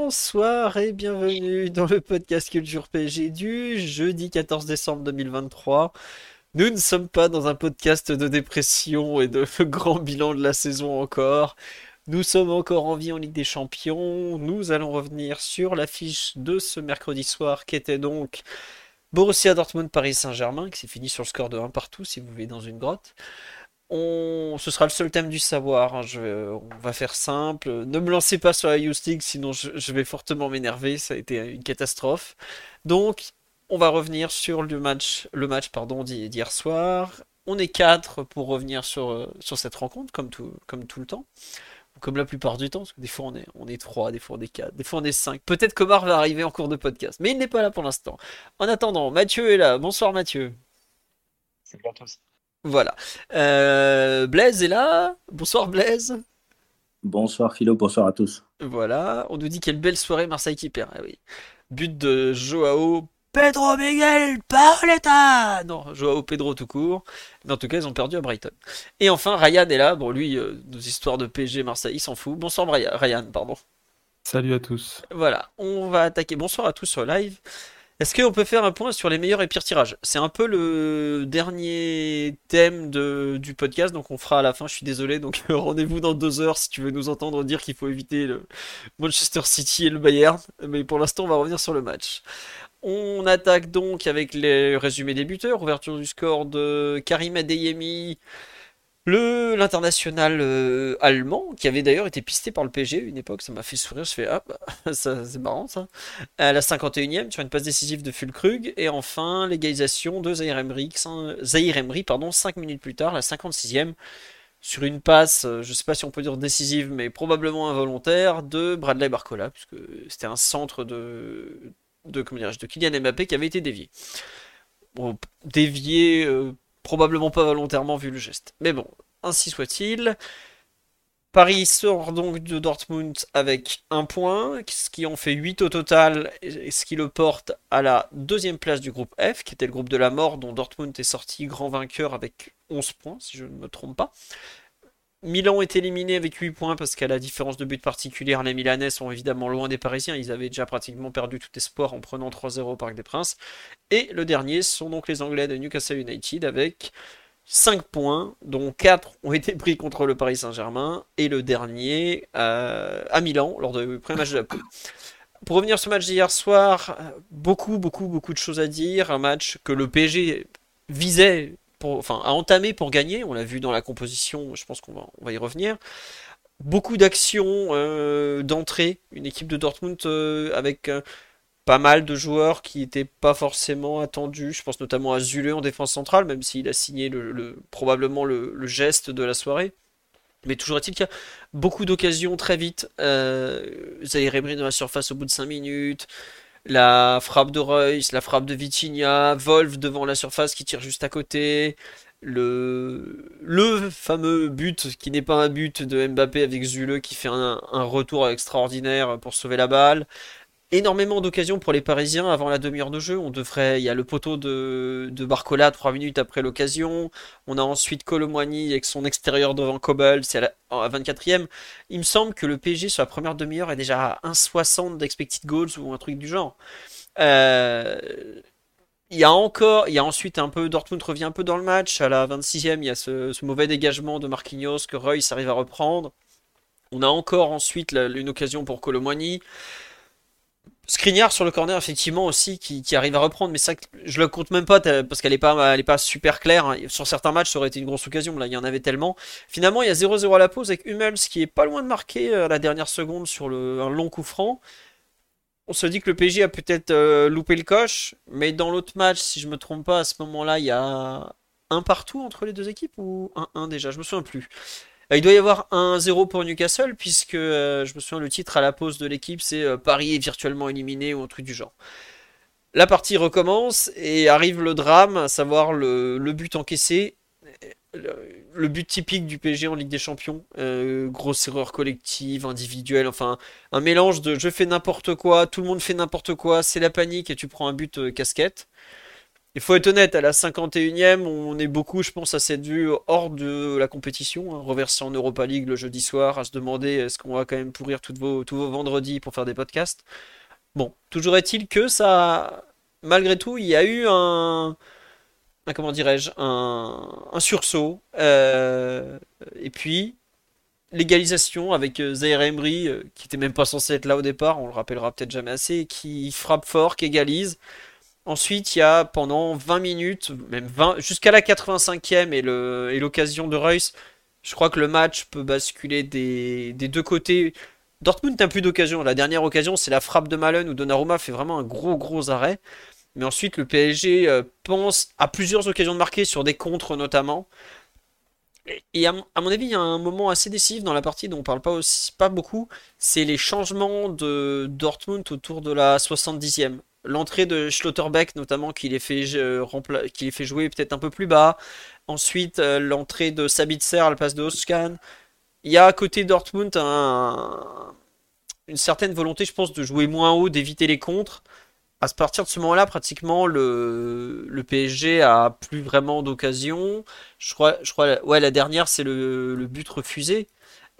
Bonsoir et bienvenue dans le podcast Culture PG du jeudi 14 décembre 2023. Nous ne sommes pas dans un podcast de dépression et de grand bilan de la saison encore. Nous sommes encore en vie en Ligue des Champions. Nous allons revenir sur l'affiche de ce mercredi soir qui était donc Borussia Dortmund Paris Saint-Germain qui s'est fini sur le score de 1 partout si vous vivez dans une grotte. On... Ce sera le seul thème du savoir. hein. Je On va faire simple. Ne me lancez pas sur la League, sinon je, vais fortement m'énerver. Ça a été une catastrophe. Donc, on va revenir sur le match, le match pardon, d'hi- d'hier soir. On est quatre pour revenir sur, euh, sur cette rencontre, comme tout, comme tout le temps. Comme la plupart du temps, parce que des fois on est, on est trois, des fois on est quatre, des fois on est cinq. Peut-être qu'Omar va arriver en cours de podcast, mais il n'est pas là pour l'instant. En attendant, Mathieu est là. Bonsoir Mathieu. C'est bien tous. Voilà. Euh, Blaise est là. Bonsoir Blaise. Bonsoir Philo, bonsoir à tous. Voilà. On nous dit quelle belle soirée Marseille qui perd. Ah oui. But de Joao Pedro Miguel Paoletta. Non, Joao Pedro tout court. Mais en tout cas, ils ont perdu à Brighton. Et enfin, Ryan est là. Bon, lui, euh, nos histoires de PSG Marseille, il s'en fout. Bonsoir Brian- Ryan, pardon. Salut à tous. Voilà, on va attaquer. Bonsoir à tous sur live. Est-ce qu'on peut faire un point sur les meilleurs et pires tirages? C'est un peu le dernier thème de, du podcast, donc on fera à la fin. Je suis désolé, donc rendez-vous dans deux heures si tu veux nous entendre dire qu'il faut éviter le Manchester City et le Bayern. Mais pour l'instant, on va revenir sur le match. On attaque donc avec les résumés des buteurs. Ouverture du score de Karim Adeyemi, le l'international euh, allemand, qui avait d'ailleurs été pisté par le PSG à une époque, ça m'a fait sourire. Je fais ah bah, c'est marrant ça. À la 51e, sur une passe décisive de Fulkrug, et enfin l'égalisation de Zahir Emery, Zahir Emery, pardon, 5 minutes plus tard, la 56e, sur une passe, euh, je sais pas si on peut dire décisive, mais probablement involontaire, de Bradley Barcola, puisque c'était un centre de, de, comment de Kylian Mbappé qui avait été dévié. Bon, dévié, euh, probablement pas volontairement vu le geste. Mais bon, ainsi soit-il. Paris sort donc de Dortmund avec un point, ce qui en fait 8 au total, et ce qui le porte à la deuxième place du groupe F, qui était le groupe de la mort, dont Dortmund est sorti grand vainqueur avec 11 points, si je ne me trompe pas. Milan est éliminé avec 8 points parce qu'à la différence de but particulière, les Milanais sont évidemment loin des Parisiens. Ils avaient déjà pratiquement perdu tout espoir en prenant 3-0 au Parc des Princes. Et le dernier sont donc les Anglais de Newcastle United avec 5 points, dont 4 ont été pris contre le Paris Saint-Germain et le dernier euh, à Milan lors du premier match de la poule. Pour revenir sur ce match d'hier soir, euh, beaucoup, beaucoup, beaucoup de choses à dire. Un match que le PSG visait, enfin, à entamer pour gagner. On l'a vu dans la composition, je pense qu'on va, on va y revenir. Beaucoup d'actions euh, d'entrée. Une équipe de Dortmund euh, avec euh, pas mal de joueurs qui n'étaient pas forcément attendus. Je pense notamment à Zule en défense centrale, même s'il a signé le, le- probablement le, geste de la soirée. Mais toujours est-il qu'il y a beaucoup d'occasions très vite. Zahir Emery dans la surface au bout de 5 minutes. La frappe de Reus, la frappe de Vitinha, Wolf devant la surface qui tire juste à côté. Le, le fameux but qui n'est pas un but de Mbappé avec Zule qui fait un retour extraordinaire pour sauver la balle. Énormément d'occasions pour les Parisiens avant la demi-heure de jeu. On devrait, il y a le poteau de, Barcola trois minutes après l'occasion. On a ensuite Colomwani avec son extérieur devant Kobel, c'est à la à 24e. Il me semble que le PSG sur la première demi-heure est déjà à 1,60 d'expected goals ou un truc du genre. Euh, il y a encore, il y a ensuite un peu, Dortmund revient un peu dans le match. À la 26e, il y a ce, mauvais dégagement de Marquinhos que Reus arrive à reprendre. On a encore ensuite une occasion pour Colomwani. Skriniar sur le corner, effectivement, aussi, qui, arrive à reprendre, mais ça, je le compte même pas, parce qu'elle est pas, super claire. hein. Sur certains matchs, ça aurait été une grosse occasion, là, il y en avait tellement. Finalement, il y a 0-0 à la pause avec Hummels qui est pas loin de marquer euh, à la dernière seconde sur un long coup franc. On se dit que le PSG a peut-être euh, loupé le coche, mais dans l'autre match, si je me trompe pas, à ce moment-là, il y a un partout entre les deux équipes ou un 1 déjà, je me souviens plus. Il doit y avoir un 0 pour Newcastle, puisque je me souviens le titre à la pause de l'équipe, c'est Paris est virtuellement éliminé ou un truc du genre. La partie recommence et arrive le drame, à savoir le, but encaissé. Le, but typique du PSG en Ligue des Champions. Euh, grosse erreur collective, individuelle, enfin un mélange de je fais n'importe quoi, tout le monde fait n'importe quoi, c'est la panique et tu prends un but euh, casquette. Il faut être honnête, à la 51e, on est beaucoup, je pense, à cette vue hors de la compétition, hein, reversé en Europa League le jeudi soir, à se demander est-ce qu'on va quand même pourrir tous vos vendredis pour faire des podcasts. Bon, toujours est-il que ça, malgré tout, il y a eu un, comment dirais-je, un, sursaut. Euh, et puis, l'égalisation avec euh, Zaire Emery, euh, qui était même pas censé être là au départ, on le rappellera peut-être jamais assez, qui frappe fort, qui égalise. Ensuite, il y a pendant 20 minutes, même 20, jusqu'à la 85e et l'occasion de Reus, je crois que le match peut basculer des, deux côtés. Dortmund n'a plus d'occasion. La dernière occasion, c'est la frappe de Malen où Donnarumma fait vraiment un gros gros arrêt. Mais ensuite, le PSG euh, pense à plusieurs occasions de marquer sur des contres notamment. Et, à, mon avis, il y a un moment assez décisif dans la partie dont on parle pas aussi pas beaucoup. C'est les changements de Dortmund autour de la 70e. L'entrée de Schlotterbeck notamment qui les fait, euh, qui les fait jouer peut-être un peu plus bas. Ensuite, euh, l'entrée de Sabitzer à la place de Oscan il y a à côté Dortmund une certaine volonté, je pense, de jouer moins haut, d'éviter les contres. À partir de ce moment-là, pratiquement, le, PSG a plus vraiment d'occasion. Je crois, je crois, ouais, la dernière, c'est le, but refusé,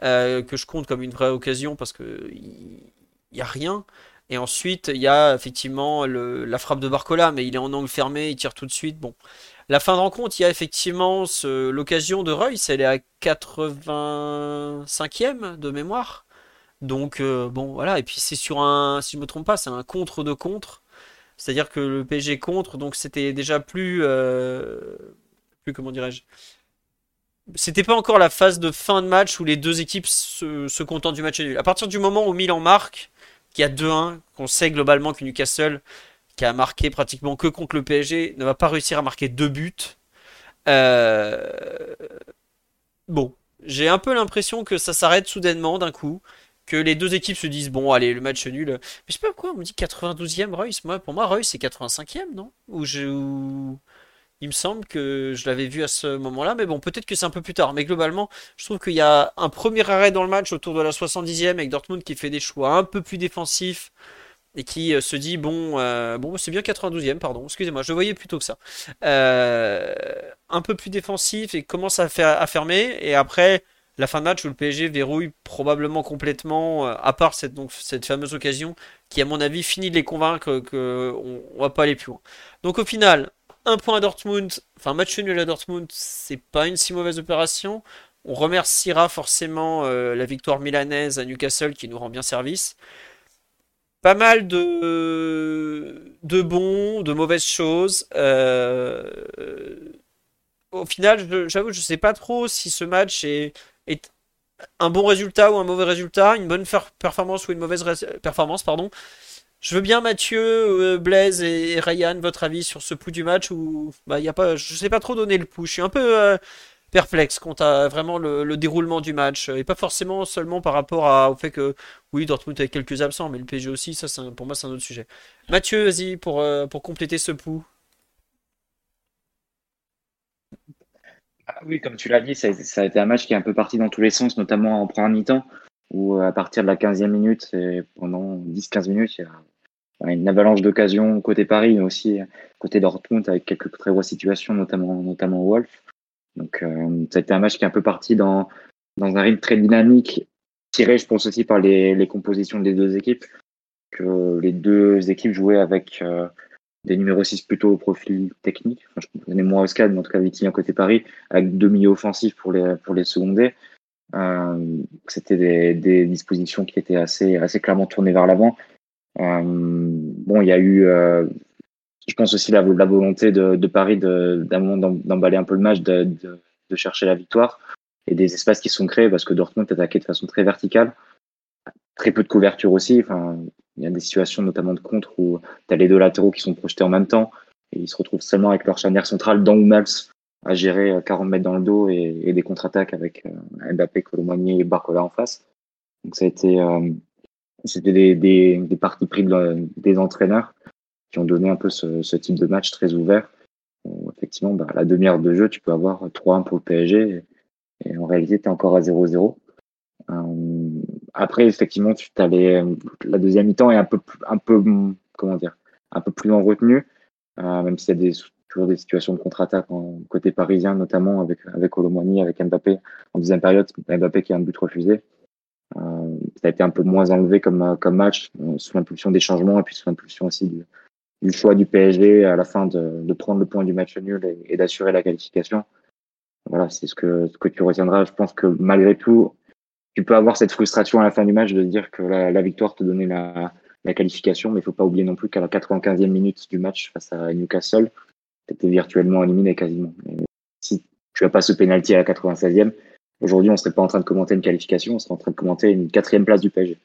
euh, que je compte comme une vraie occasion parce que il y, a rien. Et ensuite, il y a effectivement la frappe de Barcola, mais il est en angle fermé, il tire tout de suite. Bon, la fin de rencontre, il y a effectivement l'occasion de Royce, elle est à 85e de mémoire. Donc euh, bon voilà, et puis c'est sur un, si je me trompe pas, c'est un contre de contre. C'est-à-dire que le PSG contre, donc c'était déjà plus, euh, plus comment dirais-je, c'était pas encore la phase de fin de match où les deux équipes se, contentent du match nul. À partir du moment où Milan marque, qu'il y a 2-1, qu'on sait globalement que Newcastle qui a marqué pratiquement que contre le PSG, ne va pas réussir à marquer deux buts. Euh, bon, j'ai un peu l'impression que ça s'arrête soudainement d'un coup, que les deux équipes se disent bon allez le match nul. Mais je sais pas pourquoi on me dit 92e Royce. Moi pour moi Royce c'est 85e non? Ou je il me semble que je l'avais vu à ce moment-là, mais bon, peut-être que c'est un peu plus tard. Mais globalement, je trouve qu'il y a un premier arrêt dans le match autour de la 70e avec Dortmund qui fait des choix un peu plus défensifs et qui euh, se dit bon, euh, bon c'est bien 92e, pardon, excusez-moi, je voyais plutôt que ça. Euh, un peu plus défensif et commence à, fermer, et après la fin de match où le PSG verrouille probablement complètement, à part cette, cette fameuse occasion qui, à mon avis, finit de les convaincre qu'on on va pas aller plus loin. Donc au final, un point à Dortmund, enfin match nul à Dortmund, c'est pas une si mauvaise opération. On remerciera forcément la victoire milanaise à Newcastle qui nous rend bien service pas mal de, de bons, de mauvaises choses. Euh, au final, j'avoue, je sais pas trop si ce match est, est, un bon résultat ou un mauvais résultat, une bonne performance ou une mauvaise performance, pardon. Je veux bien Mathieu, euh, Blaise et, Ryan, votre avis sur ce pouls du match où bah, a pas, je sais pas trop donner le pouls. Je suis un peu euh, perplexe quant à vraiment le, déroulement du match. Et pas forcément seulement par rapport au fait que oui Dortmund a quelques absents mais le PSG aussi ça pour moi c'est un autre sujet. Mathieu vas-y pour, euh, compléter ce pouls ah oui comme tu l'as dit ça, a été un match qui est un peu parti dans tous les sens notamment en première mi-temps où à partir de la 15e minute et pendant 10-15 minutes il y a une avalanche d'occasions côté Paris mais aussi côté Dortmund avec quelques très grosses situations notamment notamment Wolf donc, euh, ça a été un match qui est un peu parti dans, dans un rythme très dynamique, tiré, je pense aussi par les, les compositions des deux équipes, que les deux équipes jouaient avec euh, des numéros 6 plutôt au profil technique. Enfin, je connais moins Oscar, mais en tout cas Vitinha côté Paris, avec deux milieux offensifs pour les, pour les seconder. Euh, C'était des, des, dispositions qui étaient assez, assez clairement tournées vers l'avant. Euh, bon, il y a eu euh, je pense aussi la, la volonté de, de Paris d'emballer un peu le match, de, de, chercher la victoire et des espaces qui sont créés parce que Dortmund attaqué de façon très verticale, très peu de couverture aussi. Enfin, il y a des situations notamment de contre où tu as les deux latéraux qui sont projetés en même temps et ils se retrouvent seulement avec leur charnière centrale dans Hummels à gérer 40 mètres dans le dos et, des contre-attaques avec Mbappé, Colomani et Barcola en face. Donc ça a été, c'était des, des, parties pris des entraîneurs qui ont donné un peu ce, type de match très ouvert. effectivement, bah, la demi-heure de jeu, tu peux avoir 3-1 pour le PSG et, en réalité, tu es encore à 0-0. Euh, après, effectivement, tu la deuxième mi-temps est un peu, un peu, comment dire, un peu plus en retenue, euh, même s'il y a des, des situations de contre-attaque côté parisien, notamment avec avec Olomouani, avec Mbappé en deuxième période, Mbappé qui a un but refusé. Euh, ça a été un peu moins enlevé comme comme match euh, sous l'impulsion des changements et puis sous l'impulsion aussi du, choix du PSG à la fin de, de prendre le point du match nul et, d'assurer la qualification. Voilà, c'est ce que ce que tu retiendras. Je pense que malgré tout, tu peux avoir cette frustration à la fin du match de dire que la, victoire te donnait la, qualification, mais il faut pas oublier non plus qu'à la 95e minute du match face à Newcastle, tu étais virtuellement éliminé quasiment. si tu as pas ce penalty à la 96e, aujourd'hui on serait pas en train de commenter une qualification, on serait en train de commenter une quatrième place du PSG.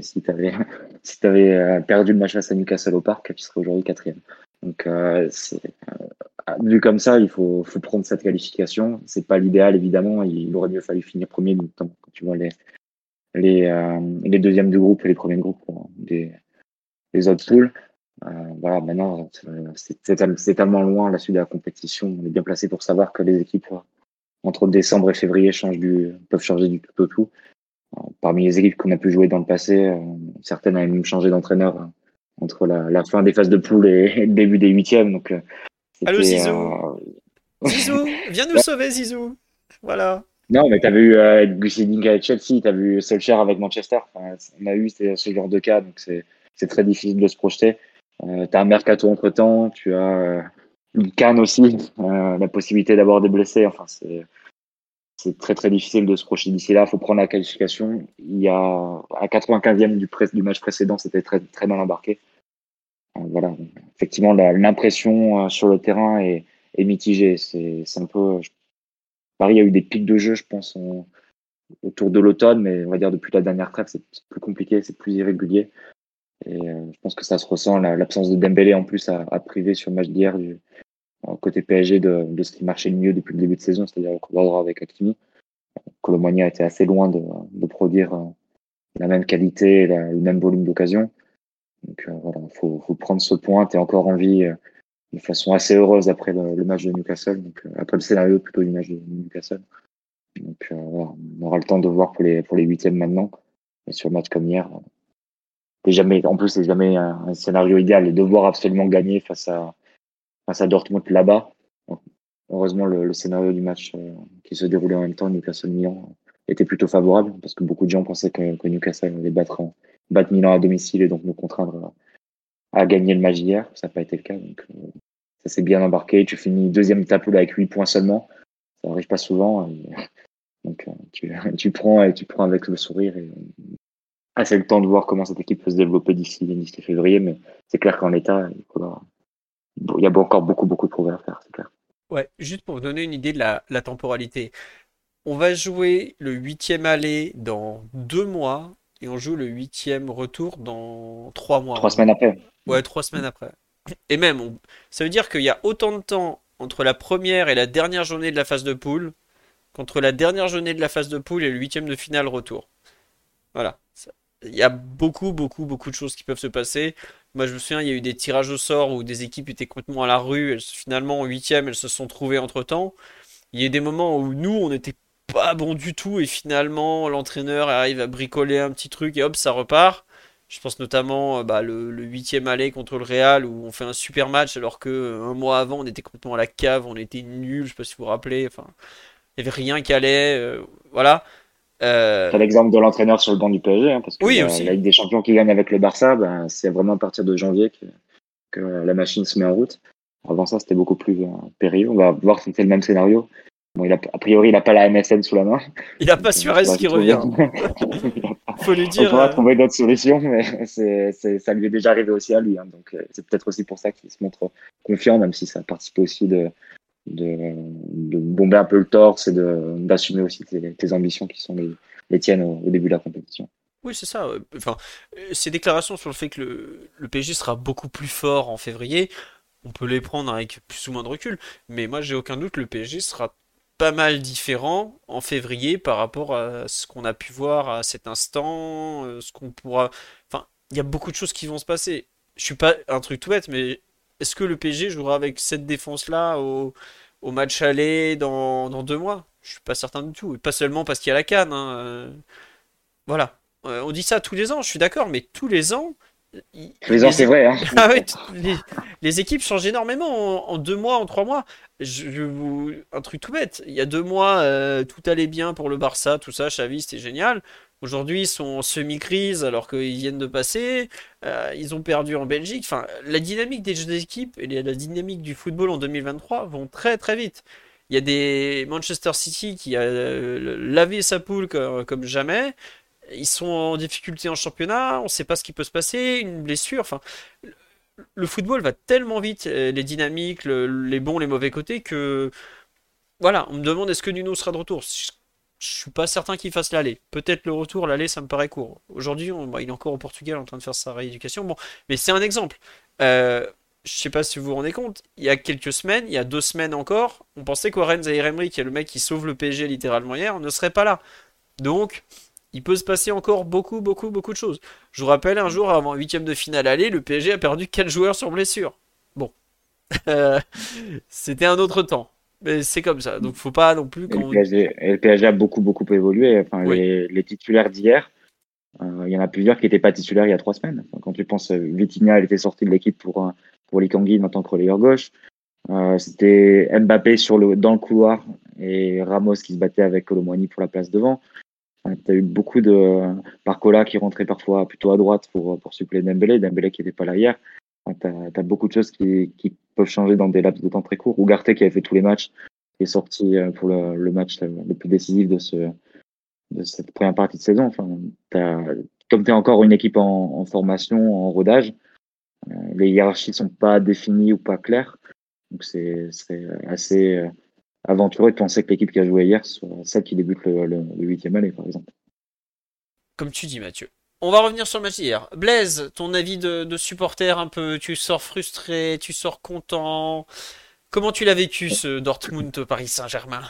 Si tu avais, euh, perdu le match face à Newcastle au parc, tu serais aujourd'hui quatrième. Donc euh, euh, vu comme ça, il faut, prendre cette qualification. C'est pas l'idéal évidemment. Il aurait mieux fallu finir premier, quand tu vois les deuxièmes de groupe et les premiers de groupe des, des autres poules. Euh, voilà, maintenant c'est tellement loin la suite de la compétition. On est bien placé pour savoir que les équipes entre décembre et février changent du, peuvent changer du tout au tout. parmi les équipes qu'on a pu jouer dans le passé, certaines avaient même changé d'entraîneur entre la, la, fin des phases de poule et, le début des huitièmes. Donc, euh, Allô Zizou euh... Zizou, viens nous sauver Zizou Voilà. Non, mais tu as vu euh, Gusidink avec Chelsea, tu as vu Solskjaer avec Manchester. Enfin, on a eu ce genre de cas, donc c'est très difficile de se projeter. Euh, tu as un mercato entre temps, tu as une canne aussi, euh, la possibilité d'avoir des blessés. Enfin, c'est très très difficile de se projeter d'ici là. Il faut prendre la qualification. Il y a à 95e du, du match précédent, c'était très très mal embarqué. Euh, voilà, effectivement, l'impression sur le terrain est, est mitigée. C'est un peu. Paris a eu des pics de jeu, je pense, autour de l'automne, mais on va dire depuis la dernière trêve, c'est plus compliqué, c'est plus irrégulier. Et euh, je pense que ça se ressent. L'absence de Dembélé en plus a, privé sur le match d'hier du, côté PSG de, de, ce qui marchait le mieux depuis le début de saison, c'est-à-dire le droit avec Hakimi. Colomani a été assez loin de, de produire euh, la même qualité, la, le même volume d'occasion. Donc euh, voilà, faut, faut prendre ce point. Tu es encore en vie euh, de façon assez heureuse après le, le match de Newcastle, donc après le scénario plutôt du match de Newcastle. Donc voilà, on aura le temps de voir pour les pour les huitièmes maintenant. Mais sur le match comme hier, jamais, en plus c'est jamais un, scénario idéal de devoir absolument gagner face à face à Dortmund là-bas. Heureusement, le, scénario du match euh, qui se déroulait en même temps, Newcastle-Milan, était plutôt favorable parce que beaucoup de gens pensaient que, Newcastle allait battre, battre Milan à domicile et donc nous contraindre à, gagner le match hier. Ça n'a pas été le cas. Donc, euh, ça s'est bien embarqué. Tu finis deuxième tapoule avec 8 points seulement. Ça n'arrive pas souvent. donc, euh, tu, prends et tu prends avec le sourire. Ah, c'est le temps de voir comment cette équipe peut se développer d'ici février, mais c'est clair qu'en état, il faudra, il y a encore beaucoup, beaucoup de progrès à faire, c'est clair. Ouais, juste pour vous donner une idée de la, la temporalité. On va jouer le huitième aller dans deux mois et on joue le huitième retour dans trois mois. Trois semaines après. Ouais, trois semaines après. Et même, ça veut dire qu'il y a autant de temps entre la première et la dernière journée de la phase de poule qu'entre la dernière journée de la phase de poule et le huitième de finale retour. Voilà. Il y a beaucoup, beaucoup, beaucoup de choses qui peuvent se passer. Moi, je me souviens, il y a eu des tirages au sort où des équipes étaient complètement à la rue. Finalement, en huitième, elles se sont trouvées entre temps. Il y a eu des moments où nous, on n'était pas bon du tout et finalement, l'entraîneur arrive à bricoler un petit truc et hop, ça repart. Je pense notamment euh, bah, le, huitième aller contre le Real où on fait un super match alors que euh, un mois avant, on était complètement à la cave, on était nul. Je sais pas si vous vous rappelez. Enfin, il n'y avait rien qui allait. Euh, voilà. Euh... l'exemple de l'entraîneur sur le banc du PSG, hein, parce que oui, la, Ligue des Champions qui gagne avec le Barça, ben, c'est vraiment à partir de janvier que, que, la machine se met en route. Avant ça, c'était beaucoup plus euh, périlleux. On va voir si c'est le même scénario. Bon, il a, a priori, il n'a pas la MSN sous la main. Il n'a pas Suarez qui revient. Faut lui dire. On va euh, trouver d'autres solutions, mais c'est, ça lui est déjà arrivé aussi à lui. Hein, donc, euh, c'est peut-être aussi pour ça qu'il se montre confiant, même si ça participe aussi de, de, bomber un peu le torse et d'assumer aussi tes, ambitions qui sont les, les tiennes au, au, début de la compétition. Oui, c'est ça. Enfin, ces déclarations sur le fait que le, le PSG sera beaucoup plus fort en février, on peut les prendre avec plus ou moins de recul, mais moi j'ai aucun doute le PSG sera pas mal différent en février par rapport à ce qu'on a pu voir à cet instant, euh, ce qu'on pourra. Enfin, il y a beaucoup de choses qui vont se passer. Je suis pas un truc tout bête, mais est-ce que le PSG jouera avec cette défense-là au, match aller dans, dans deux mois? Je suis pas certain du tout. Et pas seulement parce qu'il y a la canne. hein, euh, Voilà. Euh, on dit ça tous les ans, je suis d'accord, mais tous les ans. Les ans, c'est vrai. Hein. ah ouais, les, les équipes changent énormément en, en deux mois, en trois mois. Je, je vous, un truc tout bête. Il y a deux mois, euh, tout allait bien pour le Barça, tout ça, Xavi, c'était génial. Aujourd'hui, ils sont en semi-crise alors qu'ils viennent de passer. Euh, ils ont perdu en Belgique. Enfin, la dynamique des jeux d'équipe et la dynamique du football en 2023 vont très très vite. Il y a des Manchester City qui a euh, lavé sa poule comme jamais. Ils sont en difficulté en championnat. On ne sait pas ce qui peut se passer. Une blessure. Enfin, le football va tellement vite, euh, les dynamiques, le- les bons, les mauvais côtés, que voilà, on me demande est-ce que Nuno sera de retour. Je, je suis pas certain qu'il fasse l'aller. Peut-être le retour, l'aller, ça me paraît court. Aujourd'hui, bah, il est encore au Portugal en train de faire sa rééducation. Bon, mais c'est un exemple. Euh, je sais pas si vous vous rendez compte, il y a quelques semaines, il y a deux semaines encore, on pensait qu'Oren Zaïre-Emery, qui est le mec qui sauve le PSG littéralement hier, ne serait pas là. Donc, il peut se passer encore beaucoup, beaucoup, beaucoup de choses. Je vous rappelle, un jour, avant huitième de finale aller, le PSG a perdu 4 joueurs sur blessure. Bon. Euh, C'était un autre temps. Mais c'est comme ça. Donc, faut pas non plus Et le. PSG, et le PSG a beaucoup, beaucoup évolué. Enfin, Oui. les, les titulaires d'hier, euh, il y en a plusieurs qui n'étaient pas titulaires il y a trois semaines. Enfin, quand tu penses, euh, Vitinha, il était sorti de l'équipe pour, pour les Kanguin en tant que relayeur gauche. Euh, C'était Mbappé sur le, dans le couloir et Ramos qui se battait avec Colomboigny pour la place devant. Tu as eu beaucoup de Barcola qui rentrait parfois plutôt à droite pour, pour suppléer Dembélé, Dembélé qui n'était pas là hier. Tu as, beaucoup de choses qui, qui peuvent changer dans des laps de temps très courts. Ugarte qui avait fait tous les matchs, qui est sorti euh, pour le, match le, le plus décisif de, ce, de cette première partie de saison. Enfin, t'as- comme tu es encore une équipe en, en formation, en rodage, euh, les hiérarchies sont pas définies ou pas claires. Donc c'est assez euh, aventureux de penser que l'équipe qui a joué hier soit celle qui débute le, le, le huitième aller, par exemple. Comme tu dis, Mathieu. On va revenir sur le match d'hier. Blaise, ton avis de, de supporter un peu. Tu sors frustré, tu sors content. Comment tu l'as vécu ce Dortmund Paris Saint-Germain?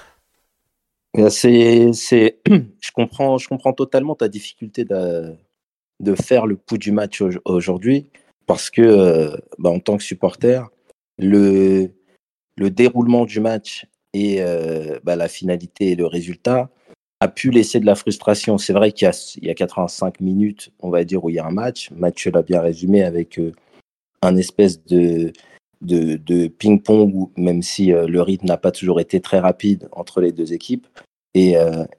Euh, C'est, c'est, je comprends, je comprends totalement ta difficulté de, de faire le pouls du match au- aujourd'hui parce que, euh, bah, en tant que supporter, le, le déroulement du match et euh, bah, la finalité et le résultat a pu laisser de la frustration. C'est vrai qu'il y a, il y a 85 minutes, on va dire, où il y a un match. Mathieu l'a bien résumé avec euh, un espèce de, ping-pong, même si euh, le rythme n'a pas toujours été très rapide entre les deux équipes. Et,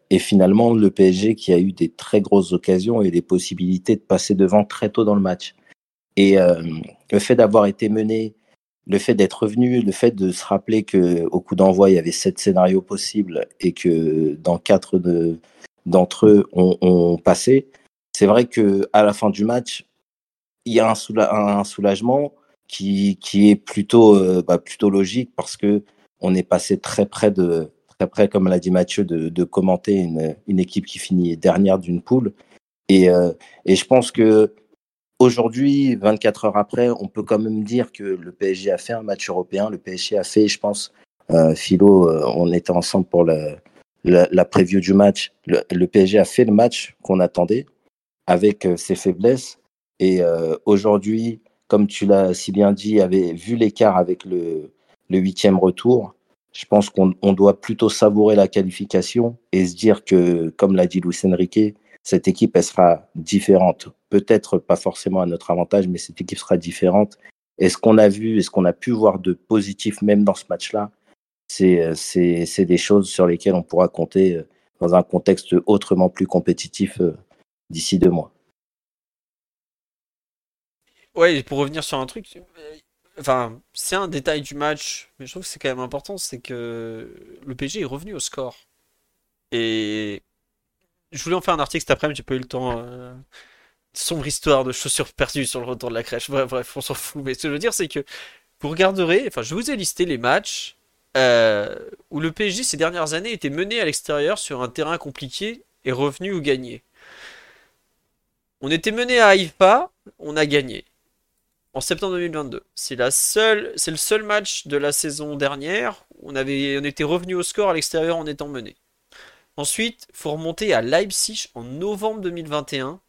et finalement, le PSG qui a eu des très grosses occasions et des possibilités de passer devant très tôt dans le match. Et le fait d'avoir été mené, le fait d'être revenu, le fait de se rappeler que au coup d'envoi, il y avait sept scénarios possibles et que dans quatre de- d'entre eux, on, on passait, c'est vrai que à la fin du match, il y a un soulagement qui, qui est plutôt, euh, bah, plutôt logique parce que on est passé très près de, très près, comme l'a dit Mathieu, de, de commenter une, une équipe qui finit dernière d'une poule. Et, euh, et je pense que aujourd'hui, 24 heures après, on peut quand même dire que le PSG a fait un match européen. Le PSG a fait, je pense, euh, Philo, euh, on était ensemble pour la, la, la preview du match. Le, le PSG a fait le match qu'on attendait avec euh, ses faiblesses. Et euh, aujourd'hui, comme tu l'as si bien dit, avait vu l'écart avec le, le huitième retour. Je pense qu'on on doit plutôt savourer la qualification et se dire que, comme l'a dit Luis Enrique, cette équipe, elle sera différente. Peut-être pas forcément à notre avantage, mais cette équipe sera différente. Et ce qu'on a vu et ce qu'on a pu voir de positif même dans ce match-là, c'est c'est des choses sur lesquelles on pourra compter euh, dans un contexte autrement plus compétitif euh, d'ici deux mois. Ouais, pour revenir sur un truc, euh, enfin, c'est un détail du match, mais je trouve que c'est quand même important, c'est que le PSG est revenu au score. Et je voulais en faire un article cet après-midi, j'ai pas eu le temps. euh, Sombre histoire de chaussures perdues sur le retour de la crèche. Bref, bref, on s'en fout. Mais ce que je veux dire, c'est que vous regarderez, enfin, je vous ai listé les matchs euh, où le PSG ces dernières années était mené à l'extérieur sur un terrain compliqué et revenu ou gagné. On était mené à Haïfa, on a gagné. en septembre 2022. C'est c'est le seul match de la saison dernière où on avait, on était revenu au score à l'extérieur en étant mené. Ensuite, faut remonter à Leipzig en novembre 2021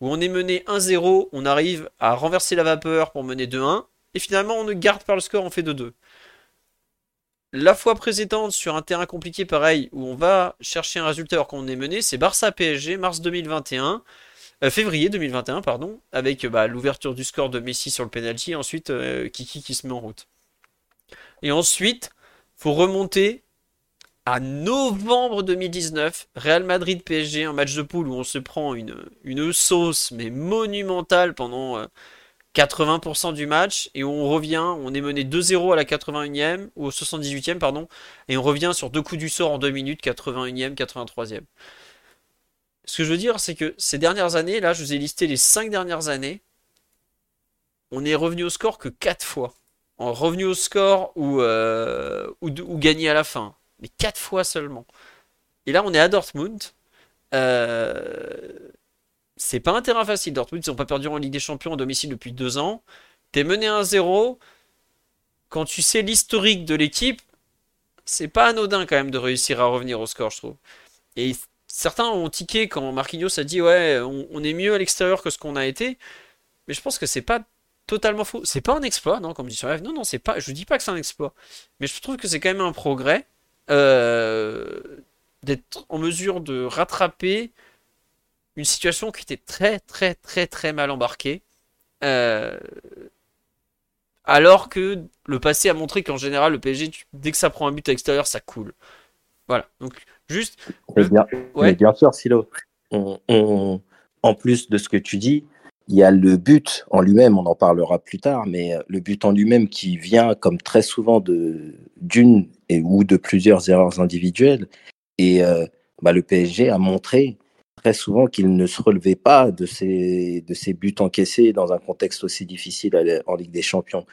où on est mené 1-0, on arrive à renverser la vapeur pour mener 2-1 et finalement on ne garde pas le score, on fait 2-2. La fois précédente sur un terrain compliqué pareil où on va chercher un résultat alors qu'on est mené, c'est Barça PSG mars 2021. Euh, février 2021, pardon, avec bah, l'ouverture du score de Messi sur le penalty, ensuite euh, Kiki qui se met en route. Et ensuite, faut remonter à novembre 2019, Real Madrid PSG, un match de poule où on se prend une, sauce mais monumentale pendant 80% euh, du match et où on revient, on est mené 2-0 à la 81e ou au 78e pardon et on revient sur deux coups du sort en deux minutes, 81e, 83e. Ce que je veux dire, c'est que ces dernières années, là, je vous ai listé les 5 dernières années, on est revenu au score que 4 fois. En revenu au score ou, euh, ou, gagné à la fin. Mais 4 fois seulement. Et là, on est à Dortmund. Euh, c'est pas un terrain facile. Dortmund, ils n'ont pas perdu en Ligue des Champions à domicile depuis 2 ans. T'es mené 1-0. Quand tu sais l'historique de l'équipe, c'est pas anodin quand même de réussir à revenir au score, je trouve. Et certains ont tiqué quand Marquinhos a dit ouais, on, est mieux à l'extérieur que ce qu'on a été. Mais je pense que c'est pas totalement faux. C'est pas un exploit, non, comme dit sur Non, non, c'est pas. Je dis pas que c'est un exploit, mais je trouve que c'est quand même un progrès euh, d'être en mesure de rattraper une situation qui était très, très, très, très mal embarquée. Euh, alors que le passé a montré qu'en général, le PSG, dès que ça prend un but à l'extérieur, ça coule. Voilà. Donc, Juste. bien, sûr, Silo. en plus de ce que tu dis, il y a le but en lui-même, on en parlera plus tard, mais euh, le but en lui-même qui vient, comme très souvent, d'une ou de plusieurs erreurs individuelles. Et euh, bah, le PSG a montré très souvent qu'il ne se relevait pas de ces, de buts encaissés dans un contexte aussi difficile en Ligue des Champions.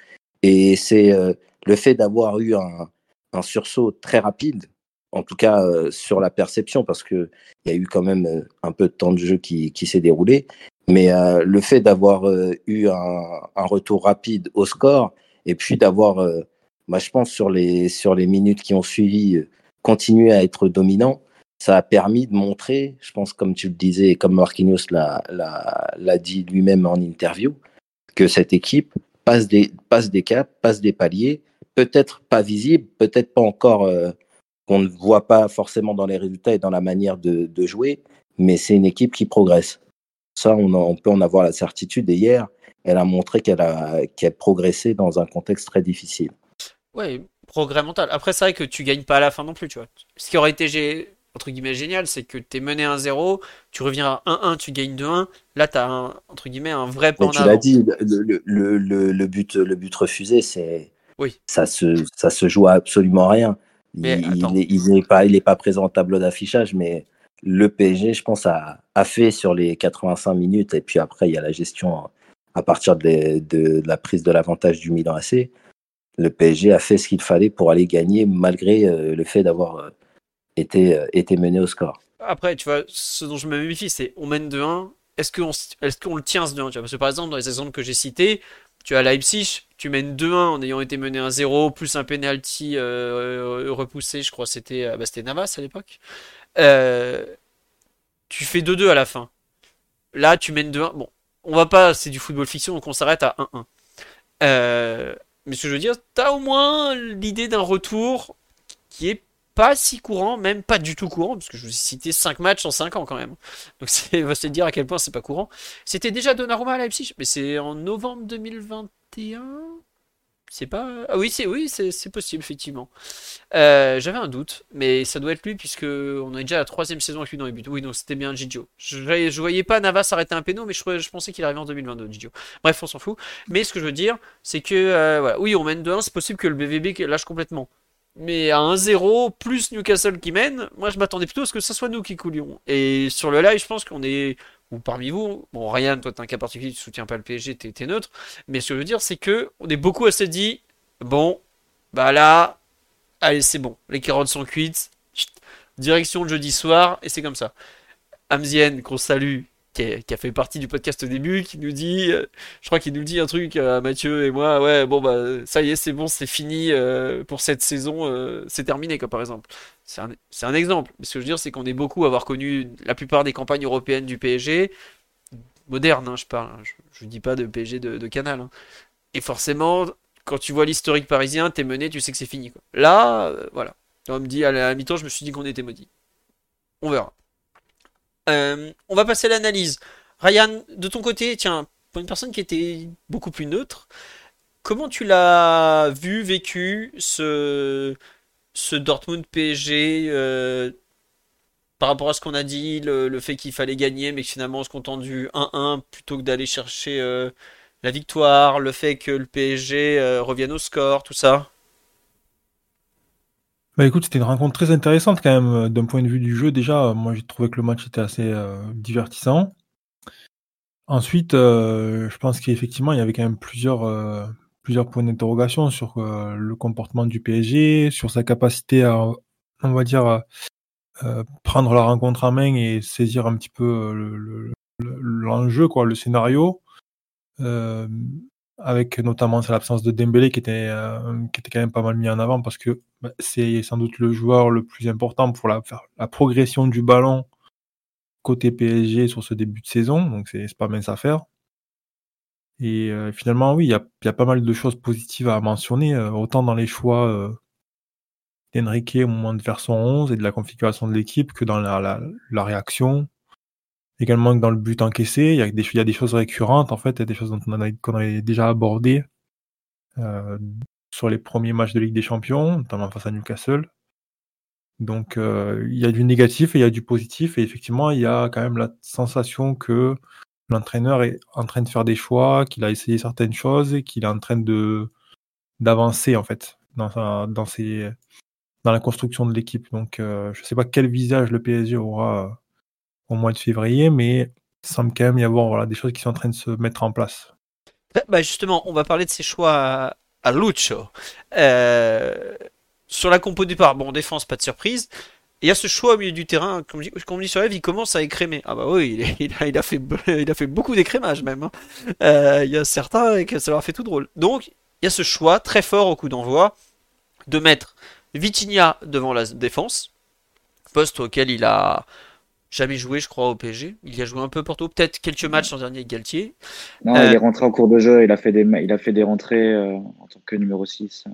Et c'est euh, le fait d'avoir eu un, un sursaut très rapide en tout cas euh, sur la perception, parce qu'il y a eu quand même euh, un peu de temps de jeu qui, qui s'est déroulé. Mais euh, le fait d'avoir eu un, un, retour rapide au score, et puis d'avoir, moi je pense, sur les, sur les minutes qui ont suivi, continué à être dominant, ça a permis de montrer, je pense, comme tu le disais, et comme Marquinhos l'a dit lui-même en interview, que cette équipe passe des, passe des caps, passe des paliers, peut-être pas visible, peut-être pas encore qu'on ne voit pas forcément dans les résultats et dans la manière de, jouer, mais c'est une équipe qui progresse. Ça, on, peut en avoir la certitude. Et hier, elle a montré qu'elle a, qu'elle progressé dans un contexte très difficile. Oui, progrès mental. Après, c'est vrai que tu gagnes pas à la fin non plus, tu vois. Ce qui aurait été entre guillemets génial, c'est que tu es mené 1-0, tu reviens à 1-1, tu gagnes 2-1. Là, tu as un, entre guillemets un vrai point Tu l'as dit, le, le, le, but, le but refusé, c'est oui. ça, se, ça se joue à absolument rien il n'est pas, il pas présent au tableau d'affichage, mais le PSG, je pense, a, a, fait sur les 85 minutes. Et puis après, il y a la gestion à partir de, de, la prise de l'avantage du Milan AC. Le PSG a fait ce qu'il fallait pour aller gagner, malgré euh, le fait d'avoir euh, été, euh, été mené au score. Après, tu vois, ce dont je me méfie, c'est on mène 2-1. Est-ce qu'on est le tient ce 2-1 Parce que par exemple, dans les exemples que j'ai cités, tu as Leipzig, tu mènes 2-1 en ayant été mené 1-0, plus un penalty euh, euh, repoussé, je crois c'était euh, bah, c'était Navas à l'époque. tu fais 2-2 à la fin. Là, tu mènes 2-1. Bon, on va pas, c'est du football fiction, donc on s'arrête à 1-1. mais ce que je veux dire, tu as au moins l'idée d'un retour qui est pas si courant, même pas du tout courant, parce que je vous ai cité 5 matchs en 5 ans quand même. Donc c'est va se dire à quel point c'est pas courant. C'était déjà Donnarumma à Leipzig, mais c'est en novembre 2021. C'est pas. Ah oui, c'est oui, c'est possible effectivement. Euh, j'avais un doute, mais ça doit être lui puisque on a déjà la troisième saison avec lui dans les buts. Oui, donc c'était bien Gigio. Je, je voyais pas Navas arrêter un péno, mais je, pensais qu'il arrivait en 2022, Gigio. Bref, on s'en fout. Mais ce que je veux dire, c'est que euh, oui, on mène 2-1, c'est possible que le BVB lâche complètement. Mais à 1-0 plus Newcastle qui mène, moi je m'attendais plutôt à ce que ce soit nous qui coulions. Et sur le live, je pense qu'on est, ou parmi vous, bon Ryan, toi t'es un cas particulier, tu soutiens pas le PSG, t'es neutre. Mais ce que je veux dire, c'est que on est beaucoup assez dit, bon, bah là, allez c'est bon, les carottes sont cuites, direction le jeudi soir, et c'est comme ça. Amzien, gros salut, qui, a fait partie du podcast au début, qui nous dit, euh, je crois qu'il nous dit un truc à Mathieu et moi, ouais, bon bah ça y est, c'est bon, c'est fini euh, pour cette saison, euh, c'est terminé quoi par exemple. C'est un, un, exemple. Ce que je veux dire, c'est qu'on est beaucoup à avoir connu la plupart des campagnes européennes du PSG, moderne, hein, je parle, hein, je, ne dis pas de PSG de, Canal. Hein. Et forcément, quand tu vois l'historique parisien, t'es mené, tu sais que c'est fini. Quoi. Là, voilà. On me dit à la mi-temps, je me suis dit qu'on était maudit. On verra. Euh, on va passer à l'analyse. Ryan, de ton côté, tiens, pour une personne qui était beaucoup plus neutre, comment tu l'as vu, vécu ce, Dortmund PSG euh, par rapport à ce qu'on a dit, le, fait qu'il fallait gagner, mais que finalement on se contente du 1-1 plutôt que d'aller chercher euh, la victoire, le fait que le PSG revienne au score, tout ça? Bah écoute, c'était une rencontre très intéressante quand même, euh, d'un point de vue du jeu. Déjà, euh, moi j'ai trouvé que le match était assez euh, divertissant. Ensuite, je pense qu'effectivement, il y avait quand même plusieurs, plusieurs points d'interrogation sur le comportement du PSG, sur sa capacité à, on va dire, prendre la rencontre en main et saisir un petit peu l'enjeu, quoi, le scénario avec notamment l'absence de Dembélé qui était, euh, qui était quand même pas mal mis en avant parce que bah, c'est sans doute le joueur le plus important pour la, la progression du ballon côté PSG sur ce début de saison, donc c'est pas mince à faire. Et euh, finalement, oui, il y a, y a, pas mal de choses positives à mentionner, euh, autant dans les choix d'Enrique au moment de faire son 11 et de la configuration de l'équipe que dans la, la, la réaction, également dans le but encaissé, il y a des, il y a des choses récurrentes, en fait, il y a des choses dont on a, qu'on avait déjà abordées euh, sur les premiers matchs de Ligue des Champions, notamment face à Newcastle. Donc euh, il y a du négatif et il y a du positif, et effectivement, il y a quand même la sensation que l'entraîneur est en train de faire des choix, qu'il a essayé certaines choses et qu'il est en train de d'avancer en fait dans dans ses dans la construction de l'équipe. Donc euh, je ne sais pas quel visage le PSG aura au mois de février, mais il semble quand même y avoir voilà, des choses qui sont en train de se mettre en place. Bah, justement, on va parler de ces choix à, Lucho. Euh, sur la compo départ, bon, défense, pas de surprise. Il y a ce choix au milieu du terrain, comme, on dit sur Eve, il commence à écrémer. Ah bah oui, il, a, il a, fait, il a fait beaucoup d'écrémage même. Hein. Euh, il y a certains que ça leur a fait tout drôle. Donc, il y a ce choix très fort au coup d'envoi de mettre Vitinha devant la défense, poste auquel il a, jamais joué, je crois, au PSG. Il y a joué un peu Porto, peut-être quelques matchs en dernier avec Galtier. Non, il est euh, rentré en cours de jeu, il a fait des, il a fait des rentrées euh, en tant que numéro 6,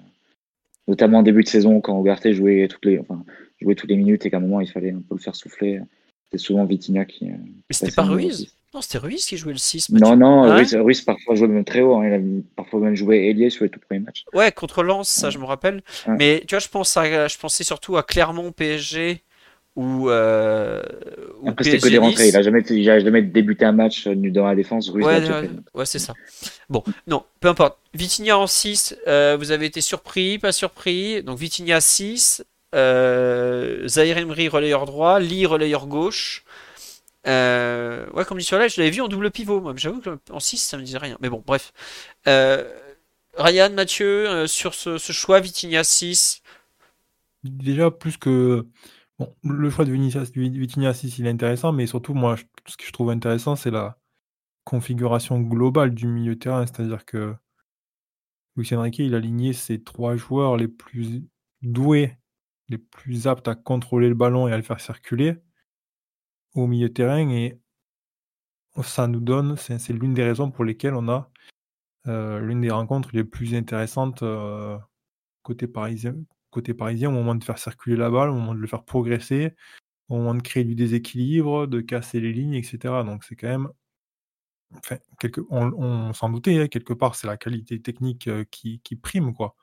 notamment en début de saison quand Ugarte jouait toutes les, enfin, jouait toutes les minutes et qu'à un moment il fallait un peu le faire souffler. C'était souvent Vitinha qui. Euh, Mais c'était pas Ruiz Non, c'était Ruiz qui jouait le 6. Non, non, ah Ruiz, parfois jouait même très haut. Hein. il a parfois même joué ailier sur les tout premiers matchs. Ouais, contre Lens, ça je me rappelle. Mais tu vois, je, pense à, je pensais surtout à Clermont PSG ou, euh, Après, c'était que des rentrées. Il a jamais, il a jamais débuté un match dans la défense. Russe ouais, c'est ça. Bon, non, peu importe. Vitinha en 6, euh, vous avez été surpris, pas surpris. Donc Vitinha 6, euh, Zahir Emery relayeur droit, Lee relayeur gauche. Euh, ouais, comme dit sur là, je l'avais vu en double pivot. Moi, j'avoue qu'en 6, ça me disait rien. Mais bon, bref. Euh, Ryan, Mathieu, euh, sur ce, ce choix, Vitinha 6. Déjà, plus que Le choix de Vitinha 6, il est intéressant, mais surtout, moi, ce que je trouve intéressant, c'est la configuration globale du milieu de terrain. C'est-à-dire que Luis Enrique, a aligné ses trois joueurs les plus doués, les plus aptes à contrôler le ballon et à le faire circuler au milieu de terrain. Et ça nous donne, c'est l'une des raisons pour lesquelles on a euh, l'une des rencontres les plus intéressantes euh, côté parisien, côté parisien au moment de faire circuler la balle, au moment de le faire progresser, au moment de créer du déséquilibre, de casser les lignes, etc. Donc c'est quand même. Enfin, quelque... on, s'en doutait, hein, quelque part, c'est la qualité technique euh, qui, prime quoi,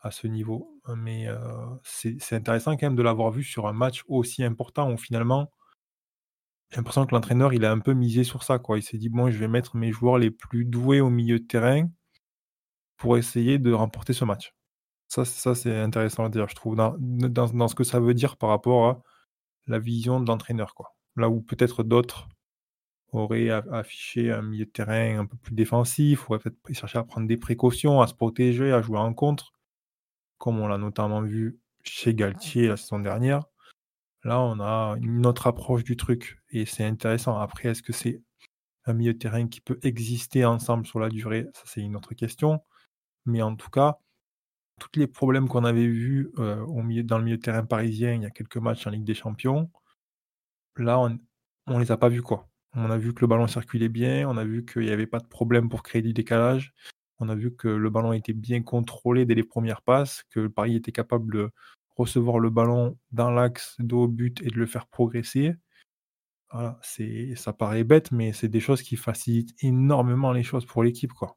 à ce niveau. Mais euh, c'est intéressant quand même de l'avoir vu sur un match aussi important où finalement, j'ai l'impression que l'entraîneur, il a un peu misé sur ça. Quoi. Il s'est dit, bon, je vais mettre mes joueurs les plus doués au milieu de terrain pour essayer de remporter ce match. Ça, ça c'est intéressant à dire, je trouve, dans, dans, ce que ça veut dire par rapport à la vision de l'entraîneur. Quoi. Là où peut-être d'autres auraient affiché un milieu de terrain un peu plus défensif, auraient peut-être cherché à prendre des précautions, à se protéger, à jouer en contre, comme on l'a notamment vu chez Galtier la saison dernière. Là, on a une autre approche du truc et c'est intéressant. Après, est-ce que c'est un milieu de terrain qui peut exister ensemble sur la durée, ça c'est une autre question. Mais en tout cas, tous les problèmes qu'on avait vus euh, au dans le milieu de terrain parisien il y a quelques matchs en Ligue des Champions, là, on ne les a pas vus. quoi. On a vu que le ballon circulait bien, on a vu qu'il n'y avait pas de problème pour créer du décalage, on a vu que le ballon était bien contrôlé dès les premières passes, que Paris était capable de recevoir le ballon dans l'axe de haut but et de le faire progresser. Voilà, ça paraît bête, mais c'est des choses qui facilitent énormément les choses pour l'équipe, quoi.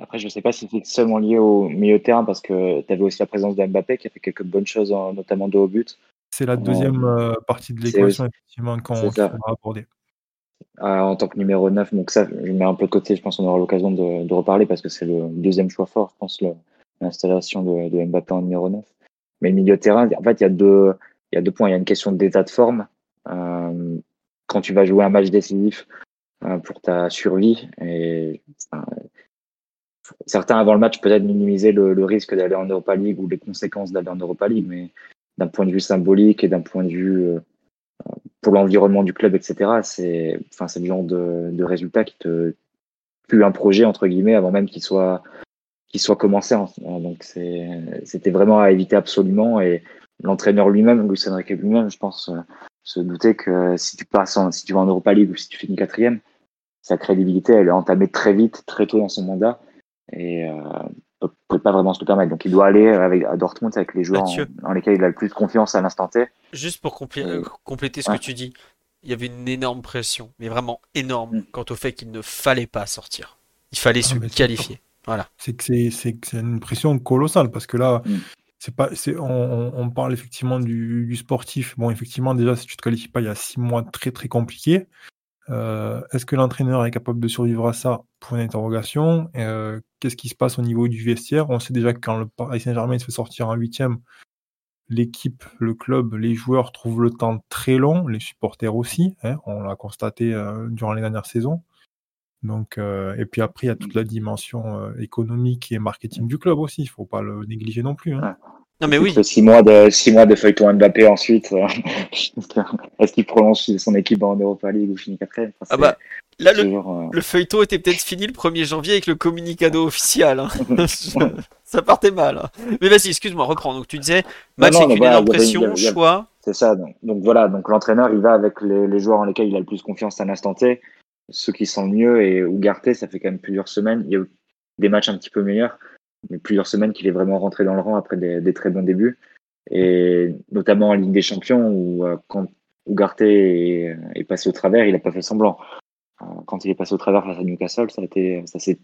Après, je ne sais pas si c'est seulement lié au milieu de terrain, parce que tu avais aussi la présence d'Mbappé qui a fait quelques bonnes choses, notamment de haut but. C'est la deuxième euh, partie de l'équation, effectivement, qu'on va aborder. Ah, en tant que numéro 9, donc ça, je mets un peu de côté, je pense qu'on aura l'occasion de, reparler, parce que c'est le deuxième choix fort, je pense, l'installation de, Mbappé en numéro 9. Mais le milieu de terrain, en fait, il y a deux, il y a deux points. Il y a une question d'état de forme. Euh, quand tu vas jouer un match décisif euh, pour ta survie, et certains avant le match peut-être minimiser le, risque d'aller en Europa League ou les conséquences d'aller en Europa League, mais d'un point de vue symbolique et d'un point de vue euh, pour l'environnement du club, etc., c'est enfin, le genre de, résultat qui te tue un projet, entre guillemets, avant même qu'il soit, commencé. Hein. Donc c'était vraiment à éviter absolument. Et l'entraîneur lui-même, Luis Enrique lui-même, je pense, euh, se doutait que si tu passes si tu vas en Europa League ou si tu finis quatrième, sa crédibilité, elle est entamée très vite, très tôt dans son mandat et euh, ne peut pas vraiment se le permettre. Donc il doit aller avec, à Dortmund avec les joueurs en, lesquels il a le plus de confiance à l'instant T. Juste pour euh, compléter ce que tu dis, il y avait une énorme pression, mais vraiment énorme, mm. quant au fait qu'il ne fallait pas sortir. Il fallait ah, se qualifier. Voilà. C'est que c'est une pression colossale parce que là, mm. c'est pas, on, on, parle effectivement du, du, sportif. Bon, effectivement, déjà, si tu te qualifies pas, il y a six mois très très compliqués. Euh, est-ce que l'entraîneur est capable de survivre à ça? Euh, qu'est-ce qui se passe au niveau du vestiaire? On sait déjà que quand le Paris Saint-Germain se fait sortir en huitième, l'équipe, le club, les joueurs trouvent le temps très long, les supporters aussi. Hein, on l'a constaté euh, durant les dernières saisons. Donc, et puis après, il y a toute la dimension économique et marketing du club aussi. Il ne faut pas le négliger non plus. Hein. Non, mais oui. Six mois de, six mois de feuilleton Mbappé ensuite. Euh, est-ce qu'il prolonge son équipe en Europa League ou finit quatrième? Ah bah, là, le, euh, le, feuilleton était peut-être fini le 1er janvier avec le communicado officiel. Hein. ça partait mal. Hein. Mais vas-y, excuse-moi, reprends. Donc tu disais, match avec une énorme pression, choix. C'est ça. Donc, voilà, donc l'entraîneur, il va avec les, les, joueurs en lesquels il a le plus confiance à l'instant T, ceux qui sont mieux. Et Ougarté, ça fait quand même plusieurs semaines. Il y a eu des matchs un petit peu meilleurs plusieurs semaines qu'il est vraiment rentré dans le rang après des, très bons débuts. Et notamment en Ligue des Champions, où euh, quand Ugarte est, passé au travers, il n'a pas fait semblant. Euh, quand il est passé au travers face à Newcastle, ça ça s'est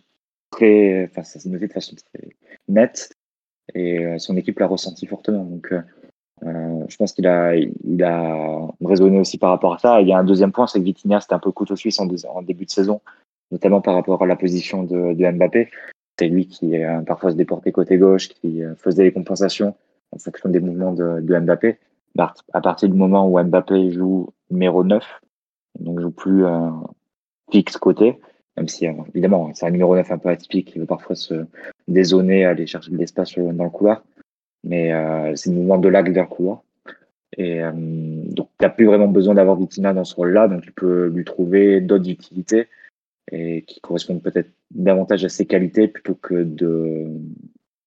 enfin, noté de façon très nette et euh, son équipe l'a ressenti fortement. Donc, je pense qu'il a, il a raisonné aussi par rapport à ça. il y a un deuxième point, c'est que Vitinha, c'était un peu couteau suisse en, début de saison, notamment par rapport à la position de Mbappé. C'est lui qui euh, parfois se déportait côté gauche, qui euh, faisait les compensations en fonction des mouvements de, Mbappé. Bah, à partir du moment où Mbappé joue numéro 9, donc joue plus euh, fixe côté, même si évidemment c'est un numéro 9 un peu atypique qui veut parfois se dézoner, aller chercher de l'espace dans le couloir, mais c'est le mouvement de l'axe vers le couloir. Et donc tu n'as plus vraiment besoin d'avoir Vitina dans ce rôle-là, donc tu peux lui trouver d'autres utilités et qui correspondent peut-être davantage à ses qualités plutôt que de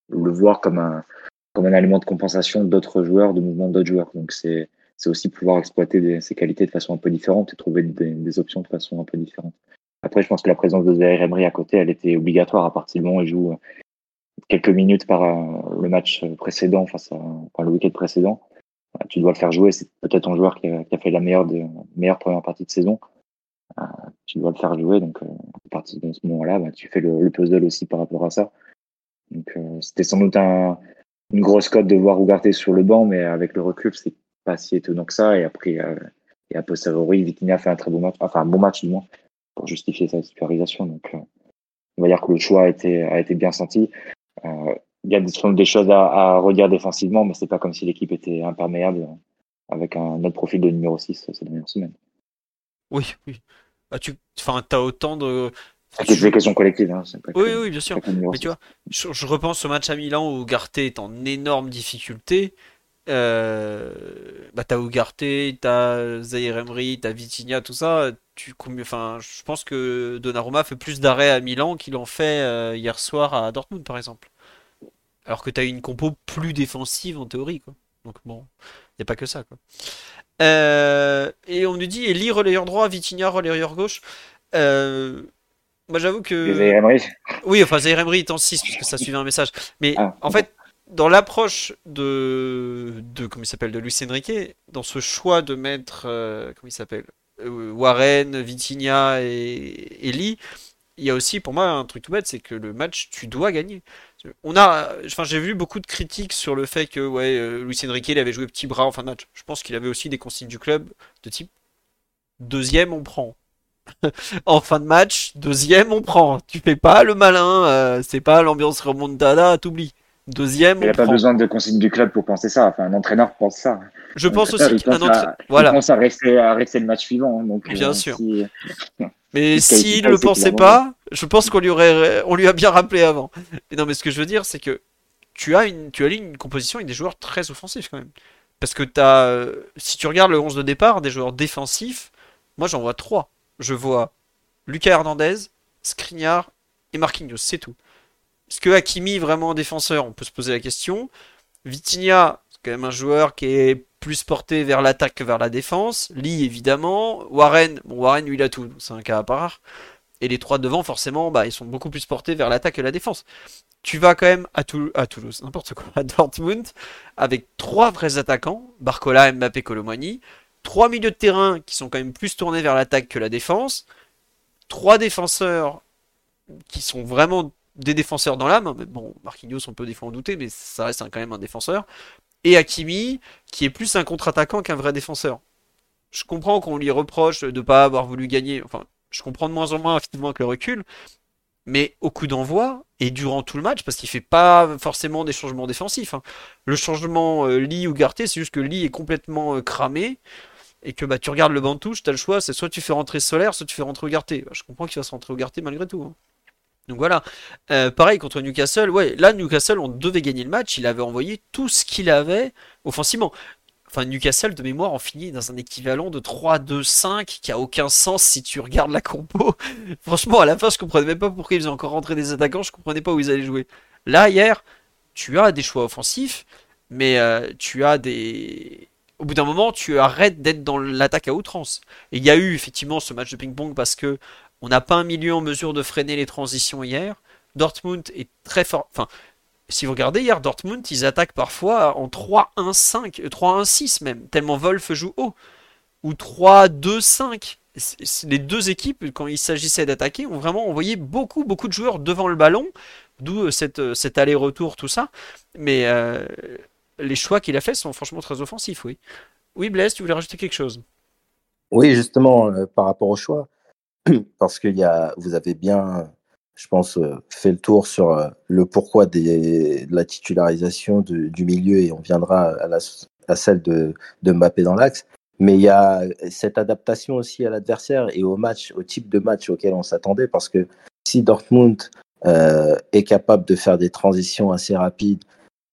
le voir comme un, comme un élément de compensation d'autres joueurs, de mouvement d'autres joueurs. Donc c'est aussi pouvoir exploiter ses qualités de façon un peu différente et trouver des, options de façon un peu différente. Après, je pense que la présence de Zaire Emery à côté, elle était obligatoire à partir du moment où il joue quelques minutes par euh, le match précédent, enfin, le week-end précédent. Tu dois le faire jouer. C'est peut-être un joueur qui a, fait la meilleure, meilleure première partie de saison. Euh, tu dois le faire jouer. Donc, euh, à partir de ce moment-là, bah, tu fais le, puzzle aussi par rapport à ça. Donc, euh, c'était sans doute un, une grosse cote de voir Ugarte sur le banc, mais avec le recul, c'est pas si étonnant que ça. Et après, et a posteriori, Vitinha fait un très bon match, enfin un bon match du moins, pour justifier sa titularisation. Donc, on va dire que le choix a été, bien senti. Il y a des, des choses à, à, redire défensivement, mais c'est pas comme si l'équipe était imperméable avec un autre profil de numéro 6 ces dernières semaines. Oui, oui. Bah, tu enfin, as autant de. C'est des questions collectives. Hein, oui, oui, bien sûr. Mais tu vois, je, repense au match à Milan où Garté est en énorme difficulté. Euh, bah, t'as Ugarte, t'as Zaire Emery, t'as Vitinha, tout ça. tu, enfin, je pense que Donnarumma fait plus d'arrêts à Milan qu'il en fait euh, hier soir à Dortmund, par exemple. Alors que tu as une compo plus défensive en théorie, quoi. Donc bon, il n'y a pas que ça, quoi. Euh, et on nous dit Eli relayeur droit, Vitinha relayeur gauche. Euh, moi j'avoue que. Oui, enfin Zaire Emery est en 6 parce que ça suivait un message. Mais ah, en fait, dans l'approche de, de comment il s'appelle de Luis Enrique, dans ce choix de mettre euh, comment il s'appelle euh, Warren, Vitinha et Eli, il y a aussi pour moi un truc tout bête, c'est que le match tu dois gagner. On a, enfin j'ai vu beaucoup de critiques sur le fait que ouais euh, Luis Enrique il avait joué petit bras en fin de match. Je pense qu'il avait aussi des consignes du club de type deuxième on prend. en fin de match, deuxième on prend. Tu fais pas le malin, c'est pas l'ambiance remontada, t'oublies. Deuxième. Il n'y a pas besoin de consigne du club pour penser ça. Enfin, un entraîneur pense ça. Je pense aussi qu'un entraîneur. Voilà. Il pense à rester, à rester le match suivant. Hein, donc, Bien euh, sûr. Mais s'il ne le pensait pas, je pense qu'on lui, aurait... on lui a bien rappelé avant. Mais non, mais ce que je veux dire, c'est que tu as une, tu as une composition avec des joueurs très offensifs quand même. Parce que as, euh, si tu regardes le 11 de départ, des joueurs défensifs, moi j'en vois trois. Je vois Lucas Hernandez, Skriniar et Marquinhos, c'est tout. Est-ce que Hakimi vraiment défenseur On peut se poser la question. Vitinha, c'est quand même un joueur qui est plus porté vers l'attaque que vers la défense. Lee, évidemment. Warren, bon, Warren, lui, il a tout, c'est un cas à part. Et les trois devant, forcément, bah, ils sont beaucoup plus portés vers l'attaque que la défense. Tu vas quand même à, à Toulouse, n'importe quoi, à Dortmund, avec trois vrais attaquants, Barcola, Mbappé, Colomani, trois milieux de terrain qui sont quand même plus tournés vers l'attaque que la défense, trois défenseurs qui sont vraiment des défenseurs dans l'âme. Bon, Marquinhos, on peut des fois en douter, mais ça reste quand même un défenseur. Et Hakimi, qui est plus un contre-attaquant qu'un vrai défenseur. Je comprends qu'on lui reproche de ne pas avoir voulu gagner. Enfin, je comprends de moins en moins effectivement avec le recul. Mais au coup d'envoi, et durant tout le match, parce qu'il fait pas forcément des changements défensifs. Hein. Le changement euh, Lee ou Garté, c'est juste que Lee est complètement euh, cramé. Et que bah, tu regardes le banc de tu as le choix, c'est soit tu fais rentrer Solaire, soit tu fais rentrer Ougarté. Bah, je comprends qu'il va se rentrer Ougarté malgré tout. Hein. Donc voilà. Euh, pareil contre Newcastle. Ouais, là, Newcastle, on devait gagner le match. Il avait envoyé tout ce qu'il avait offensivement. Enfin, Newcastle, de mémoire, en finit dans un équivalent de 3-2-5 qui a aucun sens si tu regardes la compo. Franchement, à la fin, je comprenais même pas pourquoi ils ont encore rentré des attaquants. Je comprenais pas où ils allaient jouer. Là, hier, tu as des choix offensifs, mais euh, tu as des. Au bout d'un moment, tu arrêtes d'être dans l'attaque à outrance. Et il y a eu effectivement ce match de ping-pong parce que on n'a pas un milieu en mesure de freiner les transitions hier. Dortmund est très fort. Enfin, si vous regardez hier, Dortmund, ils attaquent parfois en 3-1-5, 3-1-6 même, tellement Wolf joue haut. Ou 3-2-5. Les deux équipes, quand il s'agissait d'attaquer, ont vraiment envoyé beaucoup, beaucoup de joueurs devant le ballon. D'où euh, euh, cet aller-retour, tout ça. Mais euh, les choix qu'il a fait sont franchement très offensifs, oui. Oui, Blaise, tu voulais rajouter quelque chose? Oui, justement, par rapport au choix. parce que y a, vous avez bien, je pense, euh, fait le tour sur euh, le pourquoi de la titularisation du milieu et on viendra à, celle de, de Mbappé dans l'axe. Mais il y a cette adaptation aussi à l'adversaire et au match, au type de match auquel on s'attendait, parce que si Dortmund euh, est capable de faire des transitions assez rapides,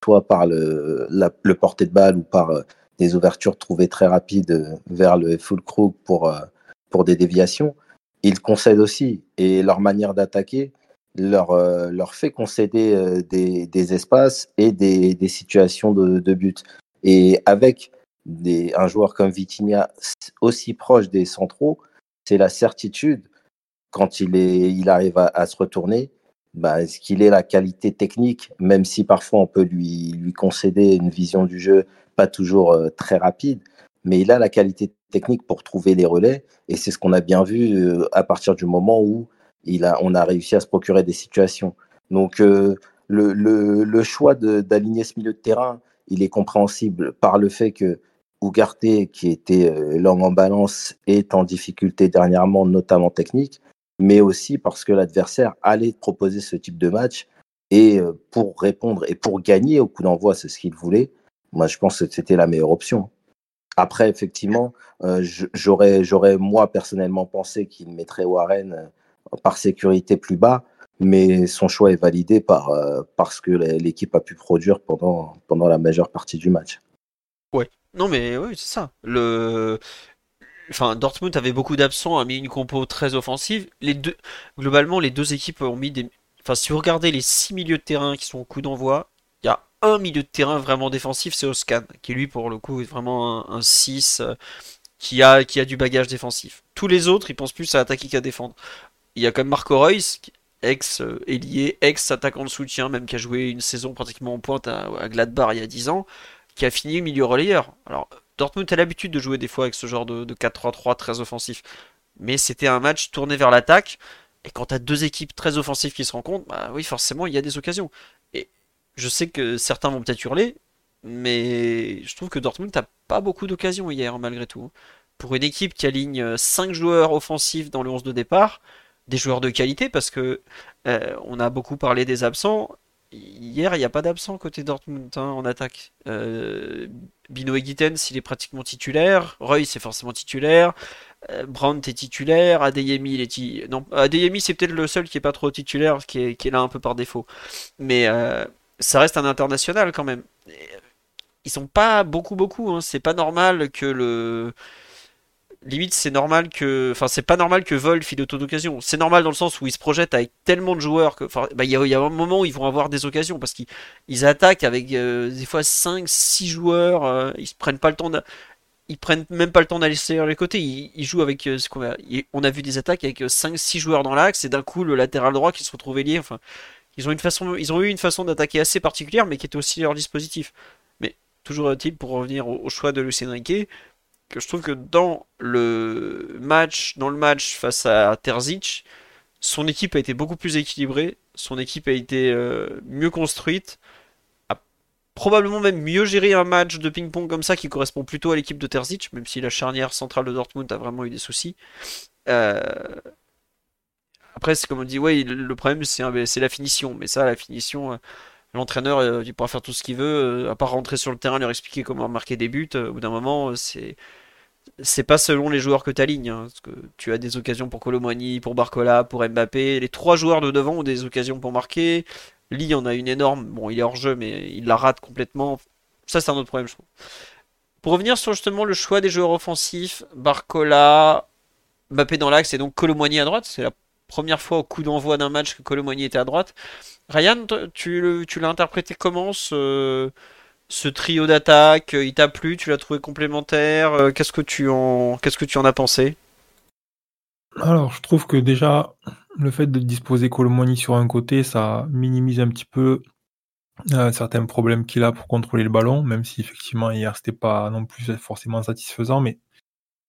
soit par le, la, porté de balle ou par des ouvertures trouvées très rapides vers le full crook pour, pour des déviations, ils concèdent aussi. Et leur manière d'attaquer leur, euh, leur fait concéder euh, des, des, espaces et des, des situations de, de, but. Et avec des, un joueur comme Vitinha aussi proche des centraux, c'est la certitude, quand il, est, il arrive à, se retourner, bah, est-ce qu'il est la qualité technique, même si parfois on peut lui, lui concéder une vision du jeu pas toujours euh, très rapide, mais il a la qualité technique pour trouver les relais. Et c'est ce qu'on a bien vu euh, à partir du moment où il a, on a réussi à se procurer des situations. Donc, euh, le, choix d'aligner ce milieu de terrain, il est compréhensible par le fait que Ugarte, qui était euh, l'homme en balance, est en difficulté dernièrement, notamment technique, mais aussi parce que l'adversaire allait proposer ce type de match. Et pour répondre et pour gagner au coup d'envoi, c'est ce qu'il voulait. Moi, je pense que c'était la meilleure option. Après, effectivement, euh, j'aurais, moi personnellement pensé qu'il mettrait Warren euh, par sécurité plus bas, mais son choix est validé par, euh, parce que l'équipe a pu produire pendant, pendant la majeure partie du match. Ouais, non mais oui, c'est ça. Le... enfin, Dortmund avait beaucoup d'absents, a mis une compo très offensive. Les deux, globalement, les deux équipes ont mis des. Enfin, si vous regardez les six milieux de terrain qui sont au coup d'envoi, un milieu de terrain vraiment défensif, c'est Oscan, qui lui, pour le coup, est vraiment un, 6 euh, qui, a, qui a du bagage défensif. Tous les autres, ils pensent plus à attaquer qu'à défendre. Il y a même Marco Reus, ex-ailier, ex-attaquant de soutien, même qui a joué une saison pratiquement en pointe à, Gladbach il y a 10 ans, qui a fini milieu relayeur. Alors, Dortmund a l'habitude de jouer des fois avec ce genre de, 4-3-3 très offensif. Mais c'était un match tourné vers l'attaque. Et quand tu as deux équipes très offensives qui se rencontrent, bah oui, forcément, il y a des occasions. Je sais que certains vont peut-être hurler, mais je trouve que Dortmund n'a pas beaucoup d'occasions hier, malgré tout. Pour une équipe qui aligne 5 joueurs offensifs dans le 11 de départ, des joueurs de qualité, parce que euh, on a beaucoup parlé des absents. Hier, il n'y a pas d'absent côté Dortmund hein, en attaque. Euh, Bino Egitens, il est pratiquement titulaire. Roy, c'est forcément titulaire. Euh, Brandt est titulaire. Adeyemi, c'est peut-être le seul qui est pas trop titulaire, qui est, qui est là un peu par défaut. Mais euh, ça reste un international quand même. Ils sont pas beaucoup, beaucoup. Hein. C'est pas normal que le limite c'est normal que enfin c'est pas normal que Vol file autant d'occasions c'est normal dans le sens où ils se projettent avec tellement de joueurs que bah, il y, a un moment où ils vont avoir des occasions parce qu'ils attaquent avec euh, des fois 5 6 joueurs euh, ils se prennent pas le temps de, ils prennent même pas le temps d'aller sur les côtés ils, jouent avec euh, ce qu'on a, on a vu des attaques avec 5 6 joueurs dans l'axe et d'un coup le latéral droit qui se retrouve lié enfin ils ont eu une façon d'attaquer assez particulière mais qui était aussi leur dispositif mais toujours est-il pour revenir au, choix de Lucien Riquet que je trouve que dans le match, dans le match face à Terzic, son équipe a été beaucoup plus équilibrée, son équipe a été euh, mieux construite, a probablement même mieux géré un match de ping-pong comme ça qui correspond plutôt à l'équipe de Terzic, même si la charnière centrale de Dortmund a vraiment eu des soucis. Euh, après, c'est comme on dit, ouais, le problème c'est la finition, mais ça, la finition, euh, l'entraîneur, il pourra faire tout ce qu'il veut, à part rentrer sur le terrain, leur expliquer comment marquer des buts. Au bout d'un moment, c'est c'est pas selon les joueurs que tu alignes. Hein, parce que tu as des occasions pour Colomani, pour Barcola, pour Mbappé. Les trois joueurs de devant ont des occasions pour marquer. Lee en a une énorme. Bon, il est hors jeu, mais il la rate complètement. Ça, c'est un autre problème, je trouve. Pour revenir sur justement le choix des joueurs offensifs, Barcola, Mbappé dans l'axe et donc Colomani à droite. C'est la première fois au coup d'envoi d'un match que Colomani était à droite. Ryan, tu, l'as interprété comment ce trio d'attaque, il t'a plu, tu l'as trouvé complémentaire, euh, qu'est-ce que tu en as pensé? Alors, je trouve que déjà le fait de disposer Colomoni sur un côté, ça minimise un petit peu euh, certains problèmes qu'il a pour contrôler le ballon, même si effectivement hier c'était pas non plus forcément satisfaisant, mais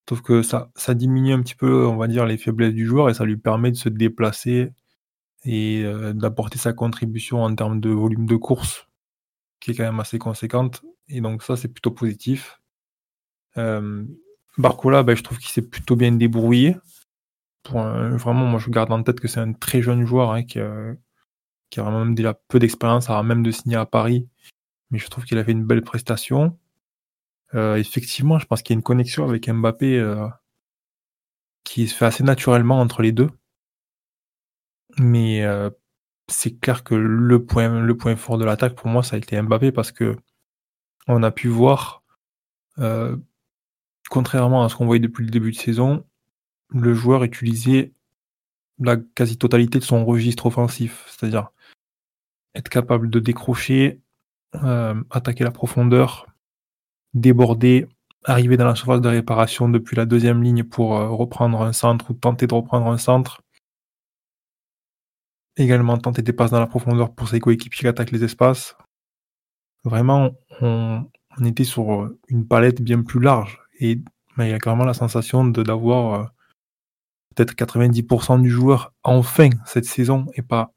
trouve que ça, diminue un petit peu, on va dire, les faiblesses du joueur et ça lui permet de se déplacer et d'apporter sa contribution en termes de volume de course qui est quand même assez conséquente. Et donc ça, c'est plutôt positif. Euh, Barcola, ben, je trouve qu'il s'est plutôt bien débrouillé. Pour vraiment, moi, je garde en tête que c'est un très jeune joueur hein, qui, a, qui, a, vraiment déjà peu d'expérience, a même de signer à Paris. Mais je trouve qu'il a fait une belle prestation. Euh, effectivement, je pense qu'il y a une connexion avec Mbappé euh, qui se fait assez naturellement entre les deux. Mais euh, c'est clair que le point, le point fort de l'attaque pour moi, ça a été Mbappé parce que on a pu voir, contrairement à ce qu'on voyait depuis le début de saison, le joueur utiliser la quasi-totalité de son registre offensif, c'est-à-dire être capable de décrocher, attaquer la profondeur, déborder, arriver dans la surface de réparation depuis la deuxième ligne pour euh, reprendre un centre ou tenter de reprendre un centre, également tenter des passes dans la profondeur pour ses coéquipiers qui attaquent les espaces. Vraiment, on, était sur une palette bien plus large. Et il y a carrément la sensation d'avoir euh, peut-être 90% du joueur enfin cette saison et pas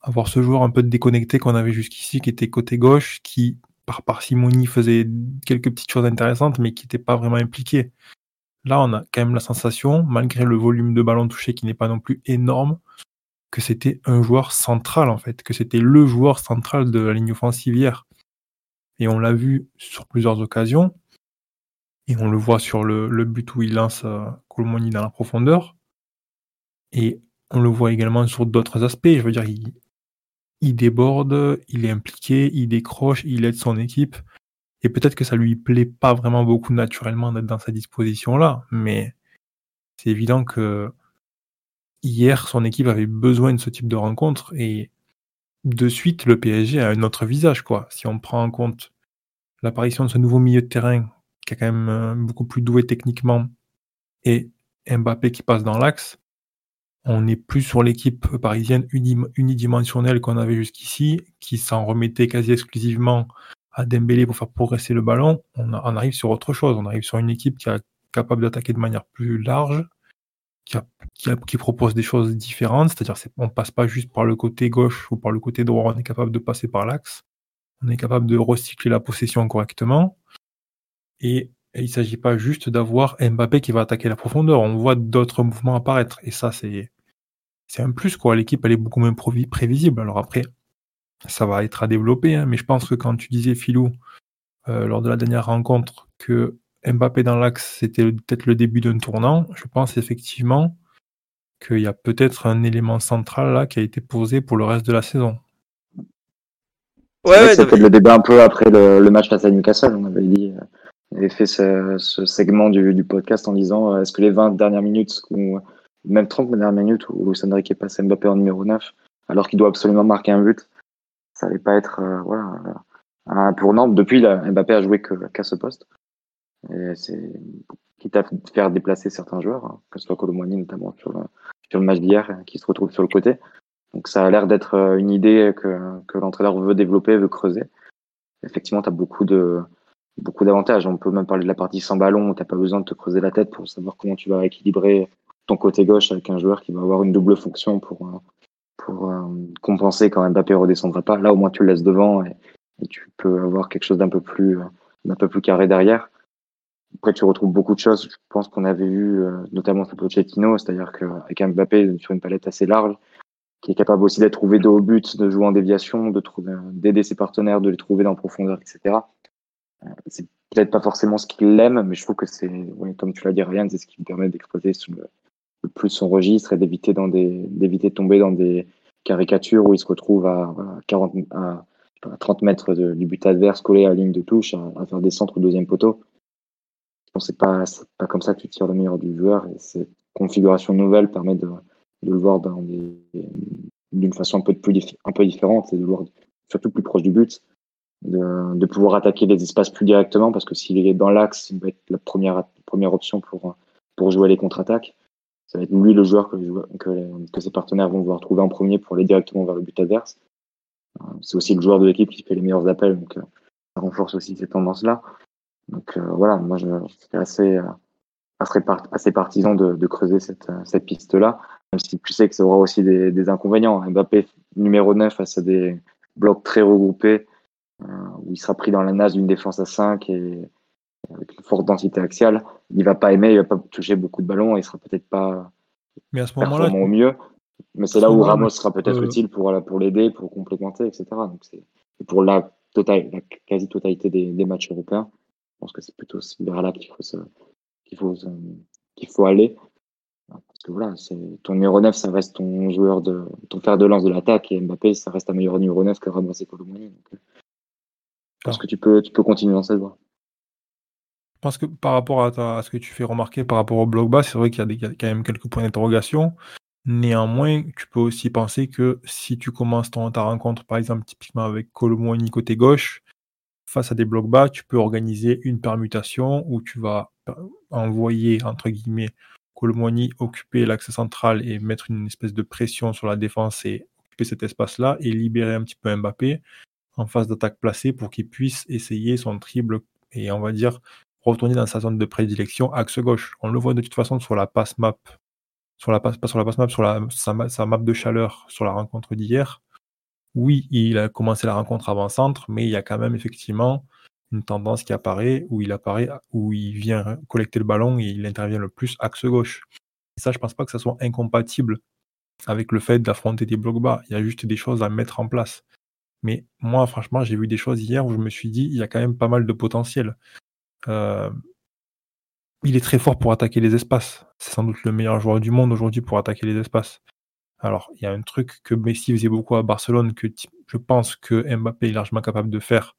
avoir ce joueur un peu déconnecté qu'on avait jusqu'ici, qui était côté gauche, qui par parcimonie faisait quelques petites choses intéressantes, mais qui n'était pas vraiment impliqué. Là, on a quand même la sensation, malgré le volume de ballons touchés qui n'est pas non plus énorme, que c'était un joueur central en fait, que c'était le joueur central de la ligne offensive hier. Et on l'a vu sur plusieurs occasions, et on le voit sur le, but où il lance euh, Colmoni dans la profondeur, et on le voit également sur d'autres aspects. Je veux dire, déborde, il est impliqué, il décroche, il aide son équipe. Et peut-être que ça lui plaît pas vraiment beaucoup naturellement d'être dans cette disposition-là, mais c'est évident que hier, son équipe avait besoin de ce type de rencontre et de suite, le PSG a un autre visage, quoi. Si on prend en compte l'apparition de ce nouveau milieu de terrain qui est quand même euh, beaucoup plus doué techniquement et Mbappé qui passe dans l'axe, on n'est plus sur l'équipe parisienne unidimensionnelle qu'on avait jusqu'ici, qui s'en remettait quasi exclusivement à Dembélé pour faire progresser le ballon. On, arrive sur autre chose. On arrive sur une équipe qui est capable d'attaquer de manière plus large, qui, propose des choses différentes. C'est-à-dire on passe pas juste par le côté gauche ou par le côté droit. On est capable de passer par l'axe. On est capable de recycler la possession correctement. Et et il ne s'agit pas juste d'avoir Mbappé qui va attaquer la profondeur. On voit d'autres mouvements apparaître. Et ça, c'est, c'est un plus, quoi. L'équipe, elle est beaucoup moins prévisible. Alors après, ça va être à développer. Hein. mais je pense que quand tu disais, Philou, euh, lors de la dernière rencontre, que Mbappé dans l'axe, c'était peut-être le début d'un tournant, je pense effectivement qu'il y a peut-être un élément central là qui a été posé pour le reste de la saison. Ouais, c'était le débat un peu après le, le, match face à Newcastle. On avait dit, euh, avait fait ce, ce segment du, du, podcast en disant euh, est-ce que les 20 dernières minutes ou même 30 dernières minutes où Luis Enrique passe Mbappé en numéro 9 alors qu'il doit absolument marquer un but, ça allait pas être euh, voilà, un tournant. Depuis, Mbappé a joué qu'à ce poste. Et c'est quitte à faire déplacer certains joueurs, hein, que ce soit Colomboigny notamment sur le, match d'hier, euh, qui se retrouve sur le côté. Donc ça a l'air d'être une idée que, que l'entraîneur veut développer, veut creuser. Effectivement, tu as beaucoup de, beaucoup d'avantages. On peut même parler de la partie sans ballon, tu n'as pas besoin de te creuser la tête pour savoir comment tu vas équilibrer ton côté gauche avec un joueur qui va avoir une double fonction pour, euh, pour euh, compenser quand Mbappé redescendra pas. Là, au moins, tu le laisses devant et, tu peux avoir quelque chose d'un peu plus, euh, d'un peu plus carré derrière. Après, tu retrouves beaucoup de choses. Je pense qu'on avait vu, notamment sur Pochettino, c'est-à-dire qu'avec Mbappé sur une palette assez large, qui est capable aussi d'être trouvé de haut but, de jouer en déviation, de d'aider ses partenaires, de les trouver dans profondeur, etc c'est peut-être pas forcément ce qu'il aime, mais je trouve que c'est, comme tu l'as dit, Ryan, c'est ce qui lui permet d'exploiter plus son registre et d'éviter dans d'éviter de tomber dans des caricatures où il se retrouve à, 40, à, 30 mètres du but adverse, collé à la ligne de touche, à, faire des centres au deuxième poteau. Que c'est pas, pas comme ça que tu tires le meilleur du joueur et cette configuration nouvelle permet de, le voir d'une façon un peu, plus, un peu différente et de le voir surtout plus proche du but de, de, pouvoir attaquer les espaces plus directement parce que s'il est dans l'axe, il va être la première, première option pour, pour jouer les contre-attaques. Ça va être lui le joueur que, ses partenaires vont vouloir trouver en premier pour aller directement vers le but adverse. Euh, c'est aussi le joueur de l'équipe qui fait les meilleurs appels, donc euh, ça renforce aussi ces tendances-là. Donc euh, voilà, moi je, suis assez, assez, partisan de, creuser cette, cette piste-là, même si tu sais que ça aura aussi des, inconvénients. Mbappé numéro 9 face à des blocs très regroupés, où il sera pris dans la nasse d'une défense à 5 et avec une forte densité axiale, il va pas aimer, il va pas toucher beaucoup de ballons, et il sera peut-être pas mais à ce moment-là, au mieux. Mais c'est là où Ramos sera peut-être utile pour, pour l'aider, pour complémenter, etc. Donc c'est pour la, totale, la quasi-totalité des, des, matchs européens. Je pense que c'est plutôt vers là qu'il faut, qu'il faut, qu'il faut aller. Parce que voilà, ton numéro 9, ça reste ton joueur de ton fer de lance de l'attaque et Mbappé, ça reste un meilleur numéro 9 que Ramos et Colomani. Donc, pense que tu peux, tu peux continuer dans cette voie. Je pense que par rapport à, ce que tu fais remarquer par rapport au bloc bas, c'est vrai qu'il y, a quand même quelques points d'interrogation. Néanmoins, tu peux aussi penser que si tu commences ton, ta rencontre, par exemple, typiquement avec Colomboigny côté gauche, face à des blocs bas, tu peux organiser une permutation où tu vas envoyer, entre guillemets, Colomboigny occuper l'axe central et mettre une espèce de pression sur la défense et occuper cet espace-là et libérer un petit peu Mbappé en phase d'attaque placée pour qu'il puisse essayer son triple et on va dire retourner dans sa zone de prédilection axe gauche. On le voit de toute façon sur la passe map, sur la passe, pas sur la passe map, sur sa, map de chaleur sur la rencontre d'hier. Oui, il a commencé la rencontre avant-centre, mais il y a quand même effectivement une tendance qui apparaît où il apparaît, où il vient collecter le ballon et il intervient le plus axe gauche. Et ça, je pense pas que ça soit incompatible avec le fait d'affronter des blocs bas. Il y a juste des choses à mettre en place. Mais moi, franchement, j'ai vu des choses hier où je me suis dit, il y a quand même pas mal de potentiel. Euh, il est très fort pour attaquer les espaces. C'est sans doute le meilleur joueur du monde aujourd'hui pour attaquer les espaces. Alors, il y a un truc que Messi faisait beaucoup à Barcelone, que je pense que Mbappé est largement capable de faire,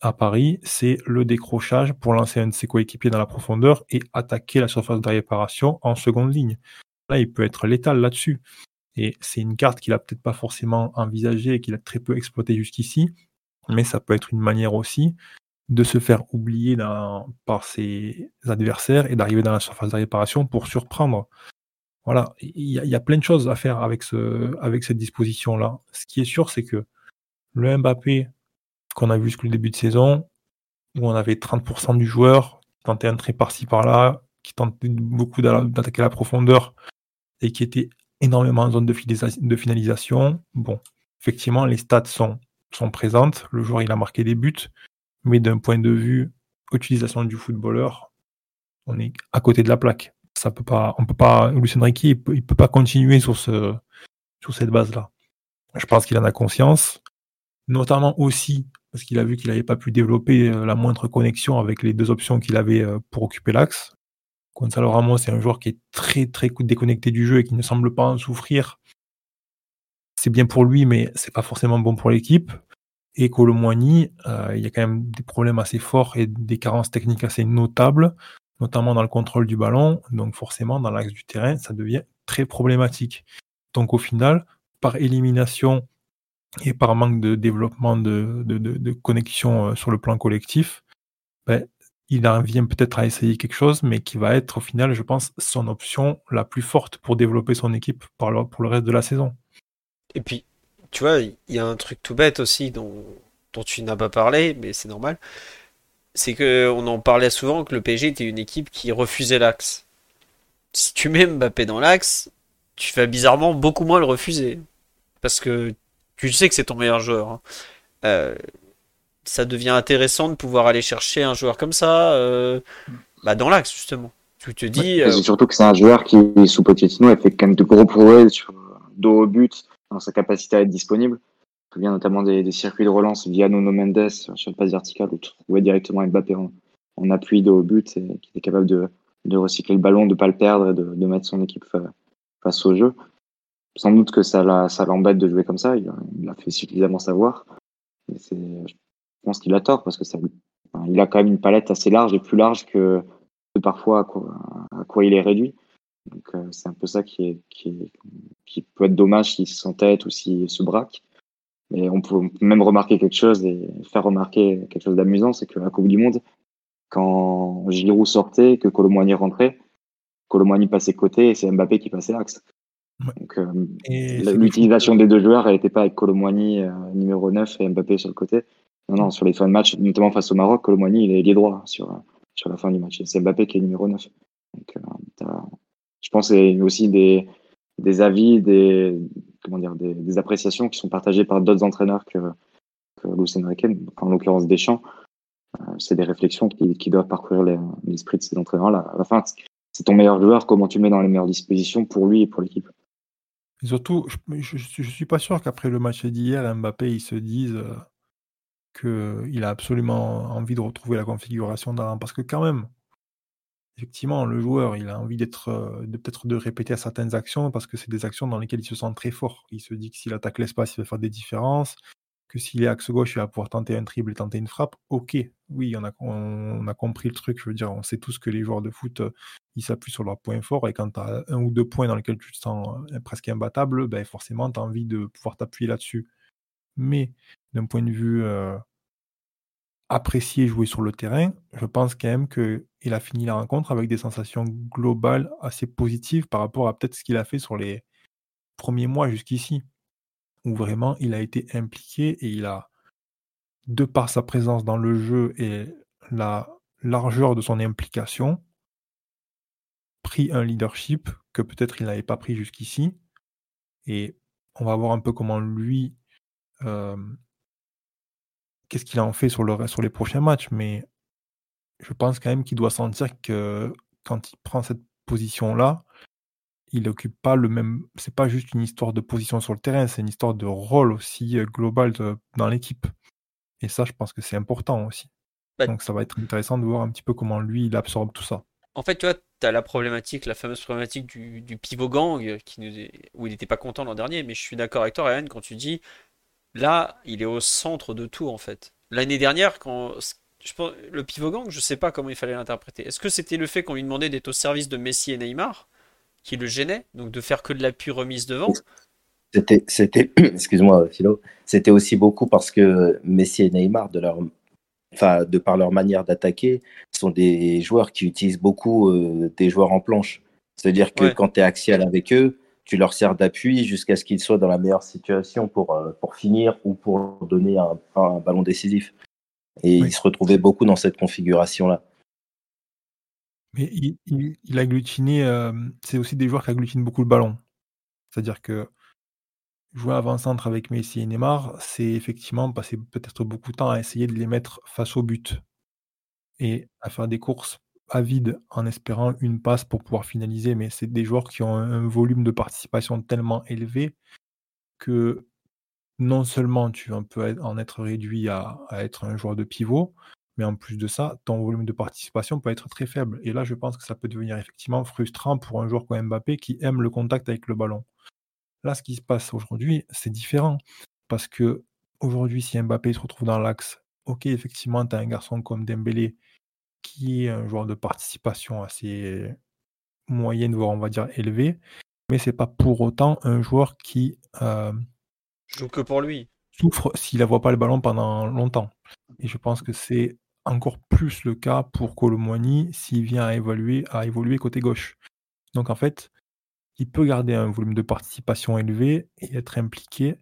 à Paris, c'est le décrochage pour lancer un de ses coéquipiers dans la profondeur et attaquer la surface de réparation en seconde ligne. Là, il peut être létal là-dessus. Et c'est une carte qu'il a peut-être pas forcément envisagée et qu'il a très peu exploité jusqu'ici, mais ça peut être une manière aussi de se faire oublier par ses adversaires et d'arriver dans la surface de réparation pour surprendre. Voilà, il y, a plein de choses à faire avec, ce, avec cette disposition-là. Ce qui est sûr, c'est que le Mbappé qu'on a vu jusqu'au début de saison, où on avait 30% du joueur qui tentait un trait par-ci par-là, qui tentait beaucoup d'attaquer la profondeur et qui était énormément en zone de, finalisation. Bon, effectivement, les stats sont, sont présentes. Le joueur, il a marqué des buts, mais d'un point de vue utilisation du footballeur, on est à côté de la plaque. Ça peut pas, on peut pas, Lucien Riquet, il peut, peut pas continuer sur cette base-là. Je pense qu'il en a conscience, notamment aussi parce qu'il a vu qu'il n'avait pas pu développer euh, la moindre connexion avec les deux options qu'il avait euh, pour occuper l'axe. Gonzalo Ramos, c'est un joueur qui est très très déconnecté du jeu et qui ne semble pas en souffrir. C'est bien pour lui, mais c'est pas forcément bon pour l'équipe. Et Colomwani, euh, il y a quand même des problèmes assez forts et des carences techniques assez notables, notamment dans le contrôle du ballon. Donc forcément, dans l'axe du terrain, ça devient très problématique. Donc au final, par élimination et par manque de développement de, de, connexion euh, sur le plan collectif, ben, il en vient peut-être à essayer quelque chose, mais qui va être au final, je pense, son option la plus forte pour développer son équipe pour le, reste de la saison. Et puis, tu vois, il y a un truc tout bête aussi dont, dont tu n'as pas parlé, mais c'est normal. C'est qu'on en parlait souvent que le PSG était une équipe qui refusait l'axe. Si tu mets Mbappé dans l'axe, tu vas bizarrement beaucoup moins le refuser. Parce que tu sais que c'est ton meilleur joueur. Hein. Euh, ça devient intéressant de pouvoir aller chercher un joueur comme ça euh, bah dans l'axe justement. Tu te dis. Euh, surtout que c'est un joueur qui sous Pochettino a fait quand même de gros progrès sur dos au but dans sa capacité à être disponible. Je me notamment des, circuits de relance via Nuno Mendes sur le passe vertical où tu trouvais directement Mbappé en, en appui dos au but et qui était capable de, de recycler le ballon, de pas le perdre et de, de mettre son équipe face au jeu. Sans doute que ça l'embête de jouer comme ça, il, il a fait suffisamment savoir. Je pense qu'il a tort parce que il a quand même une palette assez large et plus large que, parfois à quoi, il est réduit. Donc euh, c'est un peu ça qui, est, qui, qui peut être dommage s'il s'entête ou s'il se braque. Mais on peut même remarquer quelque chose et faire remarquer quelque chose d'amusant, c'est que la Coupe du Monde, quand Giroud sortait, que Colomboigny rentrait, Colomboigny passait côté et c'est Mbappé qui passait l'axe. Donc, euh, l'utilisation des deux joueurs, elle n'était pas avec Colomboigny euh, numéro 9 et Mbappé sur le côté. Non, non, sur les fins de match, notamment face au Maroc, Colomboigny, il est ailier droit sur, sur la fin du match. C'est Mbappé qui est numéro 9. Donc, euh, je pense qu'il y a aussi des, avis, des, comment dire, des, appréciations qui sont partagées par d'autres entraîneurs que, que Lucien en l'occurrence Deschamps. c'est des réflexions qui, doivent parcourir l'esprit de ces entraîneurs-là. À la fin, c'est ton meilleur joueur, comment tu mets dans les meilleures dispositions pour lui et pour l'équipe? Je ne suis pas sûr qu'après le match d'hier, Mbappé, il se dise euh, qu'il a absolument envie de retrouver la configuration d'avant. Parce que quand même, effectivement, le joueur, il a envie d'être, euh, de peut-être de répéter certaines actions parce que c'est des actions dans lesquelles il se sent très fort. Il se dit que s'il attaque l'espace, il va faire des différences que s'il est axe gauche, il va pouvoir tenter un triple et tenter une frappe. Ok, oui, on a, compris le truc. Je veux dire, on sait tous que les joueurs de foot, ils s'appuient sur leurs points forts et quand tu as un ou deux points dans lesquels tu te sens euh, presque imbattable, ben forcément, tu as envie de pouvoir t'appuyer là-dessus. Mais d'un point de vue euh, apprécié jouer sur le terrain, je pense quand même qu'il a fini la rencontre avec des sensations globales assez positives par rapport à peut-être ce qu'il a fait sur les premiers mois jusqu'ici où vraiment il a été impliqué et il a, de par sa présence dans le jeu et la largeur de son implication, pris un leadership que peut-être il n'avait pas pris jusqu'ici. Et on va voir un peu comment lui, qu'est-ce qu'il en fait sur, le, sur les prochains matchs. Mais je pense quand même qu'il doit sentir que quand il prend cette position-là, il occupe pas le même. C'est pas juste une histoire de position sur le terrain, c'est une histoire de rôle aussi euh, global dans l'équipe. Et ça, je pense que c'est important aussi. Bah Donc ça va être intéressant de voir un petit peu comment lui, il absorbe tout ça. En fait, tu vois, tu as la problématique, la fameuse problématique du, pivot gang, qui nous où il n'était pas content l'an dernier, mais je suis d'accord avec toi, Ryan, quand tu dis, là, il est au centre de tout, en fait. l'année dernière, quand je pense, le pivot gang, je sais pas comment il fallait l'interpréter. Est-ce que c'était le fait qu'on lui demandait d'être au service de Messi et Neymar qui le gênait, donc de faire que de l'appui remise devant? C'était, c'était, excuse-moi Philo, c'était aussi beaucoup parce que Messi et Neymar, de leur, enfin, de par leur manière d'attaquer, sont des joueurs qui utilisent beaucoup euh, des joueurs en planche. C'est-à-dire que Ouais. quand tu es axial avec eux, tu leur sers d'appui jusqu'à ce qu'ils soient dans la meilleure situation pour, euh, pour finir ou pour donner un, un ballon décisif. Et Oui. ils se retrouvaient beaucoup dans cette configuration-là. Mais il, il, il agglutinait, euh, c'est aussi des joueurs qui agglutinent beaucoup le ballon. C'est-à-dire que jouer avant-centre avec Messi et Neymar, c'est effectivement passer peut-être beaucoup de temps à essayer de les mettre face au but et à faire des courses à vide en espérant une passe pour pouvoir finaliser. Mais c'est des joueurs qui ont un, volume de participation tellement élevé que non seulement tu peux en être réduit à, à être un joueur de pivot, mais en plus de ça, ton volume de participation peut être très faible. Et là, je pense que ça peut devenir effectivement frustrant pour un joueur comme Mbappé qui aime le contact avec le ballon. Là, ce qui se passe aujourd'hui, c'est différent. Parce que aujourd'hui, si Mbappé se retrouve dans l'axe, ok, effectivement, tu as un garçon comme Dembélé qui est un joueur de participation assez moyenne, voire on va dire élevée, mais c'est pas pour autant un joueur qui euh, Je joue que pour lui. souffre s'il ne voit pas le ballon pendant longtemps. Et je pense que c'est encore plus le cas pour Colomboigny s'il vient à évoluer, à évoluer côté gauche. Donc en fait, il peut garder un volume de participation élevé et être impliqué.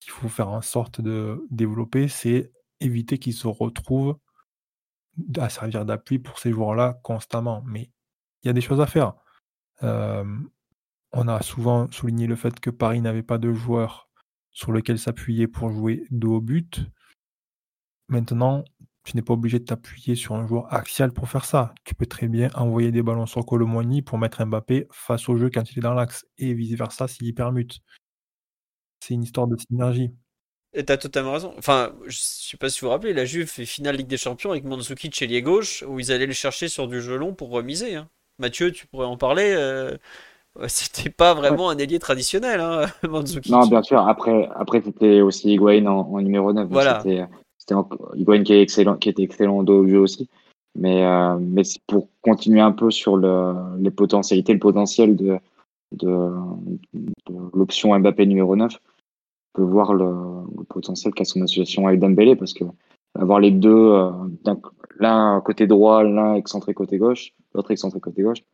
Qu'il faut faire en sorte de développer, c'est éviter qu'il se retrouve à servir d'appui pour ces joueurs-là constamment. Mais il y a des choses à faire. On a souvent souligné le fait que Paris n'avait pas de joueurs sur lequel s'appuyer pour jouer dos au but. Maintenant, tu n'es pas obligé de t'appuyer sur un joueur axial pour faire ça. Tu peux très bien envoyer des ballons sur Colomboigny pour mettre Mbappé face au jeu quand il est dans l'axe et vice-versa s'il permute. C'est une histoire de synergie. Et t'as totalement raison. Enfin, je sais pas si vous vous rappelez, la Juve fait finale Ligue des Champions avec Mandzukic ailier gauche, où ils allaient le chercher sur du jeu long pour remiser. hein. Mathieu, tu pourrais en parler. euh, C'était pas vraiment un ailier traditionnel, hein, Mandzukic. Non, bien sûr. Après, après c'était aussi Higuain en, en numéro 9. donc Voilà. C'était, Higuain qui, est excellent, qui était excellent au jeu aussi. Mais, euh, mais pour continuer un peu sur le, les potentialités, le potentiel de, de, de l'option Mbappé numéro 9, on peut voir le, potentiel qu'a son association avec Dembélé parce que avoir les deux, euh, l'un côté droit, l'un excentré côté gauche, l'autre excentré côté gauche,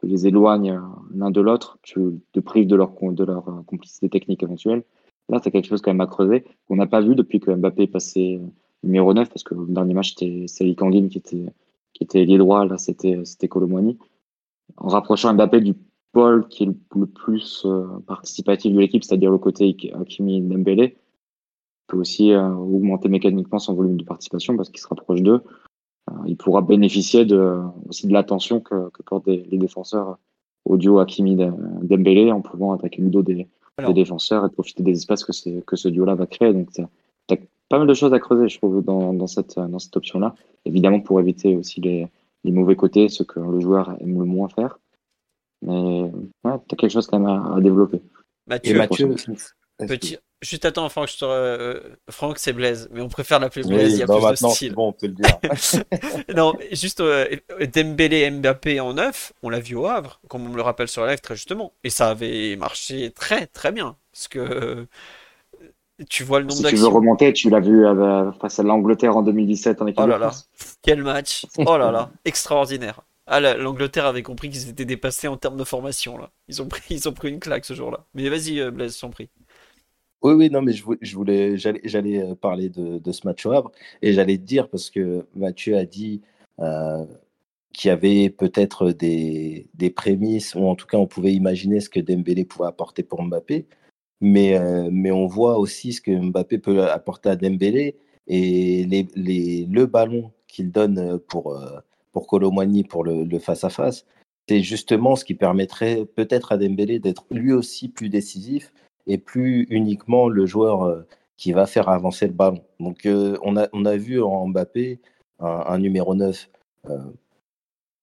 tu les éloignes euh, l'un de l'autre, tu te prives de leur, de leur euh, complicité technique éventuelle. Là, c'est quelque chose quand même à creuser qu'on n'a pas vu depuis que Mbappé est passé numéro 9 parce que le dernier match, c'était Sally Kangin qui était, qui était ailier droit, là, c'était c'était Colomboigny. En rapprochant Mbappé du pôle qui est le, le plus euh, participatif de l'équipe, c'est-à-dire le côté Hakimi Dembélé, peut aussi euh, augmenter mécaniquement son volume de participation parce qu'il se rapproche d'eux. Euh, il pourra bénéficier de, aussi de l'attention que, que portent les défenseurs au duo Hakimi Dembélé en pouvant attaquer le dos des, des défenseurs et profiter des espaces que, que ce duo-là va créer. Donc, tu as pas mal de choses à creuser, je trouve, dans, dans cette, dans cette option-là. Évidemment, pour éviter aussi les, les mauvais côtés, ce que le joueur aime le moins faire. Mais ouais, tu as quelque chose quand même à, à développer. Et Mathieu, Mathieu, petit... Juste attends, Franck, je te... euh, Franck, c'est Blaise, mais on préfère l'appeler Oui, Blaise, il y a non, plus de maintenant, style. bon, on peut le dire. Non, juste euh, Dembélé Mbappé en neuf, on l'a vu au Havre, comme on me le rappelle sur la live très justement. Et ça avait marché très très bien. Parce que euh, tu vois le nombre Si tu veux d'actions. remonter, tu l'as vu euh, face à l'Angleterre en 2017 en équipe Oh là là, quel match! Oh là là, extraordinaire. Ah, la- l'Angleterre avait compris qu'ils étaient dépassés en termes de formation là. Ils ont pris, ils ont pris une claque ce jour-là. Mais vas-y, euh, Blaise, t'en prie. Oui, oui, non, mais je, vou- je voulais, j'allais, euh, parler de, ce match au Havre et j'allais te dire parce que Mathieu a dit euh, qu'il y avait peut-être des, des prémices ou en tout cas on pouvait imaginer ce que Dembélé pouvait apporter pour Mbappé, mais, mais on voit aussi ce que Mbappé peut apporter à Dembélé et les, les, le ballon qu'il donne pour, pour Colomboigny pour le, face-à-face, c'est justement ce qui permettrait peut-être à Dembélé d'être lui aussi plus décisif et plus uniquement le joueur euh, qui va faire avancer le ballon. Donc euh, on, a, on a vu en Mbappé un, numéro 9 euh,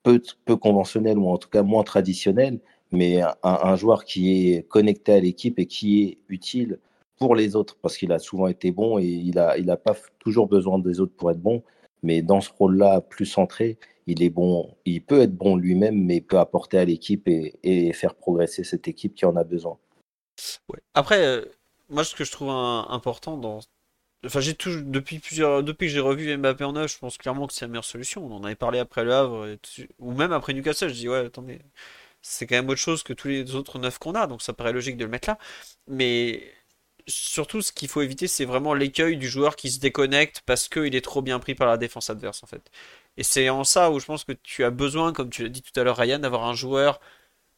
peu, peu conventionnel ou en tout cas moins traditionnel, mais un, un joueur qui est connecté à l'équipe et qui est utile pour les autres, parce qu'il a souvent été bon et il n'a il a pas toujours besoin des autres pour être bon. Mais dans ce rôle-là, plus centré, il est bon, il peut être bon lui-même, mais il peut apporter à l'équipe et, faire progresser cette équipe qui en a besoin. Après, euh, moi, ce que je trouve important dans. Enfin, j'ai depuis plusieurs, depuis que j'ai revu Mbappé en neuf, je pense clairement que c'est la meilleure solution. On en avait parlé après le Havre, ou même après Newcastle. Je dis ouais, attendez, c'est quand même autre chose que tous les autres neufs qu'on a, donc ça paraît logique de le mettre là. Mais surtout, ce qu'il faut éviter, c'est vraiment l'écueil du joueur qui se déconnecte parce qu'il est trop bien pris par la défense adverse, en fait. Et c'est en ça où je pense que tu as besoin, comme tu l'as dit tout à l'heure, Ryan, d'avoir un joueur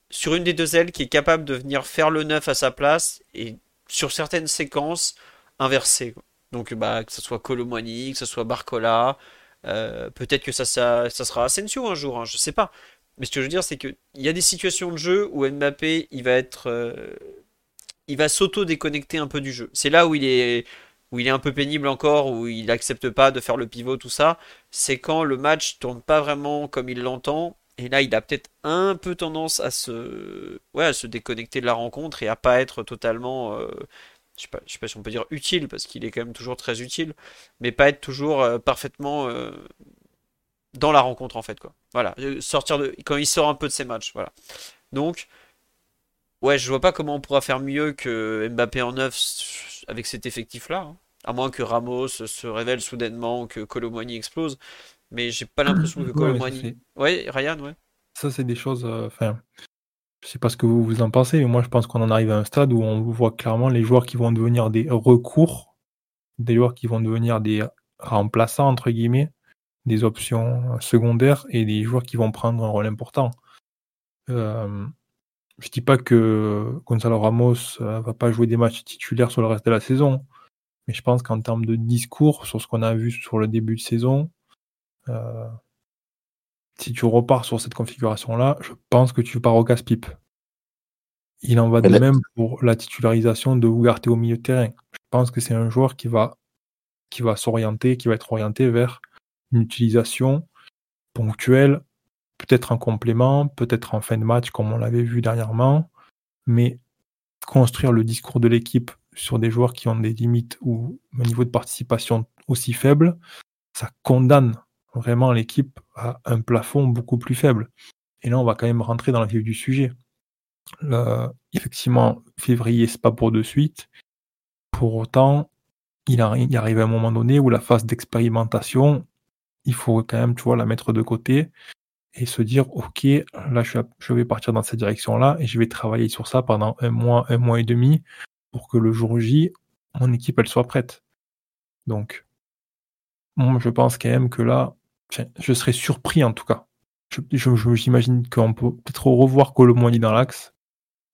sur une des deux ailes qui est capable de venir faire le neuf à sa place et sur certaines séquences inverser. Donc, bah, que ce soit Colomani, que ce soit Barcola, euh, peut-être que ça, ça, sera Asensio un jour, hein, je sais pas. Mais ce que je veux dire, c'est qu'il y a des situations de jeu où Mbappé, il va être. Euh, il va s'auto-déconnecter un peu du jeu. C'est là où il est où il est un peu pénible encore, où il n'accepte pas de faire le pivot, tout ça, c'est quand le match tourne pas vraiment comme il l'entend. Et là, il a peut-être un peu tendance à se, ouais, à se déconnecter de la rencontre et à pas être totalement, euh, je sais pas, sais pas si on peut dire utile parce qu'il est quand même toujours très utile, mais pas être toujours euh, parfaitement euh, dans la rencontre en fait quoi. Voilà, sortir de quand il sort un peu de ses matchs, voilà. Donc Ouais, je vois pas comment on pourra faire mieux que Mbappé en neuf avec cet effectif-là. Hein. À moins que Ramos se révèle soudainement, que Colomboigny explose. Mais j'ai pas l'impression que Colomboigny. Ouais, Ryan, ouais. Ça, c'est des choses. Euh, je sais pas ce que vous, vous en pensez, mais moi, je pense qu'on en arrive à un stade où on voit clairement les joueurs qui vont devenir des recours, des joueurs qui vont devenir des remplaçants, entre guillemets, des options secondaires et des joueurs qui vont prendre un rôle important. Euh, je dis pas que Gonzalo Ramos euh, va pas jouer des matchs titulaires sur le reste de la saison, mais je pense qu'en termes de discours sur ce qu'on a vu sur le début de saison, euh, si tu repars sur cette configuration-là, je pense que tu pars au casse-pipe. Il en va de même pour la titularisation de Ugarte au milieu de terrain. Je pense que c'est un joueur qui va, qui va s'orienter, qui va être orienté vers une utilisation ponctuelle peut-être en complément, peut-être en fin de match comme on l'avait vu dernièrement, mais construire le discours de l'équipe sur des joueurs qui ont des limites ou un niveau de participation aussi faible, ça condamne vraiment l'équipe à un plafond beaucoup plus faible. Et là, on va quand même rentrer dans le vif du sujet. effectivement, février, c'est pas pour de suite. Pour autant, il, arrive à un moment donné où la phase d'expérimentation, il faut quand même, tu vois, la mettre de côté et se dire ok là je, vais partir dans cette direction là et je vais travailler sur ça pendant un mois un mois et demi pour que le jour J mon équipe elle soit prête. Donc moi je pense quand même que là je serais surpris en tout cas. J'imagine qu'on peut peut-être revoir dit dans l'axe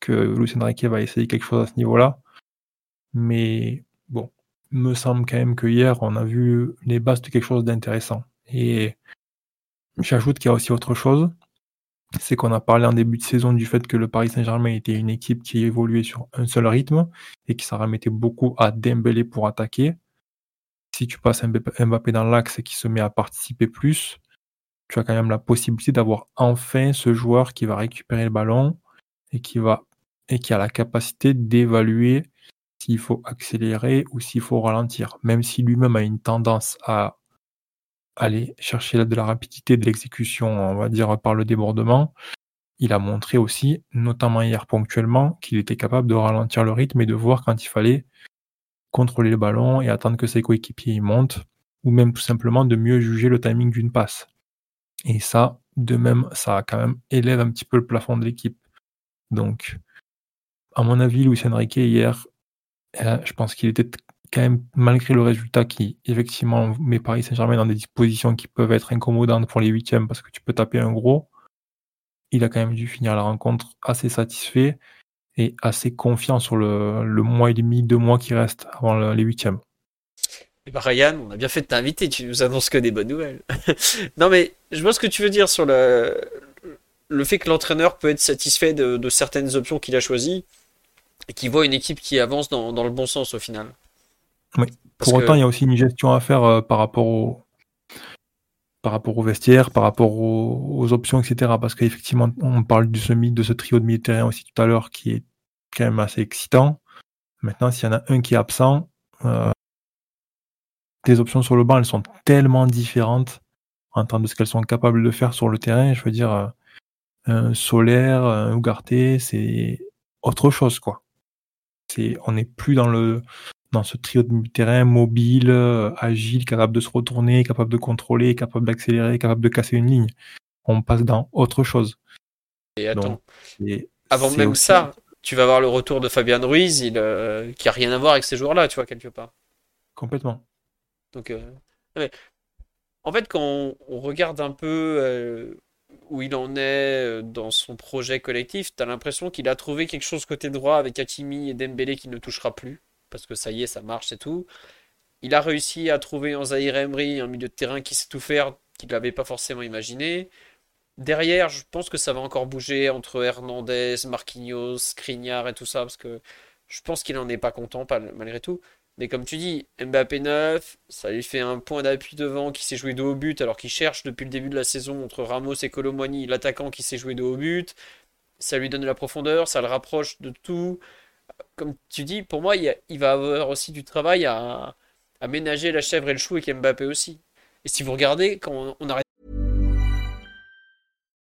que Lucien Riquet va essayer quelque chose à ce niveau là mais bon me semble quand même que hier on a vu les bases de quelque chose d'intéressant. Et J'ajoute qu'il y a aussi autre chose, c'est qu'on a parlé en début de saison du fait que le Paris Saint-Germain était une équipe qui évoluait sur un seul rythme et qui s'en remettait beaucoup à Dembélé pour attaquer. Si tu passes Mbappé dans l'axe et qui se met à participer plus, tu as quand même la possibilité d'avoir enfin ce joueur qui va récupérer le ballon et qui va et qui a la capacité d'évaluer s'il faut accélérer ou s'il faut ralentir, même si lui-même a une tendance à aller chercher de la rapidité de l'exécution, on va dire, par le débordement, il a montré aussi, notamment hier ponctuellement, qu'il était capable de ralentir le rythme et de voir quand il fallait contrôler le ballon et attendre que ses coéquipiers y montent, ou même tout simplement de mieux juger le timing d'une passe. Et ça, de même, ça quand même élève un petit peu le plafond de l'équipe. Donc, à mon avis, Luis Enrique hier, euh, je pense qu'il était quand même, malgré le résultat qui, effectivement, met Paris Saint-Germain dans des dispositions qui peuvent être incommodantes pour les huitièmes parce que tu peux taper un gros, il a quand même dû finir la rencontre assez satisfait et assez confiant sur le, mois et demi, deux mois qui restent avant les huitièmes. Et bah Ryan, on a bien fait de t'inviter, tu nous annonces que des bonnes nouvelles. non mais je vois ce que tu veux dire sur le, le fait que l'entraîneur peut être satisfait de, certaines options qu'il a choisies et qu'il voit une équipe qui avance dans le bon sens au final. Oui. Pour autant, il y a aussi une gestion à faire euh, par rapport au par rapport au vestiaire, par rapport aux, options, etc. Parce qu'effectivement, on parle du semi, de ce trio de milieu terrain aussi tout à l'heure qui est quand même assez excitant. Maintenant, s'il y en a un qui est absent, euh, tes options sur le banc, elles sont tellement différentes en termes de ce qu'elles sont capables de faire sur le terrain. Je veux dire, euh, un Solaire, un Ugarte, c'est autre chose, quoi. C'est, on n'est plus dans le dans ce trio de terrain mobile, euh, agile, capable de se retourner, capable de contrôler, capable d'accélérer, capable de casser une ligne. On passe dans autre chose. Et attends, avant même ça, tu vas voir le retour de Fabian Ruiz, il, euh, qui a rien à voir avec ces joueurs-là, tu vois, quelque part. Complètement. Donc, euh, en fait, quand on, regarde un peu où il en est dans son projet collectif, tu as l'impression qu'il a trouvé quelque chose côté droit avec Hakimi et Dembélé qui ne touchera plus parce que ça y est, ça marche, c'est tout. Il a réussi à trouver en Zahir Emery un milieu de terrain qui sait tout faire, qu'il n'avait pas forcément imaginé. Derrière, je pense que ça va encore bouger entre Hernandez, Marquinhos, Skriniar et tout ça, parce que je pense qu'il n'en est pas content malgré tout. Mais comme tu dis, Mbappé 9, ça lui fait un point d'appui devant qui s'est joué de haut but, alors qu'il cherche depuis le début de la saison entre Ramos et Colomani l'attaquant qui s'est joué de haut but. Ça lui donne de la profondeur, ça le rapproche de tout comme tu dis, pour moi, il, il va avoir aussi du travail à, ménager la chèvre et le chou avec Mbappé aussi. Et si vous regardez, quand on arrête.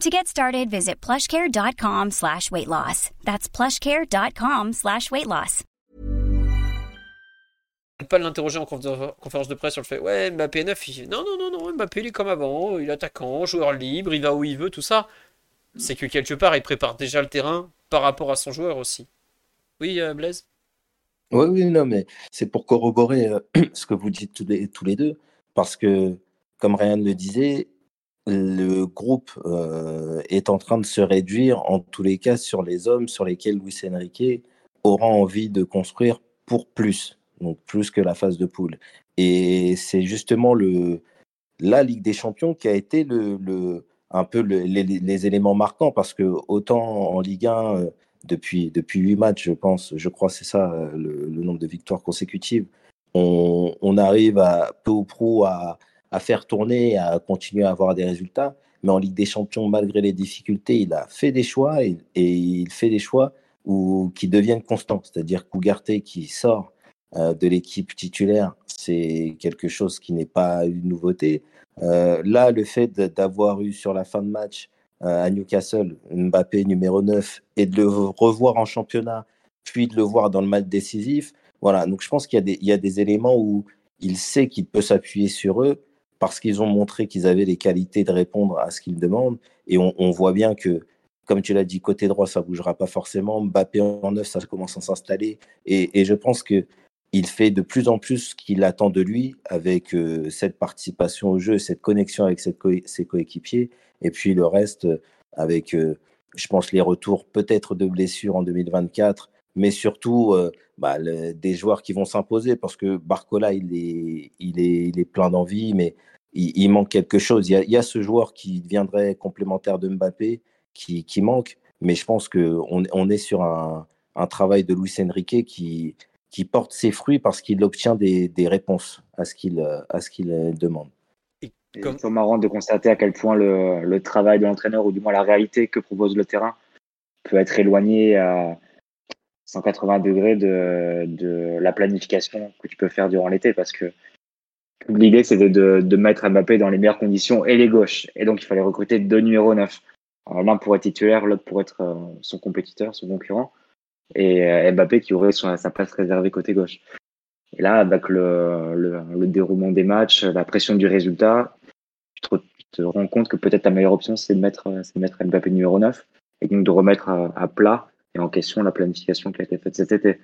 To get started, visit plushcare.com slash weight loss. That's plushcare.com slash weight loss. Pas l'interroger en conférence de presse sur le fait Ouais, Mbappé 9, il... non, non, non, non, Mbappé il est comme avant, il est attaquant, joueur libre, il va où il veut, tout ça. C'est que quelque part, il prépare déjà le terrain par rapport à son joueur aussi. Oui, euh, Blaise? Oui, oui, non, mais c'est pour corroborer euh, ce que vous dites tous les, tous les deux. Parce que, comme Ryan le disait, le groupe euh, est en train de se réduire, en tous les cas, sur les hommes sur lesquels Luis Enrique aura envie de construire pour plus, donc plus que la phase de poule. Et c'est justement le, la Ligue des Champions qui a été le, le un peu le, les, éléments marquants, parce que autant en Ligue 1, euh, depuis, depuis 8 matchs, je pense, je crois c'est ça euh, le, le, nombre de victoires consécutives, on, on arrive à peu ou prou à à faire tourner, à continuer à avoir des résultats. Mais en Ligue des Champions, malgré les difficultés, il a fait des choix et, il fait des choix où, qui deviennent constants. C'est-à-dire qu'Ougarté qui sort euh, de l'équipe titulaire, c'est quelque chose qui n'est pas une nouveauté. Euh, là, le fait d'avoir eu sur la fin de match euh, à Newcastle Mbappé numéro 9 et de le revoir en championnat, puis de le voir dans le match décisif, voilà. Donc je pense qu'il y, a des éléments où il sait qu'il peut s'appuyer sur eux parce qu'ils ont montré qu'ils avaient les qualités de répondre à ce qu'ils demandent. Et on, voit bien que, comme tu l'as dit, côté droit, ça bougera pas forcément. Mbappé en neuf, ça commence à s'installer. Et, je pense que il fait de plus en plus ce qu'il attend de lui avec euh, cette participation au jeu, cette connexion avec ses coéquipiers. Et puis le reste, avec, euh, je pense, les retours peut-être de blessures en 2024 mais surtout euh, bah, des joueurs qui vont s'imposer parce que Barcola, il est, il est, il est plein d'envie, mais il, manque quelque chose. Il y, a, ce joueur qui deviendrait complémentaire de Mbappé qui, qui manque, mais je pense qu'on on est sur un, un, travail de Luis Enrique qui, qui porte ses fruits parce qu'il obtient des, des, réponses à ce qu'il qu'il demande. C'est marrant de constater à quel point le, le travail de l'entraîneur, ou du moins la réalité que propose le terrain, peut être éloigné à, 180 degrés de, la planification que tu peux faire durant l'été parce que l'idée c'était de, de, mettre Mbappé dans les meilleures conditions et les gauches. Et donc il fallait recruter deux numéros 9. L'un pour être titulaire, l'autre pour être euh, son compétiteur, son concurrent. Et euh, Mbappé qui aurait sa place réservée côté gauche. Et là, avec le, le, déroulement des matchs, la pression du résultat, tu te, rends compte que peut-être ta meilleure option, c'est de mettre, c'est de mettre Mbappé numéro 9 et donc de remettre à, plat et en question la planification qui a été faite cet été.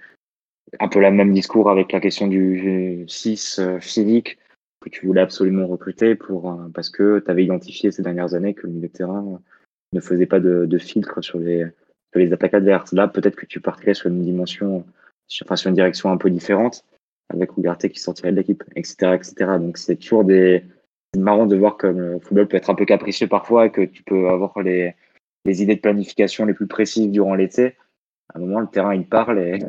Un peu le même discours avec la question du 6 euh, physique que tu voulais absolument recruter pour, euh, parce que tu avais identifié ces dernières années que le milieu de terrain ne faisait pas de, filtre sur les, sur les attaques adverses. Là, peut-être que tu partirais sur une dimension, sur, enfin, sur une direction un peu différente avec Ougarté qui sortirait de l'équipe, etc., etc. Donc c'est toujours des, marrant de voir comme le football peut être un peu capricieux parfois et que tu peux avoir les, les idées de planification les plus précises durant l'été. À un moment, le terrain, il parle et,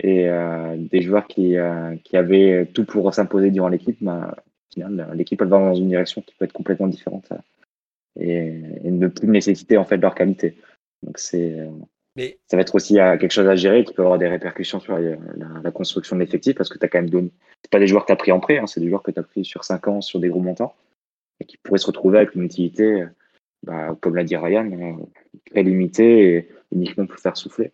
et euh, des joueurs qui, euh, qui avaient tout pour s'imposer durant l'équipe, bah, l'équipe elle va dans une direction qui peut être complètement différente euh, et, et ne plus nécessiter en fait leur qualité. Donc c'est mais... ça va être aussi quelque chose à gérer qui peut avoir des répercussions sur la, construction de l'effectif parce que tu as quand même donné. C'est pas des joueurs que tu as pris en prêt, hein, c'est des joueurs que tu as pris sur 5 ans sur des gros montants et qui pourraient se retrouver avec une utilité bah, comme l'a dit Ryan, euh, très limité et uniquement pour faire souffler.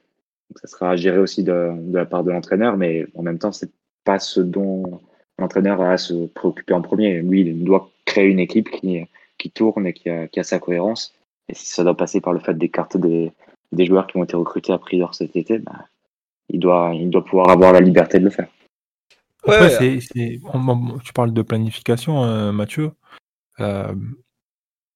Donc ça sera à gérer aussi de, la part de l'entraîneur, mais en même temps, c'est pas ce dont l'entraîneur a à se préoccuper en premier. Lui, il doit créer une équipe qui, qui tourne et qui a, qui a sa cohérence. Et si ça doit passer par le fait d'écarter des, des joueurs qui ont été recrutés à prix d'or cet été, bah, il, doit, il doit pouvoir avoir la liberté de le faire. Ouais, tu parles de planification, euh, Mathieu. Euh,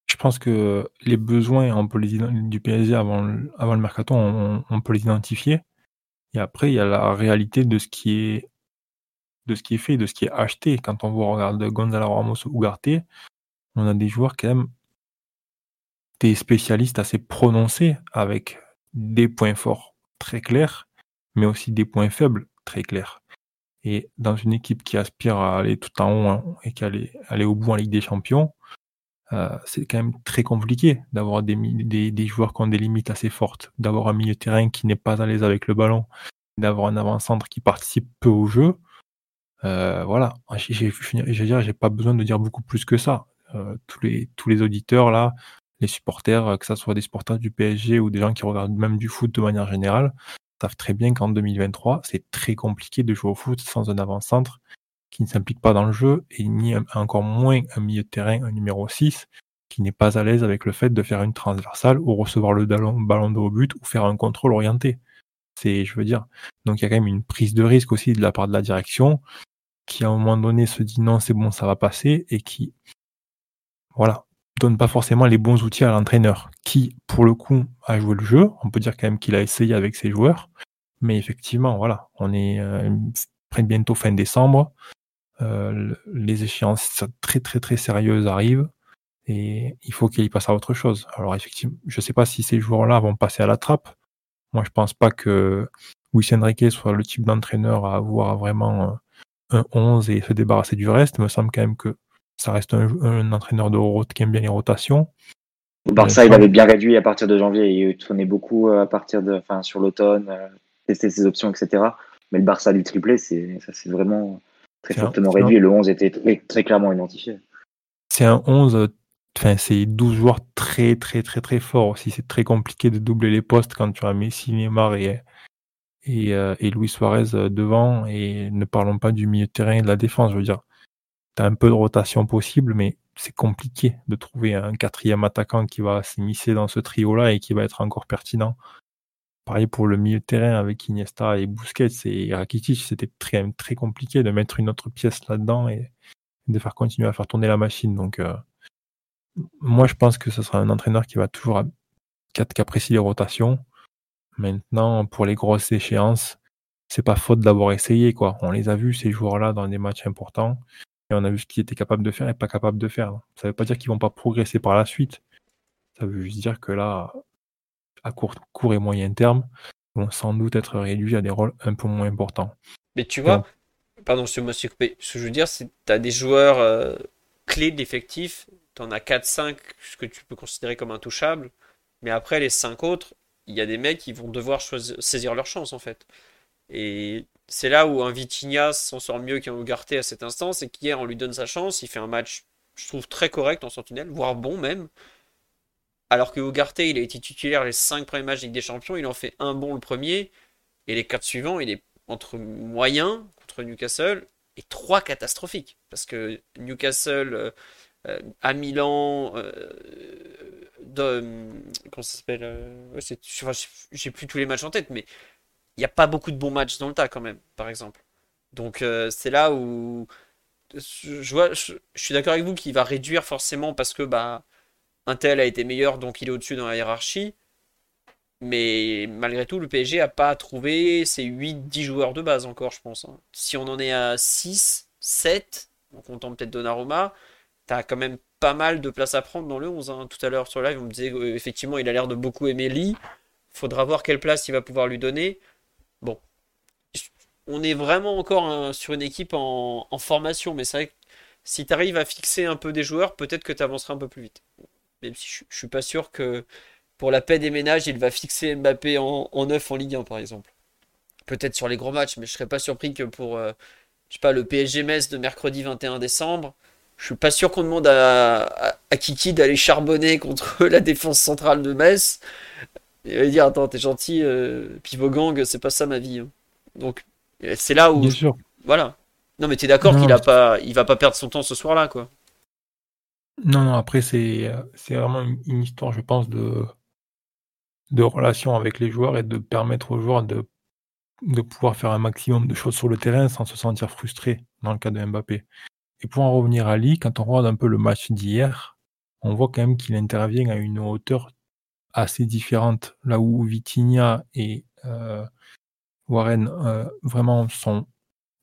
je pense que les besoins on peut les du PSG avant le, avant le mercato, on, peut les identifier. Et après, il y a la réalité de ce qui est de ce qui est fait, de ce qui est acheté. Quand on voit regarder Gonzalo Ramos ou Ugarte, on a des joueurs quand même des spécialistes assez prononcés avec des points forts très clairs, mais aussi des points faibles très clairs. Et dans une équipe qui aspire à aller tout en haut hein, et qui aller, aller au bout en Ligue des Champions, euh, c'est quand même très compliqué d'avoir des, joueurs qui ont des limites assez fortes, d'avoir un milieu terrain qui n'est pas à l'aise avec le ballon, d'avoir un avant-centre qui participe peu au jeu. Euh, voilà, j'ai, j'ai, j'ai pas besoin de dire beaucoup plus que ça. Euh, tous, les, tous les auditeurs là, les supporters, que ce soit des supporters du PSG ou des gens qui regardent même du foot de manière générale, savent très bien qu'en 2023, c'est très compliqué de jouer au foot sans un avant-centre qui ne s'implique pas dans le jeu, et ni encore moins un milieu de terrain, un numéro 6, qui n'est pas à l'aise avec le fait de faire une transversale ou recevoir le ballon, de haut but ou faire un contrôle orienté. C'est, je veux dire, donc il y a quand même une prise de risque aussi de la part de la direction, qui à un moment donné se dit non, c'est bon, ça va passer, et qui, voilà, donne pas forcément les bons outils à l'entraîneur, qui, pour le coup, a joué le jeu. On peut dire quand même qu'il a essayé avec ses joueurs, mais effectivement, voilà, on est euh, bientôt fin décembre. Euh, les échéances très très très sérieuses arrivent et il faut qu'il passe à autre chose. Alors effectivement, je sais pas si ces joueurs-là vont passer à la trappe. Moi, je pense pas que Luis Enrique soit le type d'entraîneur à avoir vraiment un 11 et se débarrasser du reste. Il me semble quand même que ça reste un, entraîneur de route qui aime bien les rotations. Barça, il avait bien réduit à partir de janvier. Il tournait beaucoup à partir de, enfin, sur l'automne, euh, tester ses options, etc. Mais le Barça du triplé, c'est, ça c'est vraiment très fortement réduit. Le 11 était très, clairement identifié. C'est un 11, enfin, c'est 12 joueurs très, très, très, très forts aussi. C'est très compliqué de doubler les postes quand tu as Messi, Neymar et, et, euh, et Luis Suarez euh, devant. Et ne parlons pas du milieu de terrain et de la défense. Je veux dire, tu as un peu de rotation possible, mais c'est compliqué de trouver un quatrième attaquant qui va s'immiscer dans ce trio-là et qui va être encore pertinent. Pareil pour le milieu de terrain avec Iniesta et Busquets et Rakitic, c'était très, compliqué de mettre une autre pièce là-dedans et de faire continuer à faire tourner la machine. Donc, euh, moi, je pense que ce sera un entraîneur qui va toujours qui apprécie les rotations. Maintenant, pour les grosses échéances, c'est pas faute d'avoir essayé, quoi. On les a vus, ces joueurs-là, dans des matchs importants. Et on a vu ce qu'ils étaient capables de faire et pas capables de faire. Ça veut pas dire qu'ils vont pas progresser par la suite. Ça veut juste dire que là, à court, court et moyen terme vont sans doute être réduits à des rôles un peu moins importants. Mais tu vois, pardon, je me suis coupé. Ce que je veux dire, c'est que tu as des joueurs euh, clés de l'effectif, tu en as 4-5 que tu peux considérer comme intouchables, mais après les 5 autres, il y a des mecs qui vont devoir saisir leur chance en fait. Et c'est là où un Vitinha s'en sort mieux qu'un Ugarte à cet instant, c'est qu'hier on lui donne sa chance, il fait un match, je trouve, très correct en sentinelle, voire bon même. Alors que Ugarte, il a été titulaire les 5 premiers matchs Ligue des Champions, il en fait un bon le premier, et les 4 suivants, il est entre moyen, contre Newcastle et trois catastrophiques. Parce que Newcastle euh, à Milan, de, comment ça s'appelle J'ai plus tous les matchs en tête, mais il n'y a pas beaucoup de bons matchs dans le tas quand même, par exemple. Donc c'est là où je, je, suis d'accord avec vous qu'il va réduire forcément parce que bah, Intel a été meilleur, donc il est au-dessus dans la hiérarchie. Mais malgré tout, le PSG a pas trouvé ses 8-10 joueurs de base encore, je pense. Hein. Si on en est à 6, 7, en comptant peut-être Donnarumma, as quand même pas mal de place à prendre dans le 11. Hein. Tout à l'heure sur live, on me disait effectivement il a l'air de beaucoup aimer Lee. Faudra voir quelle place il va pouvoir lui donner. Bon, on est vraiment encore hein, sur une équipe en, formation, mais c'est vrai que si tu arrives à fixer un peu des joueurs, peut-être que tu avanceras un peu plus vite. Même si je, suis pas sûr que pour la paix des ménages, il va fixer Mbappé en, en 9 en Ligue 1 par exemple. Peut-être sur les gros matchs, mais je serais pas surpris que pour euh, je sais pas, le PSG Metz de mercredi 21 décembre, je suis pas sûr qu'on demande à, Kiki d'aller charbonner contre la défense centrale de Metz. Il va dire Attends, t'es gentil, euh, pivot gang, c'est pas ça ma vie. Hein. Donc c'est là où. Bien sûr. Voilà. Non, mais tu es d'accord qu'il a pas, il va pas perdre son temps ce soir-là, quoi. Non, non, après, c'est, vraiment une, histoire, je pense, de, de relation avec les joueurs et de permettre aux joueurs de, de pouvoir faire un maximum de choses sur le terrain sans se sentir frustré dans le cas de Mbappé. Et pour en revenir à Lee, quand on regarde un peu le match d'hier, on voit quand même qu'il intervient à une hauteur assez différente. Là où Vitinha et euh, Warren euh, vraiment sont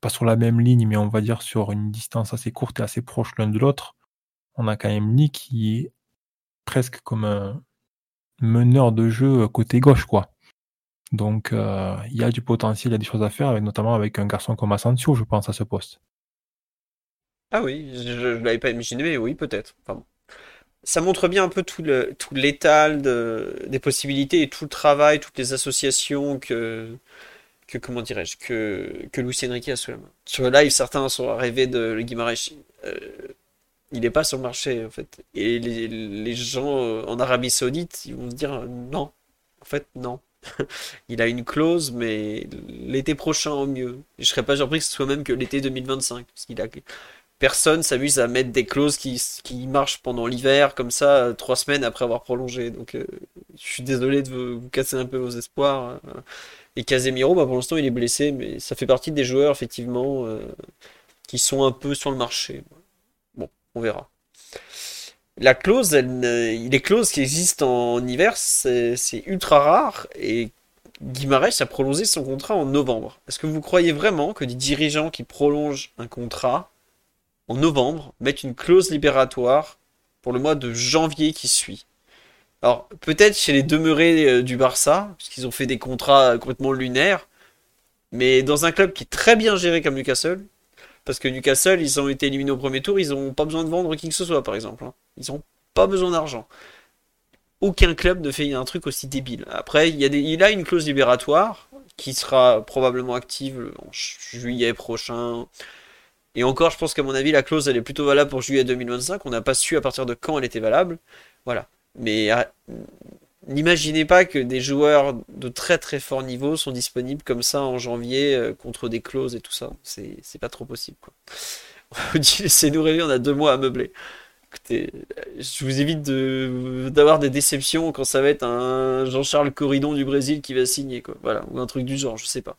pas sur la même ligne, mais on va dire sur une distance assez courte et assez proche l'un de l'autre. On a quand même Lee qui est presque comme un meneur de jeu côté gauche, quoi. Donc euh, il y a du potentiel, il y a des choses à faire, notamment avec un garçon comme Asensio, je pense, à ce poste. Ah oui, je ne l'avais pas imaginé, mais oui, peut-être. Ça montre bien un peu tout l'étal de, des possibilités et tout le travail, toutes les associations que, que comment dirais-je que, que Enrique a sous la main. Sur le live, certains sont arrivés de le Guimarães. Euh, il n'est pas sur le marché en fait. Et les, les, gens euh, en Arabie Saoudite, ils vont se dire non. En fait, non. il a une clause, mais l'été prochain au mieux. Je serais pas surpris que ce soit même que l'été 2025. Parce qu'il a personne s'amuse à mettre des clauses qui, qui marchent pendant l'hiver, comme ça, trois semaines après avoir prolongé. Donc, euh, je suis désolé de vous, casser un peu vos espoirs. Hein. Et Casemiro, bah, pour l'instant, il est blessé, mais ça fait partie des joueurs, effectivement, euh, qui sont un peu sur le marché. On verra. La clause, elle, les clauses qui existent en hiver, c'est ultra rare. Et Guimarães a prolongé son contrat en novembre. Est-ce que vous croyez vraiment que des dirigeants qui prolongent un contrat en novembre mettent une clause libératoire pour le mois de janvier qui suit? Alors, peut-être chez les demeurés euh, du Barça, parce qu'ils ont fait des contrats complètement lunaires, mais dans un club qui est très bien géré comme Newcastle, parce que Newcastle, ils ont été éliminés au premier tour, ils n'ont pas besoin de vendre qui que ce soit, par exemple. Hein. Ils n'ont pas besoin d'argent. Aucun club ne fait un truc aussi débile. Après, il, a il a une clause libératoire qui sera probablement active en juillet prochain. Et encore, je pense qu'à mon avis, la clause, elle est plutôt valable pour juillet 2025. On n'a pas su à partir de quand elle était valable. Voilà. Mais ah, n'imaginez pas que des joueurs de très très fort niveau sont disponibles comme ça en janvier euh, contre des clauses et tout ça. C'est pas trop possible. Quoi. On dit, laissez-nous rêver, on a deux mois à meubler. Écoutez, je vous évite d'avoir des déceptions quand ça va être un Jean-Charles Corridon du Brésil qui va signer, quoi. Voilà, ou un truc du genre, je sais pas.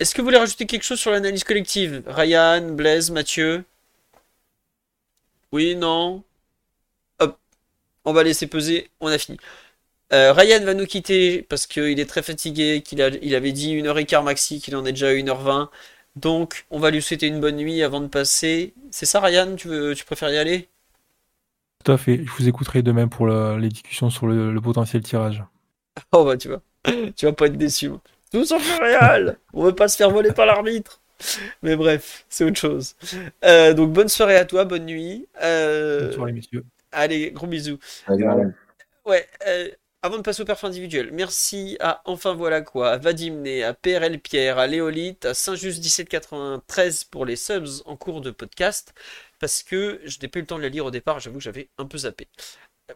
Est-ce que vous voulez rajouter quelque chose sur l'analyse collective? Ryan, Blaise, Mathieu? Oui, non? On va laisser peser, on a fini. Euh, Ryan va nous quitter parce qu'il est très fatigué, qu'il il avait dit 1h15 maxi, qu'il en est déjà à 1h20. Donc on va lui souhaiter une bonne nuit avant de passer. C'est ça Ryan, tu, veux, tu préfères y aller? Tout à fait, je vous écouterai demain pour les discussions sur le, potentiel tirage. Oh bah tu vois, tu vas pas être déçu. Tout sauf le Real On veut pas se faire voler par l'arbitre mais bref, c'est autre chose. Euh, donc bonne soirée à toi, bonne nuit. Euh, bonne soirée messieurs. Allez, gros bisous. ouais, euh, avant de passer au perf individuel, merci à Enfin Voilà Quoi, à Vadimné, à PRL Pierre, à Léolite, à Saint-Just 1793 pour les subs en cours de podcast, parce que je n'ai pas eu le temps de les lire au départ, j'avoue que j'avais un peu zappé.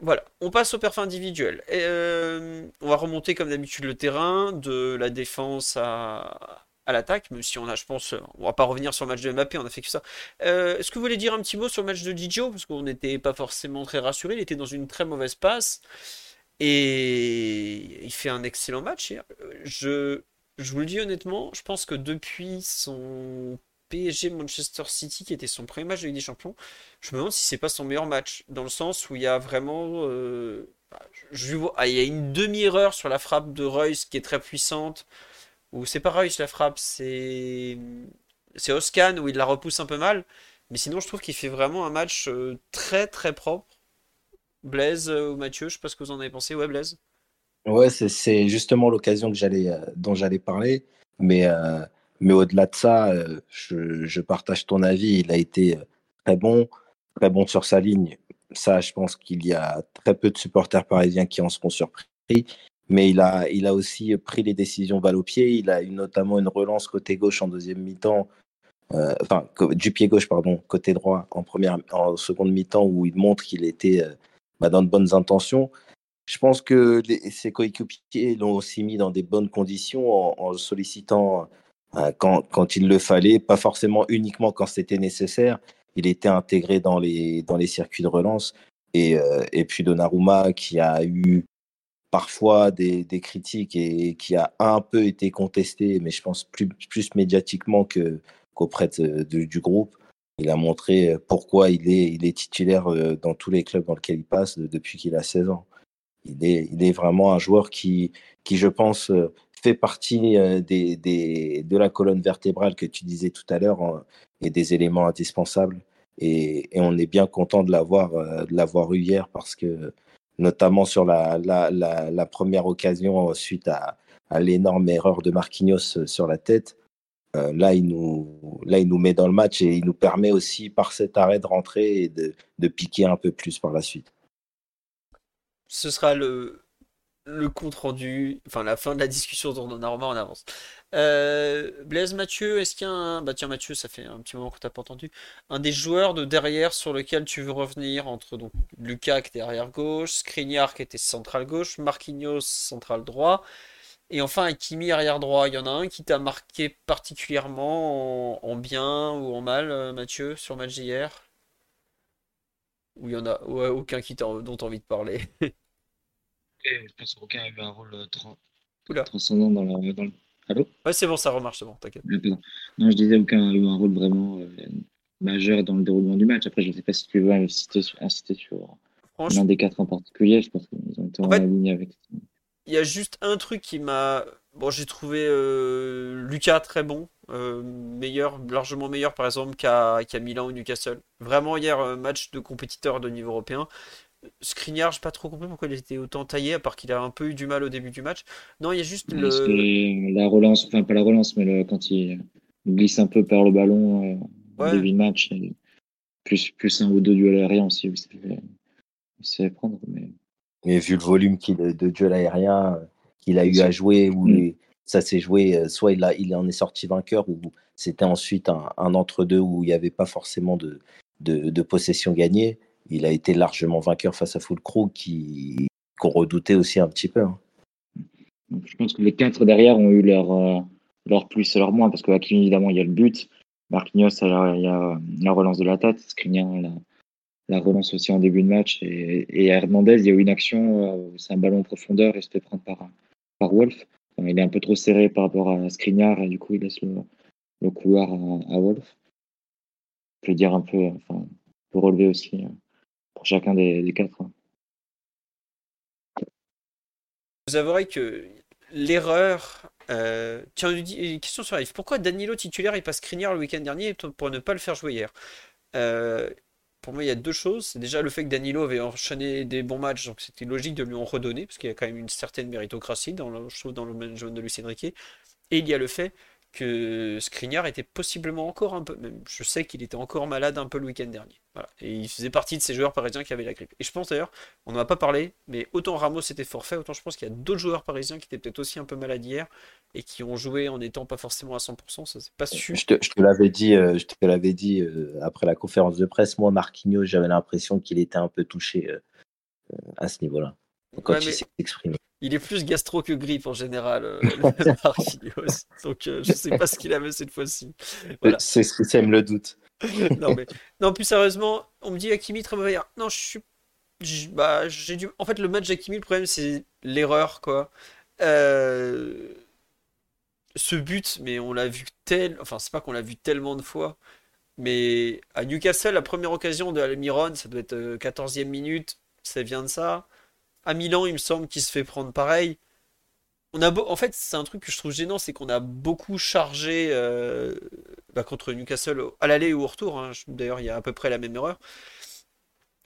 Voilà, on passe au perf individuel. Et, euh, on va remonter comme d'habitude le terrain, de la défense à, à l'attaque, même si on a, je pense, on va pas revenir sur le match de Mbappé, on a fait que ça. Euh, est-ce que vous voulez dire un petit mot sur le match de Didio? Parce qu'on n'était pas forcément très rassuré, il était dans une très mauvaise passe. Et il fait un excellent match. Je, je vous le dis honnêtement, je pense que depuis son PSG Manchester City, qui était son premier match de Ligue des Champions, je me demande si c'est pas son meilleur match, dans le sens où il y a vraiment. Euh, vois, ah, il y a une demi-erreur sur la frappe de Reus qui est très puissante. Ou c'est pas Reus la frappe, c'est. C'est Oscan où il la repousse un peu mal. Mais sinon, je trouve qu'il fait vraiment un match euh, très très propre. Blaise euh, ou Mathieu, je sais pas ce que vous en avez pensé. Ouais, Blaise Ouais, c'est justement l'occasion euh, dont j'allais parler. Mais, mais au-delà de ça, je, je, partage ton avis. Il a été très bon, très bon sur sa ligne. Ça, je pense qu'il y a très peu de supporters parisiens qui en seront surpris mais il a, il a aussi pris les décisions balle au pied. Il a eu notamment une relance côté gauche en deuxième mi-temps, euh, enfin du pied gauche pardon, côté droit en première, en seconde mi-temps où il montre qu'il était euh, bah, dans de bonnes intentions. Je pense que ses coéquipiers l'ont aussi mis dans des bonnes conditions en, sollicitant euh, quand, quand, il le fallait, pas forcément uniquement quand c'était nécessaire. Il était intégré dans les, dans les circuits de relance. Et, et puis Donnarumma qui a eu parfois des, critiques et qui a un peu été contesté, mais je pense plus, plus médiatiquement que, qu'auprès du groupe. Il a montré pourquoi il est, il est titulaire euh, dans tous les clubs dans lesquels il passe depuis qu'il a 16 ans. Il est, il est vraiment un joueur qui, qui, je pense, euh, fait partie euh, des, des, de la colonne vertébrale que tu disais tout à l'heure hein, et des éléments indispensables. Et, et, on est bien content de l'avoir eu hier parce que notamment sur la, première occasion suite à, à l'énorme erreur de Marquinhos euh, sur la tête. Euh, là, il nous, là, il nous met dans le match et il nous permet aussi, par cet arrêt, de rentrer et de, de piquer un peu plus par la suite. Ce sera le, le compte rendu, enfin la fin de la discussion dont on en avance. Euh, Blaise Mathieu, est-ce qu'il y a un. Bah tiens, Mathieu, ça fait un petit moment que tu n'as pas entendu. Un des joueurs de derrière sur lequel tu veux revenir entre donc Lucas qui était arrière gauche, Skriniar qui était central gauche, Marquinhos central droit, et enfin Kimi arrière droit. Il y en a un qui t'a marqué particulièrement en, bien ou en mal, euh, Mathieu, sur match d'hier? Ou il y en a aucun qui dont tu as envie de parler Je pense qu'aucun a eu un rôle euh, transcendant dans, la, dans le Allô Ouais, c'est bon, ça remarche, c'est bon, t'inquiète. Non, je disais aucun a eu un rôle vraiment euh, majeur dans le déroulement du match. Après, je ne sais pas si tu veux insister sur, insister sur l'un des quatre en particulier. Je pense qu'ils ont été en, ligne avec. Il y a juste un truc qui m'a. Bon, j'ai trouvé euh, Lucas très bon, euh, meilleur, largement meilleur par exemple qu'à Milan ou Newcastle. Vraiment hier, match de compétiteur de niveau européen. Skriniar, j'ai pas trop compris pourquoi il était autant taillé, à part qu'il a un peu eu du mal au début du match. Non, il y a juste le... la relance, enfin pas la relance, mais quand il glisse un peu par le ballon euh, au début de match, plus, plus un ou deux duels aériens aussi, il sait prendre. Mais... mais... vu le volume de, de duels aériens euh, qu'il a eu à jouer, où mm. ça s'est joué, euh, soit il, a, il en est sorti vainqueur, ou c'était ensuite un, entre-deux où il n'y avait pas forcément de, de, de possession gagnée il a été largement vainqueur face à Full Crew qui qu'on redoutait aussi un petit peu. Hein. Je pense que les quatre derrière ont eu leur, euh, leur plus et leur moins, parce que Hakim, évidemment, il y a le but. Marquinhos, il y a la relance de la tête. Skriniar, la, la relance aussi en début de match. Et, Hernandez, il y a eu une action, euh, c'est un ballon en profondeur et se fait prendre par, par Wolf. il est un peu trop serré par rapport à Skriniar et du coup, il laisse le, couloir à, Wolf. Je peux dire un peu, enfin, pour relever aussi. Pour chacun des, quatre. Hein. Vous avouerez que l'erreur. Euh, tiens, une question sur Live. Pourquoi Danilo titulaire il passe Skriniar le week-end dernier pour ne pas le faire jouer hier? Euh, Pour moi, il y a deux choses. C'est déjà le fait que Danilo avait enchaîné des bons matchs, donc c'était logique de lui en redonner, parce qu'il y a quand même une certaine méritocratie, dans le, je trouve, dans le jaune de Lucien Riquet. Et il y a le fait que Skriniar était possiblement encore un peu, même je sais qu'il était encore malade un peu le week-end dernier. Voilà. Et il faisait partie de ces joueurs parisiens qui avaient la grippe. Et je pense d'ailleurs, on n'en a pas parlé, mais autant Ramos était forfait, autant je pense qu'il y a d'autres joueurs parisiens qui étaient peut-être aussi un peu malades hier et qui ont joué en n'étant pas forcément à 100%. Ça c'est pas sûr. Je te, l'avais dit, euh, je te l'avais dit euh, après la conférence de presse. Moi, Marquinhos, j'avais l'impression qu'il était un peu touché euh, à ce niveau-là quand il s'est exprimé. Il est plus gastro que grippe en général, euh. Donc euh, je sais pas ce qu'il avait cette fois-ci. Voilà. C'est ce qui sème le doute. non, mais... non, plus sérieusement, on me dit Hakimi très mauvais. Non, je suis. Bah, j'ai dû. En fait, le match d'Hakimi, le problème, c'est l'erreur, quoi. Euh, ce but, mais on l'a vu tel. Enfin, c'est pas qu'on l'a vu tellement de fois. Mais à Newcastle, la première occasion de Almiron, ça doit être 14e minute, ça vient de ça. À Milan, il me semble qu'il se fait prendre pareil. On a En fait, c'est un truc que je trouve gênant, c'est qu'on a beaucoup chargé euh, bah, contre Newcastle à l'aller ou au retour. Hein. D'ailleurs, il y a à peu près la même erreur.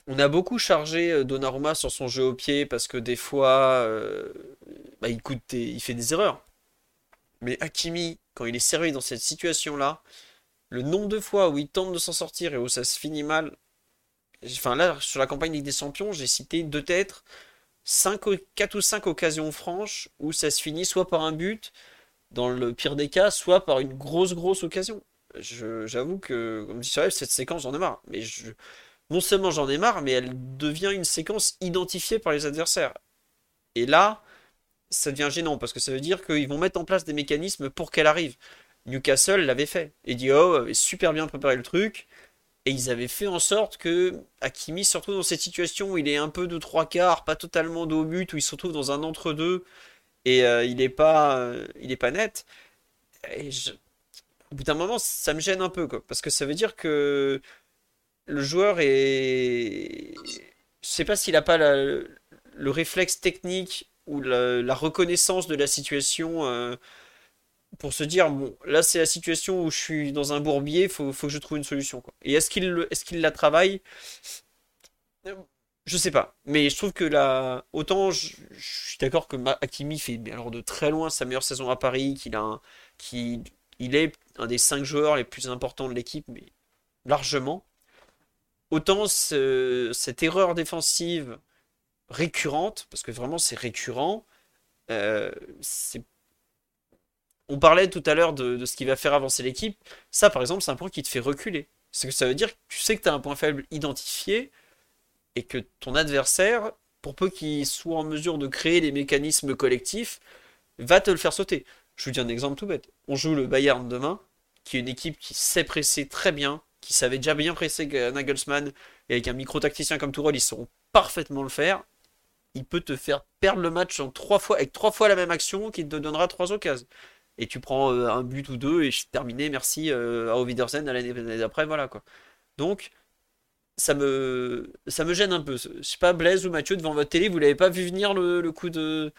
On a beaucoup chargé euh, Donnarumma sur son jeu au pied parce que des fois, euh, bah, il, coûte il fait des erreurs. Mais Hakimi, quand il est servi dans cette situation-là, le nombre de fois où il tente de s'en sortir et où ça se finit mal. Enfin là, sur la campagne des Champions, j'ai cité deux têtes 5, 4 ou 5 occasions franches où ça se finit soit par un but, dans le pire des cas, soit par une grosse, grosse occasion. J'avoue que, comme dit cette séquence, j'en ai marre. Mais je, non seulement j'en ai marre, mais elle devient une séquence identifiée par les adversaires. Et là, ça devient gênant parce que ça veut dire qu'ils vont mettre en place des mécanismes pour qu'elle arrive. Newcastle l'avait fait. Eddie Howe avait super bien préparé le truc. Et ils avaient fait en sorte que Hakimi se retrouve dans cette situation où il est un peu de trois quarts, pas totalement de haut but, où il se retrouve dans un entre-deux et euh, il n'est pas, euh, pas net. Et au bout d'un moment, ça me gêne un peu, quoi, parce que ça veut dire que le joueur est. Je sais pas s'il n'a pas le réflexe technique ou la, reconnaissance de la situation. Euh, pour se dire bon là c'est la situation où je suis dans un bourbier faut, faut que je trouve une solution quoi. et est-ce qu'il est-ce qu'il la travaille? Je sais pas. Mais je trouve que là autant je, suis d'accord que Hakimi fait alors de très loin sa meilleure saison à Paris qu'il a un, il est un des cinq joueurs les plus importants de l'équipe mais largement. Autant cette erreur défensive récurrente parce que vraiment c'est récurrent euh, c'est on parlait tout à l'heure de, ce qui va faire avancer l'équipe. Ça, par exemple, c'est un point qui te fait reculer. Ce que ça veut dire que tu sais que tu as un point faible identifié et que ton adversaire, pour peu qu'il soit en mesure de créer des mécanismes collectifs, va te le faire sauter. Je vous dis un exemple tout bête. On joue le Bayern demain, qui est une équipe qui sait presser très bien, qui savait déjà bien presser Nagelsmann, et avec un micro-tacticien comme Tourelle, ils sauront parfaitement le faire. Il peut te faire perdre le match en trois fois, avec trois fois la même action qui te donnera trois occasions et tu prends euh, un but ou deux et je terminé, merci euh, à Ovidersen à l'année d'après, voilà quoi. Donc, ça me, ça me gêne un peu. Je sais pas, Blaise ou Mathieu, devant votre télé, vous l'avez pas vu venir le, coup de,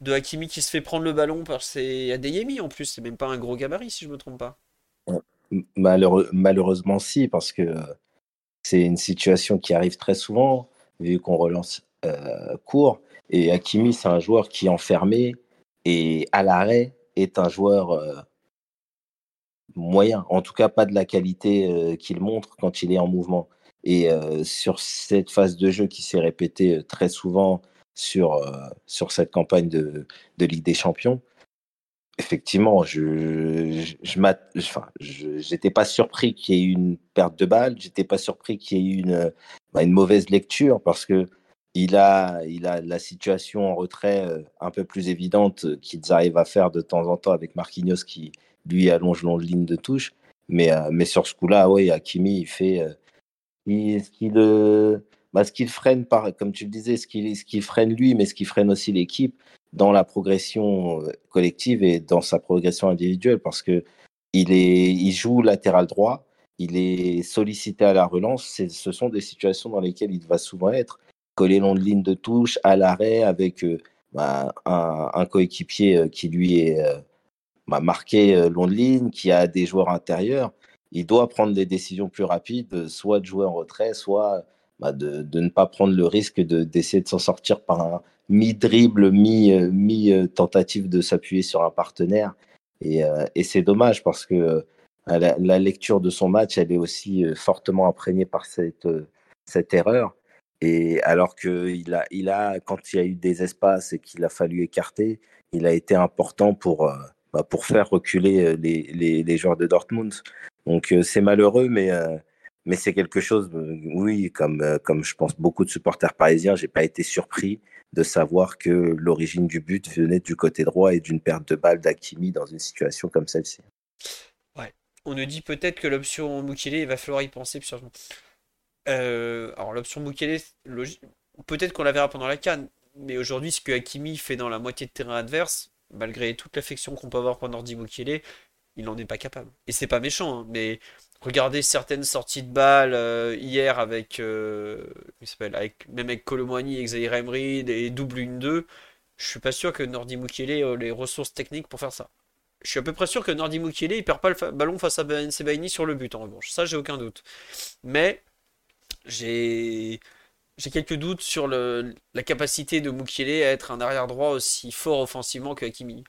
de Hakimi qui se fait prendre le ballon par ses Adeyemi en plus, c'est même pas un gros gabarit si je me trompe pas. malheureusement, si, parce que c'est une situation qui arrive très souvent, vu qu'on relance euh, court. Et Hakimi, c'est un joueur qui est enfermé et à l'arrêt, est un joueur euh, moyen, en tout cas pas de la qualité euh, qu'il montre quand il est en mouvement. Et euh, sur cette phase de jeu qui s'est répétée très souvent sur, sur cette campagne de, de, Ligue des Champions, effectivement, je je, j'étais pas surpris qu'il y ait eu une perte de balle, j'étais pas surpris qu'il y ait eu une, bah, une mauvaise lecture parce que il a, il a la situation en retrait euh, un peu plus évidente euh, qu'ils arrivent à faire de temps en temps avec Marquinhos qui, lui, allonge longue ligne de touche. Mais, euh, mais sur ce coup-là, oui, Hakimi, il fait. ce qu'il bah, ce freine, par, comme tu le disais, ce qui, ce qui freine lui, mais ce qui freine aussi l'équipe dans la progression collective et dans sa progression individuelle parce que il, est, il joue latéral droit, il est sollicité à la relance. Ce sont des situations dans lesquelles il va souvent être coller long de ligne de touche à l'arrêt avec euh, bah, un, coéquipier euh, qui lui est euh, bah, marqué long de ligne, qui a des joueurs intérieurs. Il doit prendre des décisions plus rapides, soit de jouer en retrait, soit bah, de, ne pas prendre le risque d'essayer de, s'en sortir par un mi-dribble, mi-tentative de s'appuyer sur un partenaire. Et, c'est dommage parce que la, lecture de son match, elle est aussi fortement imprégnée par cette erreur. Alors qu'il a, il a, quand il y a eu des espaces et qu'il a fallu écarter, il a été important pour, euh, bah, pour faire reculer euh, les, les, joueurs de Dortmund. Donc euh, c'est malheureux, mais, mais c'est quelque chose, oui, comme, comme je pense beaucoup de supporters parisiens, j'ai pas été surpris de savoir que l'origine du but venait du côté droit et d'une perte de balle d'Akimi dans une situation comme celle-ci. Ouais. On nous dit peut-être que l'option Mukele, il va falloir y penser plus euh, alors l'option Mukele, peut-être qu'on la verra pendant la canne, mais aujourd'hui ce que Hakimi fait dans la moitié de terrain adverse, malgré toute l'affection qu'on peut avoir pour Nordi Mukele, il n'en est pas capable. Et c'est pas méchant, hein, mais regardez certaines sorties de balles euh, hier avec, euh, avec même avec Colomwani, Xavier Emery et double 1-2, je suis pas sûr que Nordi Mukele ait les ressources techniques pour faire ça. Je suis à peu près sûr que Nordi Mukele il perd pas le ballon face à Ben Sebaini sur le but en revanche. Ça j'ai aucun doute. Mais j'ai quelques doutes sur le, la capacité de Mukiele à être un arrière droit aussi fort offensivement que Hakimi.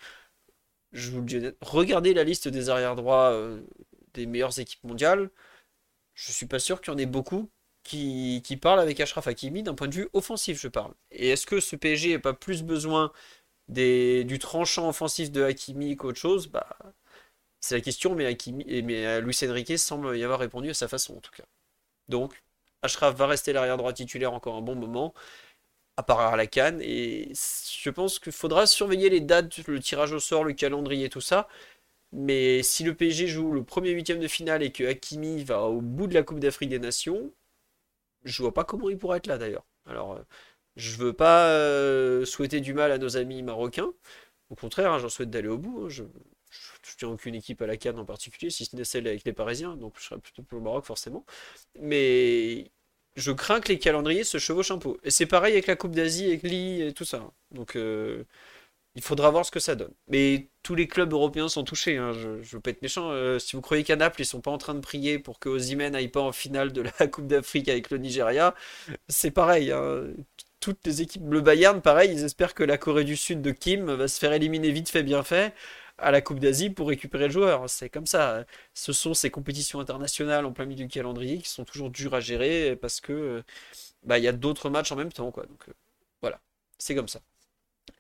Je vous le dis, regardez la liste des arrière droits euh, des meilleures équipes mondiales. Je suis pas sûr qu'il y en ait beaucoup qui, qui parlent avec Ashraf Hakimi d'un point de vue offensif, je parle. Et est-ce que ce PSG n'a pas plus besoin des, du tranchant offensif de Hakimi qu'autre chose? Bah, C'est la question, mais, Hakimi, mais Luis Enrique semble y avoir répondu à sa façon en tout cas. Donc, Ashraf va rester l'arrière droit titulaire encore un bon moment, à part à la canne. Et je pense qu'il faudra surveiller les dates, le tirage au sort, le calendrier, tout ça. Mais si le PSG joue le premier huitième de finale et que Hakimi va au bout de la Coupe d'Afrique des Nations, je vois pas comment il pourrait être là d'ailleurs. Alors, euh, je veux pas euh, souhaiter du mal à nos amis marocains. Au contraire, hein, j'en souhaite d'aller au bout. Hein. Je tiens aucune équipe à la canne en particulier, si ce n'est celle avec les Parisiens, donc je serais plutôt pour le Maroc forcément. Mais je crains que les calendriers se chevauchent un peu. Et c'est pareil avec la Coupe d'Asie, avec Lee et tout ça. Donc euh, il faudra voir ce que ça donne. Mais tous les clubs européens sont touchés. Hein. Je, ne veux pas être méchant. Euh, si vous croyez qu'à Naples, ils sont pas en train de prier pour que Ozymen n'aille pas en finale de la Coupe d'Afrique avec le Nigeria, c'est pareil. Hein. Toutes les équipes, le Bayern, pareil, ils espèrent que la Corée du Sud de Kim va se faire éliminer vite fait, bien fait à la Coupe d'Asie pour récupérer le joueur. C'est comme ça. Ce sont ces compétitions internationales en plein milieu du calendrier qui sont toujours dures à gérer parce que bah, il y a d'autres matchs en même temps. Quoi. Donc euh, voilà, c'est comme ça.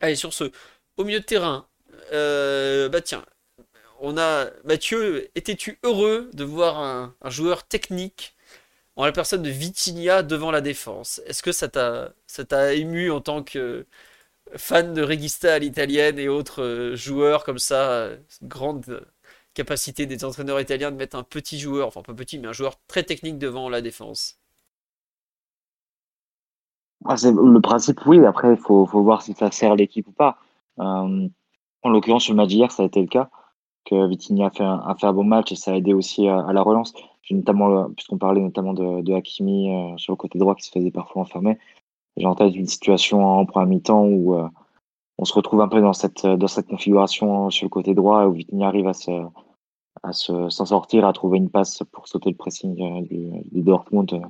Allez, sur ce, au milieu de terrain, euh, bah tiens, on a Mathieu, étais-tu heureux de voir un, joueur technique en la personne de Vitinha devant la défense? Est-ce que ça t'a ému en tant que fan de Regista à l'italienne et autres euh, joueurs comme ça, euh, grande capacité des entraîneurs italiens de mettre un petit joueur, enfin pas petit, mais un joueur très technique devant la défense. Ah, le principe, oui. Après, il faut, voir si ça sert l'équipe ou pas. Euh, en l'occurrence, sur le match d'hier, ça a été le cas. Que Vitini a fait un, bon match et ça a aidé aussi à, la relance. Notamment, puisqu'on parlait notamment de, de Hakimi sur le côté droit qui se faisait parfois enfermer. J'ai en tête une situation en premier mi-temps où euh, on se retrouve un peu dans cette, dans cette configuration sur le côté droit où Vitini arrive à se, à se, s'en sortir, à trouver une passe pour sauter le pressing euh, du, Dortmund, euh,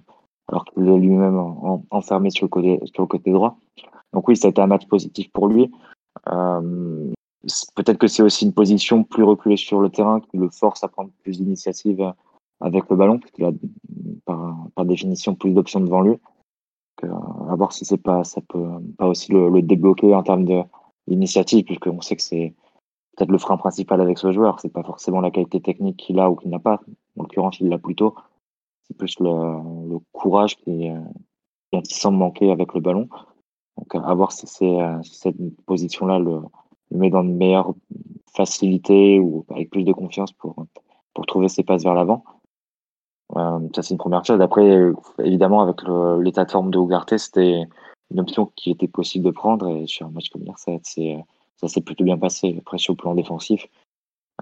alors qu'il est lui-même enfermé sur le côté, sur le côté droit. Donc oui, ça a été un match positif pour lui. Peut-être que c'est aussi une position plus reculée sur le terrain qui le force à prendre plus d'initiative avec le ballon, parce qu'il a par, par définition plus d'options devant lui. Euh, à voir si c'est pas, ça peut pas aussi le, débloquer en termes d'initiative, puisqu'on sait que c'est peut-être le frein principal avec ce joueur. C'est pas forcément la qualité technique qu'il a ou qu'il n'a pas. En l'occurrence, il l'a plutôt. C'est plus le, courage qui, il semble manquer avec le ballon. Donc, à voir si, c'est, cette position-là le, le, met dans une meilleure facilité ou avec plus de confiance pour, pour trouver ses passes vers l'avant. Euh, ça, c'est une première chose. Après, évidemment, avec l'état de forme de Ougarté, c'était une option qui était possible de prendre. Et sur un match comme hier, ça, ça s'est plutôt bien passé. Après, sur le plan défensif,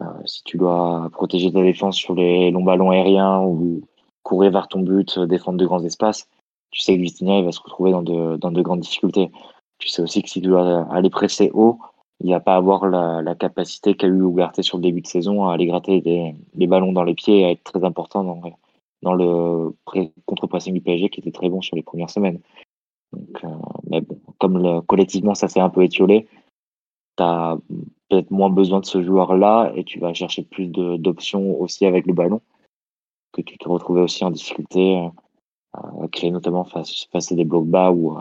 euh, si tu dois protéger ta défense sur les longs ballons aériens ou courir vers ton but, défendre de grands espaces, tu sais que Vitinha va se retrouver dans de, grandes difficultés. Tu sais aussi que si tu dois aller presser haut, il va pas avoir la, capacité qu'a eu Ougarté sur le début de saison à aller gratter des, des ballons dans les pieds et à être très important dans, dans le contre-pressing du PSG qui était très bon sur les premières semaines. Euh, mais bon, comme le, collectivement ça s'est un peu étiolé, tu as peut-être moins besoin de ce joueur-là et tu vas chercher plus d'options aussi avec le ballon, que tu te retrouvais aussi en difficulté euh, à créer notamment face, à des blocs bas ou,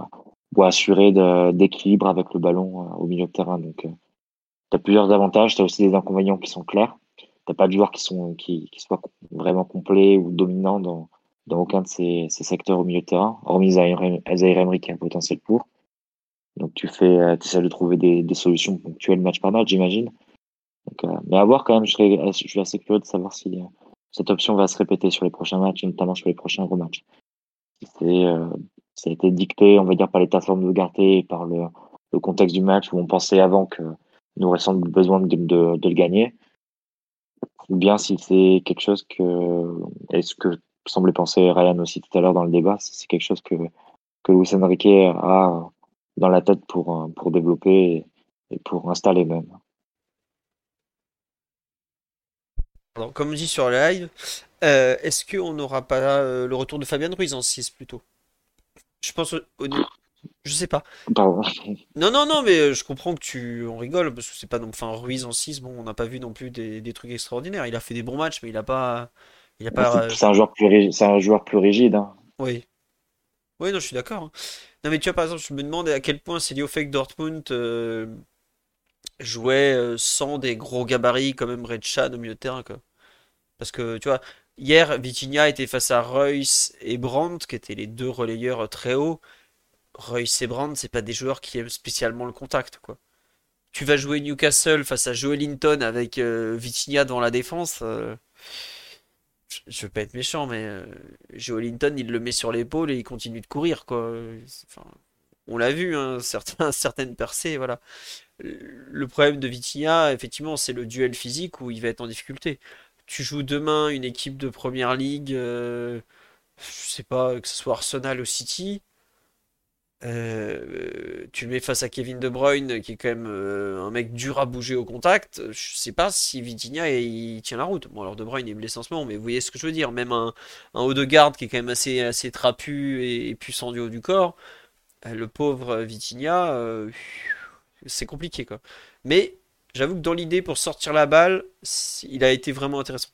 ou assurer d'équilibre avec le ballon euh, au milieu de terrain. Donc, tu as plusieurs avantages, tu as aussi des inconvénients qui sont clairs t'as pas de joueurs qui sont qui, soient vraiment complets ou dominants dans, dans aucun de ces, ces secteurs au milieu de terrain, hormis Zaire Emery qui a un potentiel pour. Donc tu fais, euh, essaies de trouver des, des solutions ponctuelles match par match, j'imagine. Euh, mais à voir quand même, je, serais, suis assez curieux de savoir si euh, cette option va se répéter sur les prochains matchs et notamment sur les prochains gros matchs. Euh, ça a été dicté, on va dire, par l'état de forme de Garté et par le, le contexte du match où on pensait avant que nous ressent besoin de, de, le gagner. Ou bien si c'est quelque chose que, est ce que semblait penser Ryan aussi tout à l'heure dans le débat, si c'est quelque chose que, que Luis Enrique a dans la tête pour, pour développer et pour installer même. Alors, comme dit sur le live, euh, est-ce qu'on n'aura pas euh, le retour de Fabien Ruiz en 6 plutôt? Je pense au, je sais pas. Pardon. Non, non, non, mais euh, je comprends que tu en rigoles parce que c'est pas non. Enfin, Ruiz en 6, bon, on n'a pas vu non plus des, des, trucs extraordinaires. Il a fait des bons matchs, mais il a pas. Il a pas... C'est un joueur plus rigide. C'est un joueur plus rigide. Hein. Oui. Oui, non, je suis d'accord. Hein. Non, mais tu vois, par exemple, je me demande à quel point c'est lié au fait que Dortmund euh, jouait euh, sans des gros gabarits, comme même Red Chan au milieu de terrain, quoi. Parce que, tu vois, hier, Vitinha était face à Reus et Brandt, qui étaient les deux relayeurs très hauts. Reus et Brandt, c'est pas des joueurs qui aiment spécialement le contact, quoi. Tu vas jouer Newcastle face à Joe Linton avec euh, Vitinha devant la défense. Euh, je veux pas être méchant, mais euh, Joe Linton, il le met sur l'épaule et il continue de courir, quoi. Enfin, on l'a vu, hein, certains, certaines percées, voilà. Le problème de Vitinha, effectivement, c'est le duel physique où il va être en difficulté. Tu joues demain une équipe de première ligue, euh, je sais pas, que ce soit Arsenal ou City. Euh, tu le mets face à Kevin De Bruyne, qui est quand même euh, un mec dur à bouger au contact. Je sais pas si Vitinha il, tient la route. Bon, alors De Bruyne est blessé en ce moment, mais vous voyez ce que je veux dire. Même un, haut de garde qui est quand même assez, assez trapu et, puissant du haut du corps. Euh, le pauvre Vitinha, c'est compliqué quoi. Mais j'avoue que dans l'idée pour sortir la balle, il a été vraiment intéressant.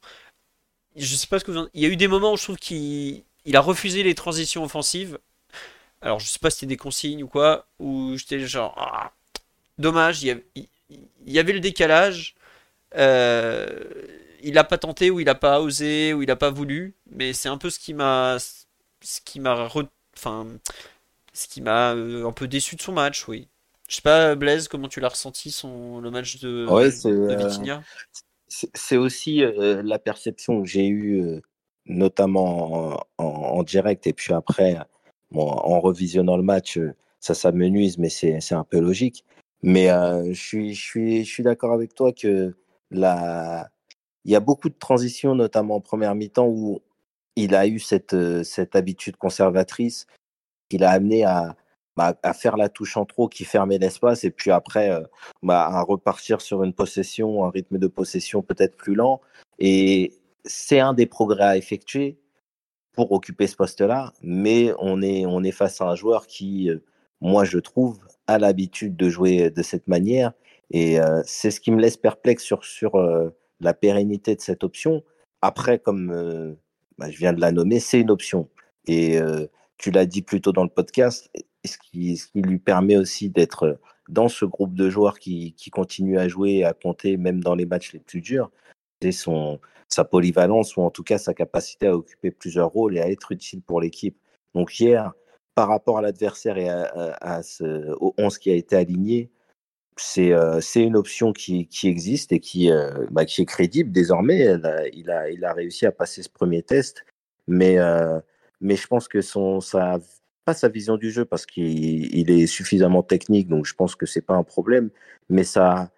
Je sais pas ce que. Il y a eu des moments où je trouve qu'il il a refusé les transitions offensives alors, je sais pas si c'était des consignes ou quoi, où j'étais genre, ah, dommage, il y, avait, il y, avait, le décalage. Euh, il n'a pas tenté, ou il n'a pas osé, ou il n'a pas voulu, mais c'est un peu ce qui m'a, ce qui m'a, enfin, ce qui m'a euh, un peu déçu de son match, oui. Je sais pas, Blaise, comment tu l'as ressenti son le match de, ouais, de, Vitinha? C'est aussi euh, la perception que j'ai eue, notamment en, en, en, direct, et puis après Bon, en revisionnant le match, euh, ça, ça me nuise, mais c'est un peu logique. Mais euh, je suis, je suis, je suis d'accord avec toi que la... il y a beaucoup de transitions, notamment en première mi-temps, où il a eu cette, euh, cette habitude conservatrice qui l'a amené à, bah, à faire la touche en trop qui fermait l'espace et puis après euh, bah, à repartir sur une possession, un rythme de possession peut-être plus lent. Et c'est un des progrès à effectuer pour occuper ce poste-là, mais on est, on est face à un joueur qui, euh, moi je trouve, a l'habitude de jouer de cette manière, et euh, c'est ce qui me laisse perplexe sur, sur euh, la pérennité de cette option. Après, comme euh, bah, je viens de la nommer, c'est une option, et euh, tu l'as dit plus tôt dans le podcast, ce qui, ce qui lui permet aussi d'être dans ce groupe de joueurs qui, qui continue à jouer et à compter même dans les matchs les plus durs, c'est son, sa polyvalence ou en tout cas sa capacité à occuper plusieurs rôles et à être utile pour l'équipe. Donc hier, par rapport à l'adversaire et à, ce, au 11 qui a été aligné, c'est euh, une option qui, qui, existe et qui, euh, bah, qui est crédible désormais. Il, a, il a réussi à passer ce premier test, mais, euh, mais je pense que son, sa, pas sa vision du jeu parce qu'il il est suffisamment technique, donc je pense que c'est pas un problème, mais ça,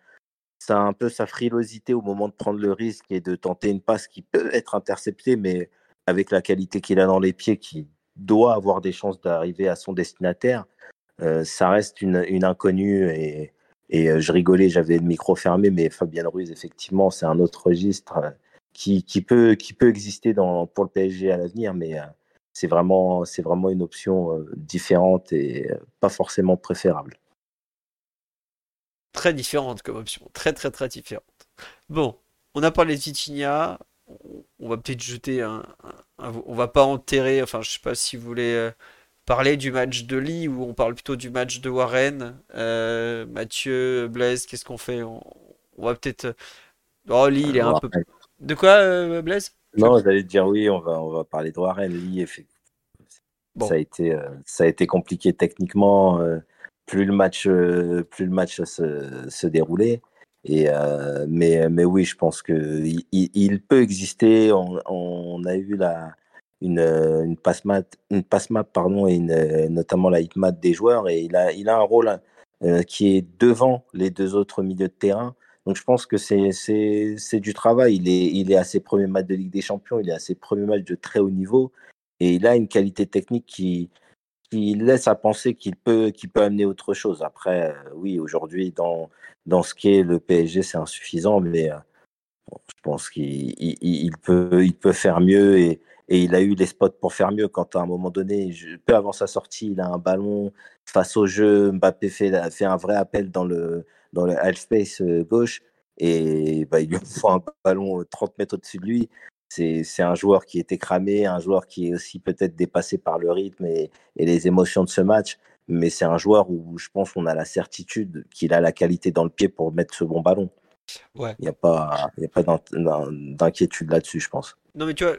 ça a un peu sa frilosité au moment de prendre le risque et de tenter une passe qui peut être interceptée, mais avec la qualité qu'il a dans les pieds, qui doit avoir des chances d'arriver à son destinataire, euh, ça reste une, inconnue. Et, euh, je rigolais, j'avais le micro fermé, mais Fabien Ruiz, effectivement, c'est un autre registre euh, qui, peut, exister pour le PSG à l'avenir, mais c'est vraiment, une option différente et pas forcément préférable très différente comme option. Très, très, très différente. Bon, on a parlé de Vitinha. On va peut-être jeter un, un, un, On va pas enterrer. Enfin, je sais pas si vous voulez euh, parler du match de Lee ou on parle plutôt du match de Warren. Euh, Mathieu, Blaise, qu'est-ce qu'on fait? On, on, va peut-être. Oh, Lee, il est un peu. De quoi, euh, Blaise? Non, j'allais dire oui, on va, on va parler de Warren. Lee, effectivement. Bon. Ça, a été, euh, ça a été compliqué techniquement plus le match, plus le match se, se déroulait. Et, mais, mais oui, je pense qu'il il, peut exister. On, a eu la, une, une passe map, une passe map pardon, et notamment la hitmap des joueurs. Et il a, il a un rôle qui est devant les deux autres milieux de terrain. Donc je pense que c'est du travail. Il est, il est à ses premiers matchs de Ligue des Champions, il est à ses premiers matchs de très haut niveau. Et il a une qualité technique qui, qui laisse à penser qu'il peut, qu'il peut amener autre chose. Après, euh, oui, aujourd'hui, dans, dans ce qu'est le PSG, c'est insuffisant, mais euh, je pense qu'il il, peut, il peut faire mieux et, et, il a eu les spots pour faire mieux. Quand à un moment donné, peu avant sa sortie, il a un ballon face au jeu, Mbappé fait, fait un vrai appel dans le, dans le half space euh, gauche et bah, il lui faut un ballon 30 mètres au-dessus de lui c'est un joueur qui était cramé, un joueur qui est aussi peut-être dépassé par le rythme et, les émotions de ce match. Mais c'est un joueur où je pense qu'on a la certitude qu'il a la qualité dans le pied pour mettre ce bon ballon. Ouais. Il n'y a pas, y a pas d'inquiétude là-dessus, je pense. Non, mais tu vois,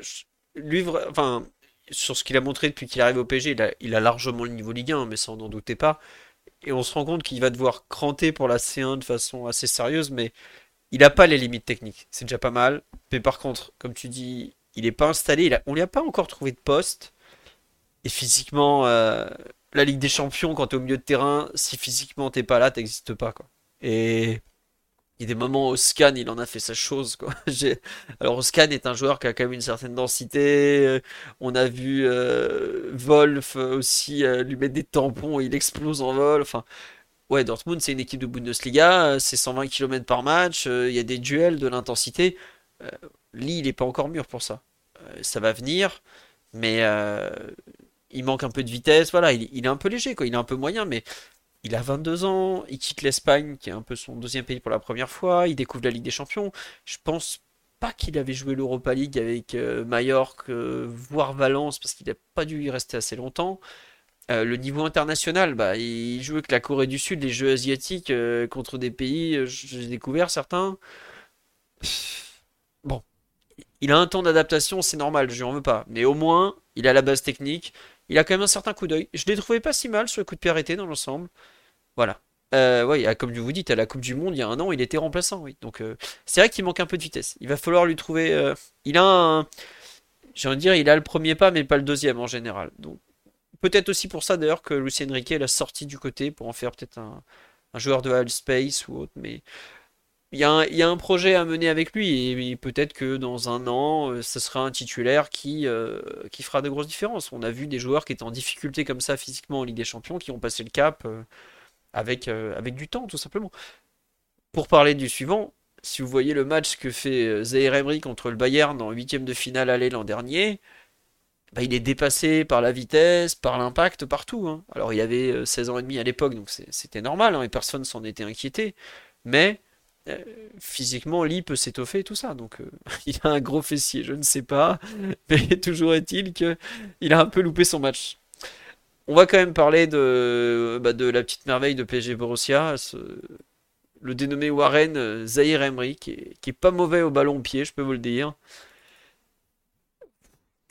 lui, enfin, sur ce qu'il a montré depuis qu'il arrive au PSG, il a, il a, largement le niveau Ligue 1, mais ça, on n'en doutait pas. Et on se rend compte qu'il va devoir cranter pour la C1 de façon assez sérieuse, mais il n'a pas les limites techniques. C'est déjà pas mal. Mais par contre, comme tu dis, il n'est pas installé. A, on lui a pas encore trouvé de poste. Et physiquement, euh, la Ligue des Champions, quand tu es au milieu de terrain, si physiquement t'es pas là, t'existes pas. Quoi. Et il y a des moments où Scan, il en a fait sa chose. Quoi. Alors Scan est un joueur qui a quand même une certaine densité. On a vu euh, Wolf aussi euh, lui mettre des tampons, il explose en vol. Enfin, ouais, Dortmund, c'est une équipe de Bundesliga, euh, c'est 120 km par match, euh, il y a des duels, de l'intensité. Euh, il n'est pas encore mûr pour ça. ça va venir, mais il manque un peu de vitesse. Voilà, il, est un peu léger, quoi. il est un peu moyen, mais il a 22 ans, il quitte l'Espagne, qui est un peu son deuxième pays pour la première fois, il découvre la Ligue des Champions. Je pense pas qu'il avait joué l'Europa League avec Mallorca, voire Valence, parce qu'il n'a pas dû y rester assez longtemps. Euh, le niveau international, bah, il joue avec la Corée du Sud, les jeux asiatiques euh, contre des pays, euh, j'ai découvert certains. Bon, il a un temps d'adaptation, c'est normal, je n'en veux pas. Mais au moins, il a la base technique, il a quand même un certain coup d'œil. Je l'ai trouvé pas si mal sur le coup de pied arrêté dans l'ensemble. Voilà. ouais, comme vous dites, à la Coupe du Monde, il y a un an, il était remplaçant. Donc, c'est vrai qu'il manque un peu de vitesse. Il va falloir lui trouver. il a un. J'ai envie de dire, il a le premier pas, mais pas le deuxième en général. Donc, Peut-être aussi pour ça d'ailleurs que Lucien Riquet l'a sorti du côté pour en faire peut-être un, joueur de Hall Space ou autre. Mais il y, a un, projet à mener avec lui et, peut-être que dans un an, euh, ce sera un titulaire qui, euh, qui fera de grosses différences. On a vu des joueurs qui étaient en difficulté comme ça physiquement en Ligue des Champions qui ont passé le cap euh, avec, avec du temps tout simplement. Pour parler du suivant, si vous voyez le match que fait Zaire Emery contre le Bayern en huitième de finale aller l'an dernier, bah, il est dépassé par la vitesse, par l'impact, partout. Hein. Alors il avait 16 euh, ans et demi à l'époque, donc c'était normal, hein, et personne s'en était inquiété. Mais euh, physiquement, Lee peut s'étoffer et tout ça. Donc euh, il a un gros fessier, je ne sais pas. Mais toujours est-il qu'il a un peu loupé son match. On va quand même parler de, bah, la petite merveille de PSG Borussia, le dénommé Warren Zahir Emery, qui est, qui est pas mauvais au ballon pied, je peux vous le dire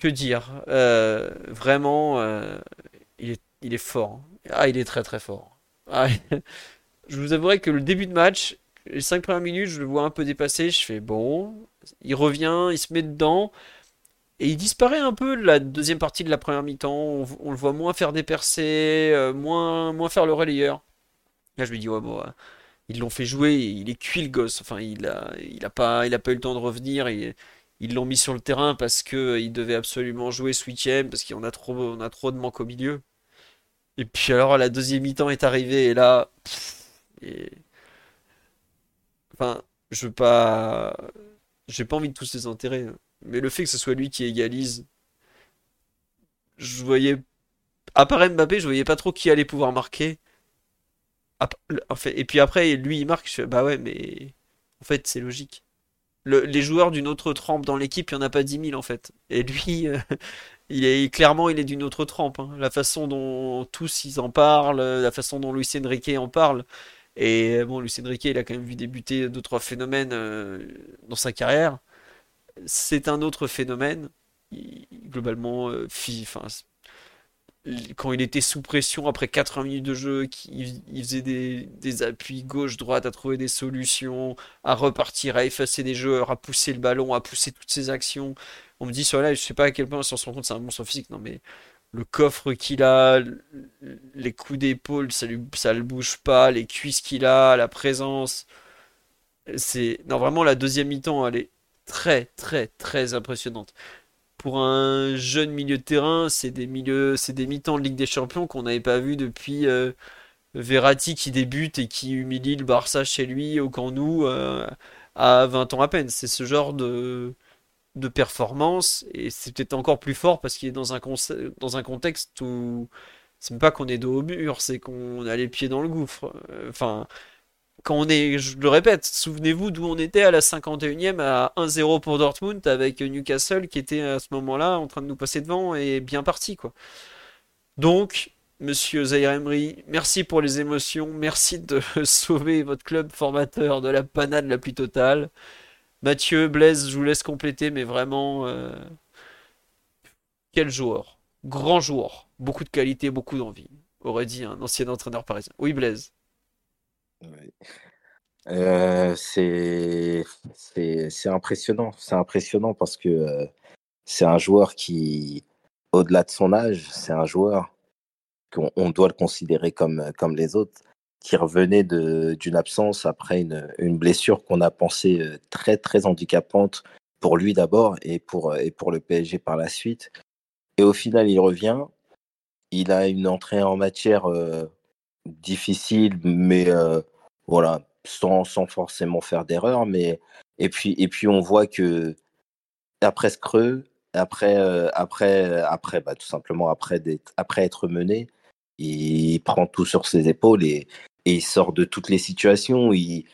que dire euh, Vraiment, euh, il, est, fort. Hein. Ah, il est très très fort. Ah, je vous avouerai que le début de match, les 5 premières minutes, je le vois un peu dépassé. Je fais bon, il revient, il se met dedans. Et il disparaît un peu la deuxième partie de la première mi-temps. On, le voit moins faire des percées, euh, moins, moins faire le relayeur. Là, je me dis, ouais, bon, ils l'ont fait jouer, il est cuit le gosse. Enfin, il a, il a, pas, pas eu le temps de revenir. Ils l'ont mis sur le terrain parce qu'il euh, devait absolument jouer ce week-end, parce qu'on a trop, a trop de manque au milieu. Et puis alors la deuxième mi-temps est arrivée et là, enfin, je veux pas, j'ai pas envie de tous les enterrer, hein. mais le fait que ce soit lui qui égalise, je voyais, à part Mbappé, je voyais pas trop qui allait pouvoir marquer. Et puis après, lui il marque, je bah ouais, mais en fait c'est logique les joueurs d'une autre trempe dans l'équipe, il n'y en a pas 10 000 en fait. Et lui, euh, il est clairement, il est d'une autre trempe. Hein. La façon dont tous ils en parlent, la façon dont Lucien Riquet en parle. Et bon, Lucien Riquet, il a quand même vu débuter deux trois phénomènes euh, dans sa carrière. C'est un autre phénomène. globalement, euh, quand il était sous pression après 80 minutes de jeu, il, faisait des, appuis gauche-droite, à trouver des solutions, à repartir, à effacer des joueurs, à pousser le ballon, à pousser toutes ses actions. On me dit sur là, je sais pas à quel point se rend compte c'est un monstre physique, non mais le coffre qu'il a, les coups d'épaule, ça, lui, ça le bouge pas, les cuisses qu'il a, la présence. C'est non vraiment la deuxième mi-temps, elle est très très très impressionnante pour un jeune milieu de terrain, c'est des milieux, c'est des mi-temps de Ligue des Champions qu'on n'avait pas vu depuis euh, Verratti qui débute et qui humilie le Barça chez lui au Camp Nou euh, à 20 ans à peine. C'est ce genre de, performance et c'est peut-être encore plus fort parce qu'il est dans un, dans un contexte où c'est pas qu'on est dos au mur, c'est qu'on a les pieds dans le gouffre. Enfin, quand on est, je le répète, souvenez-vous d'où on était à la 51e à 1-0 pour Dortmund avec Newcastle qui était à ce moment-là en train de nous passer devant et bien parti quoi. Donc, monsieur Zaire merci pour les émotions, merci de sauver votre club formateur de la panade la plus totale. Mathieu, Blaise, je vous laisse compléter, mais vraiment, euh, quel joueur, grand joueur, beaucoup de qualité, beaucoup d'envie, aurait dit un ancien entraîneur parisien. Oui, Blaise. Euh, c'est impressionnant. C'est impressionnant parce que euh, c'est un joueur qui, au-delà de son âge, c'est un joueur qu'on doit le considérer comme, comme les autres, qui revenait d'une absence après une, une blessure qu'on a pensé euh, très, très handicapante pour lui d'abord et pour, et pour le PSG par la suite. Et au final, il revient. Il a une entrée en matière difficile, mais euh, voilà, sans, sans, forcément faire d'erreur. Mais et puis et puis on voit que après ce creux, après euh, après après bah, tout simplement après après être mené, il prend tout sur ses épaules et, et il sort de toutes les situations. Il,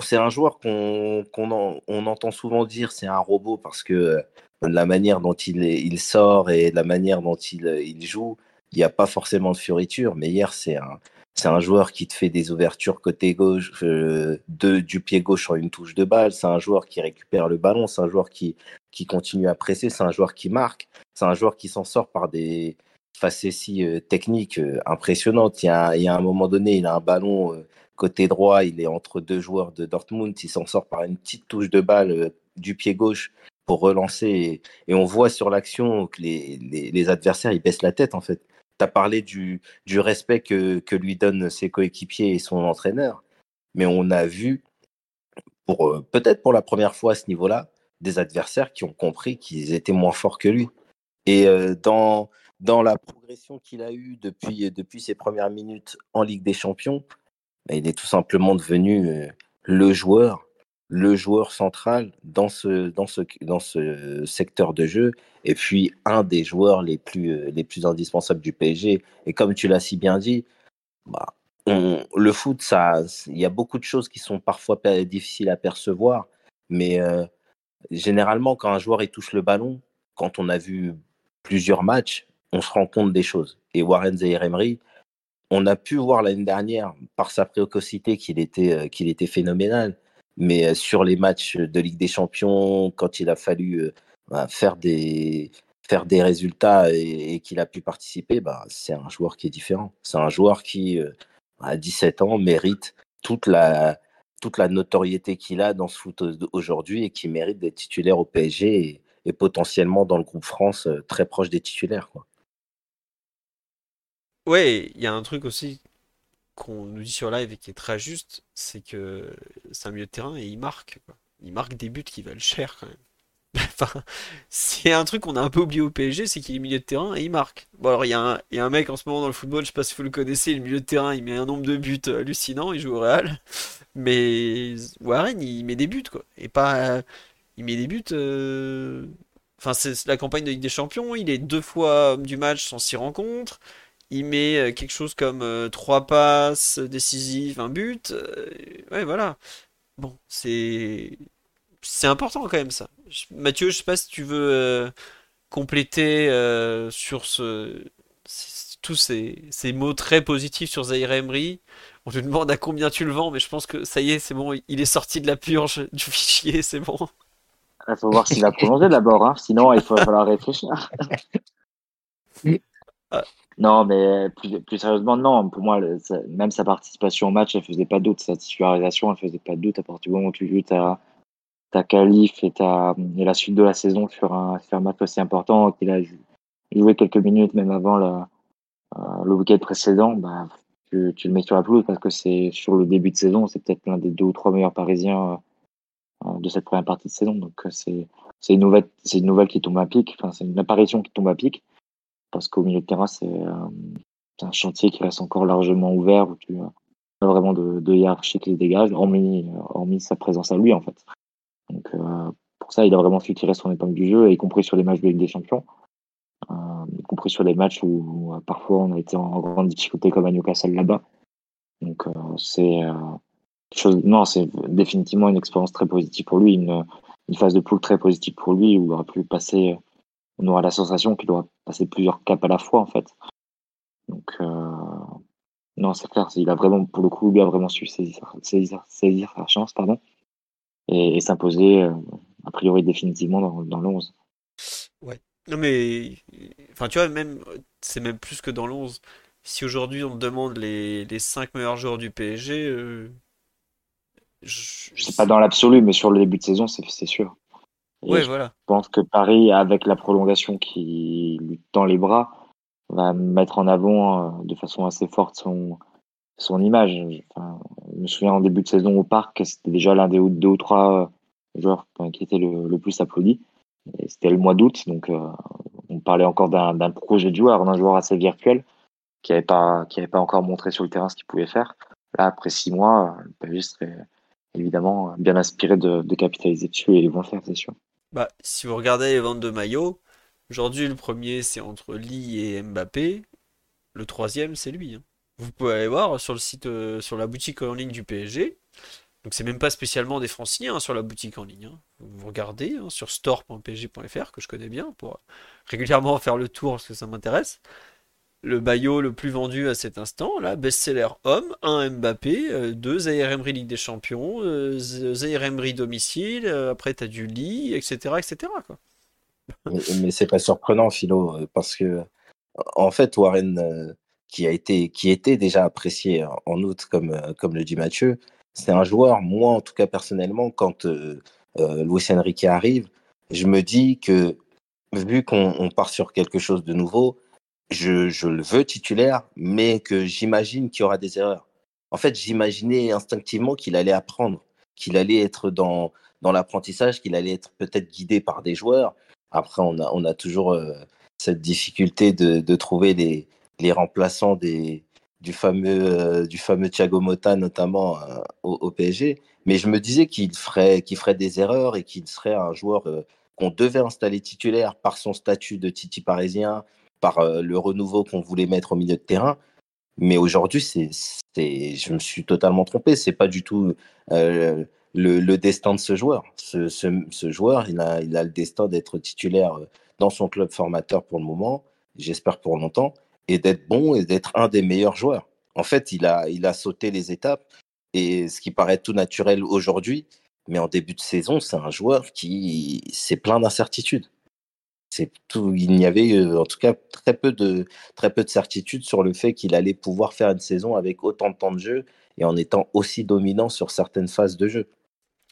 c'est un joueur qu'on on entend souvent dire c'est un robot parce que euh, la manière dont il, il sort et la manière dont il, il joue, il n'y a pas forcément de fioriture, mais hier, c'est un, c'est un joueur qui te fait des ouvertures côté gauche, euh, du pied gauche sur une touche de balle. C'est un joueur qui récupère le ballon. C'est un joueur qui, qui continue à presser. C'est un joueur qui marque. C'est un joueur qui s'en sort par des facéties euh, techniques euh, impressionnantes. Il y, a, il y, a, un moment donné, il a un ballon euh, côté droit. Il est entre deux joueurs de Dortmund. Il s'en sort par une petite touche de balle du pied gauche pour relancer. Et, on voit sur l'action que les, les, les adversaires, ils baissent la tête en fait parlé du, du respect que, que, lui donnent ses coéquipiers et son entraîneur, mais on a vu, pour euh, peut-être pour la première fois à ce niveau-là, des adversaires qui ont compris qu'ils étaient moins forts que lui. Et euh, dans, dans la progression qu'il a eue depuis, depuis ses premières minutes en Ligue des Champions, bah, il est tout simplement devenu euh, le joueur le joueur central dans ce, dans ce, dans ce secteur de jeu et puis un des joueurs les plus, euh, les plus indispensables du PSG. Et comme tu l'as si bien dit, bah, le foot, il y a beaucoup de choses qui sont parfois difficiles à percevoir, mais euh, généralement, quand un joueur il touche le ballon, quand on a vu plusieurs matchs, on se rend compte des choses. Et Warren Zaire Emery, on a pu voir l'année dernière, par sa précocité, qu'il était, euh, qu'il était phénoménal. Mais sur les matchs de Ligue des Champions, quand il a fallu bah, faire, des, faire des résultats et, qu'il a pu participer, bah, c'est un joueur qui est différent. C'est un joueur qui, à 17 ans, mérite toute la, toute la notoriété qu'il a dans ce foot aujourd'hui et qui mérite d'être titulaire au PSG et, potentiellement dans le groupe France très proche des titulaires. Quoi. Ouais, il y a un truc aussi qu'on nous dit sur live et qui est très juste, c'est que c'est un milieu de terrain et il marque. Il marque des buts qui valent cher quand même. enfin, c'est un truc qu'on a un peu oublié au PSG, c'est qu'il est milieu de terrain et il marque. Bon alors il y, a un, mec en ce moment dans le football, je sais pas si vous le connaissez, le milieu de terrain, il met un nombre de buts hallucinant, il joue au Real. Mais Warren, il met des buts quoi. Et pas... Il met des buts... Euh, enfin, c'est la campagne de Ligue des Champions, il est deux fois du match sans six rencontres il met euh, quelque chose comme euh, trois passes décisives, un but. Euh, ouais, voilà. Bon, c'est c'est important quand même ça. Mathieu, je sais pas si tu veux compléter sur ce tous ces, ces, mots très positifs sur Zaire Emery. On te demande à combien tu le vends, mais je pense que ça y est, c'est bon, il est sorti de la purge du fichier, c'est bon. Il faut voir s'il a prolongé d'abord, hein. sinon il faut falloir réfléchir. Non, mais plus, sérieusement, non. Pour moi, même sa participation au match, elle faisait pas doute. Sa titularisation, elle faisait pas doute à partir du moment où tu joues ta, ta qualif et, ta, et la suite de la saison sur un, sur un match aussi important qu'il a joué quelques minutes, même avant euh, le week-end précédent. Bah, tu, le mets sur la pelouse parce que c'est sur le début de saison, c'est peut-être l'un des deux ou trois meilleurs Parisiens euh, de cette première partie de saison. Donc euh, c'est une nouvelle une nouvelle qui tombe à pic. Enfin c'est une apparition qui tombe à pic parce qu'au milieu de terrain c'est un chantier qui reste encore largement ouvert où tu as vraiment de, hiérarchie qui les dégage, hormis hormis sa présence à lui en fait. Donc pour ça il a vraiment su tirer son épingle du jeu, y compris sur les matchs de Ligue des Champions. Euh, y compris sur les matchs où, parfois on a été en grande difficulté comme à Newcastle là-bas. Donc euh, c'est euh, non, c'est définitivement une expérience très positive pour lui, une, une, phase de poule très positive pour lui où il aura pu passer, on aura la sensation qu'il aura passé plusieurs caps à la fois en fait. Donc non, c'est clair, il a vraiment, pour le coup, il a vraiment su saisir, saisir, saisir sa chance, pardon, et, s'imposer a priori définitivement dans, dans l'11. Ouais, non mais, enfin tu vois, même, c'est même plus que dans l'11. Si aujourd'hui on te demande les, les 5 meilleurs joueurs du PSG, euh, je... sais pas dans l'absolu, mais sur le début de saison, c'est sûr. Ouais, voilà. Je pense que Paris, avec la prolongation qui lui tend les bras, va mettre en avant euh, de façon assez forte son, son image. Enfin, je me souviens en début de saison au parc, c'était déjà l'un des deux ou trois joueurs qui étaient le, le plus applaudis. C'était le mois d'août, donc euh, on parlait encore d'un projet de joueur, d'un joueur assez virtuel qui n'avait pas, qui avait pas encore montré sur le terrain ce qu'il pouvait faire. Là, après six mois, le PSG serait évidemment bien inspiré de, de capitaliser dessus et ils vont le faire, c'est sûr. Bah, si vous regardez les ventes de maillots, aujourd'hui le premier c'est entre Lee et Mbappé, le troisième c'est lui. Hein. Vous pouvez aller voir sur le site, euh, sur la boutique en ligne du PSG, donc c'est même pas spécialement des franciliens hein, sur la boutique en ligne. Hein. Vous regardez sur store.pg.fr que je connais bien pour régulièrement faire le tour parce que ça m'intéresse. Le maillot le plus vendu à cet instant, là, best-seller homme, 1 Mbappé, 2 Zaire Emery Ligue des Champions, euh, Emery domicile, euh, après tu as du lit, etc. etc. Quoi. mais, mais c'est pas surprenant, Philo, euh, parce que en fait, Warren, qui, a été, qui était déjà apprécié en août, comme, comme le dit Mathieu, c'est un joueur, moi en tout cas personnellement, quand euh, euh, Luis arrive, je me dis que vu qu'on part sur quelque chose de nouveau, je, le veux titulaire, mais que j'imagine qu'il y aura des erreurs. En fait, j'imaginais instinctivement qu'il allait apprendre, qu'il allait être dans, dans l'apprentissage, qu'il allait être peut-être guidé par des joueurs. Après, on a, on a toujours euh, cette difficulté de, de trouver les, les remplaçants des, du fameux, euh, du fameux Thiago Motta, notamment euh, au, PSG. Mais je me disais qu'il ferait, ferait des erreurs et qu'il serait un joueur qu'on devait installer titulaire par son statut de Titi parisien, par le renouveau qu'on voulait mettre au milieu de terrain. Mais aujourd'hui, c'est, je me suis totalement trompé. C'est pas du tout le, le, destin de ce joueur. Ce, ce, joueur, il a, il a le destin d'être titulaire dans son club formateur pour le moment. J'espère pour longtemps et d'être bon et d'être un des meilleurs joueurs. En fait, il a, il a sauté les étapes et ce qui paraît tout naturel aujourd'hui, mais en début de saison, c'est un joueur qui c'est plein d'incertitudes. Tout, il n'y avait euh, en tout cas très peu de très peu de certitudes sur le fait qu'il allait pouvoir faire une saison avec autant de temps de jeu et en étant aussi dominant sur certaines phases de jeu.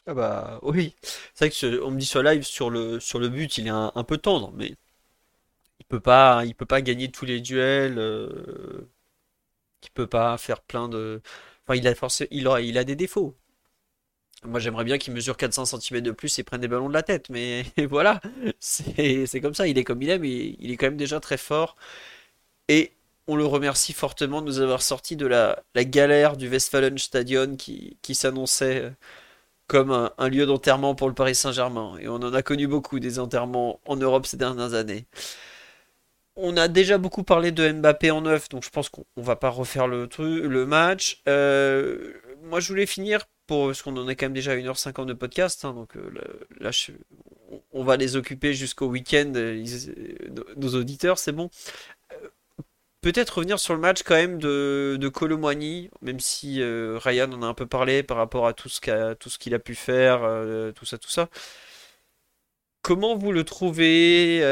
Ah bah oui, c'est vrai que on me dit sur live sur le sur le but, il est un, peu tendre, mais peut pas, il peut pas gagner tous les duels. Euh, il peut pas faire plein de. Enfin, il il il a des défauts. Moi, j'aimerais bien qu'il mesure 400 cm de plus et prenne des ballons de la tête, mais voilà, c'est comme ça. Il est comme il est, mais il est quand même déjà très fort. Et on le remercie fortement de nous avoir sorti de la, galère du Westfalenstadion qui, qui s'annonçait comme un, un lieu d'enterrement pour le Paris Saint-Germain. Et on en a connu beaucoup des enterrements en Europe ces dernières années on a déjà beaucoup parlé de Mbappé en neuf, donc je pense qu'on va pas refaire le, truc, le match. Euh, moi, je voulais finir, pour, parce qu'on en est quand même déjà à 1h50 de podcast, hein, donc euh, là, on va les occuper jusqu'au week-end, euh, nos auditeurs, c'est bon. Peut-être revenir sur le match quand même de, de même si Ryan en a un peu parlé par rapport à tout ce qu'il a, a, pu faire, tout ça, tout ça. Comment vous le trouvez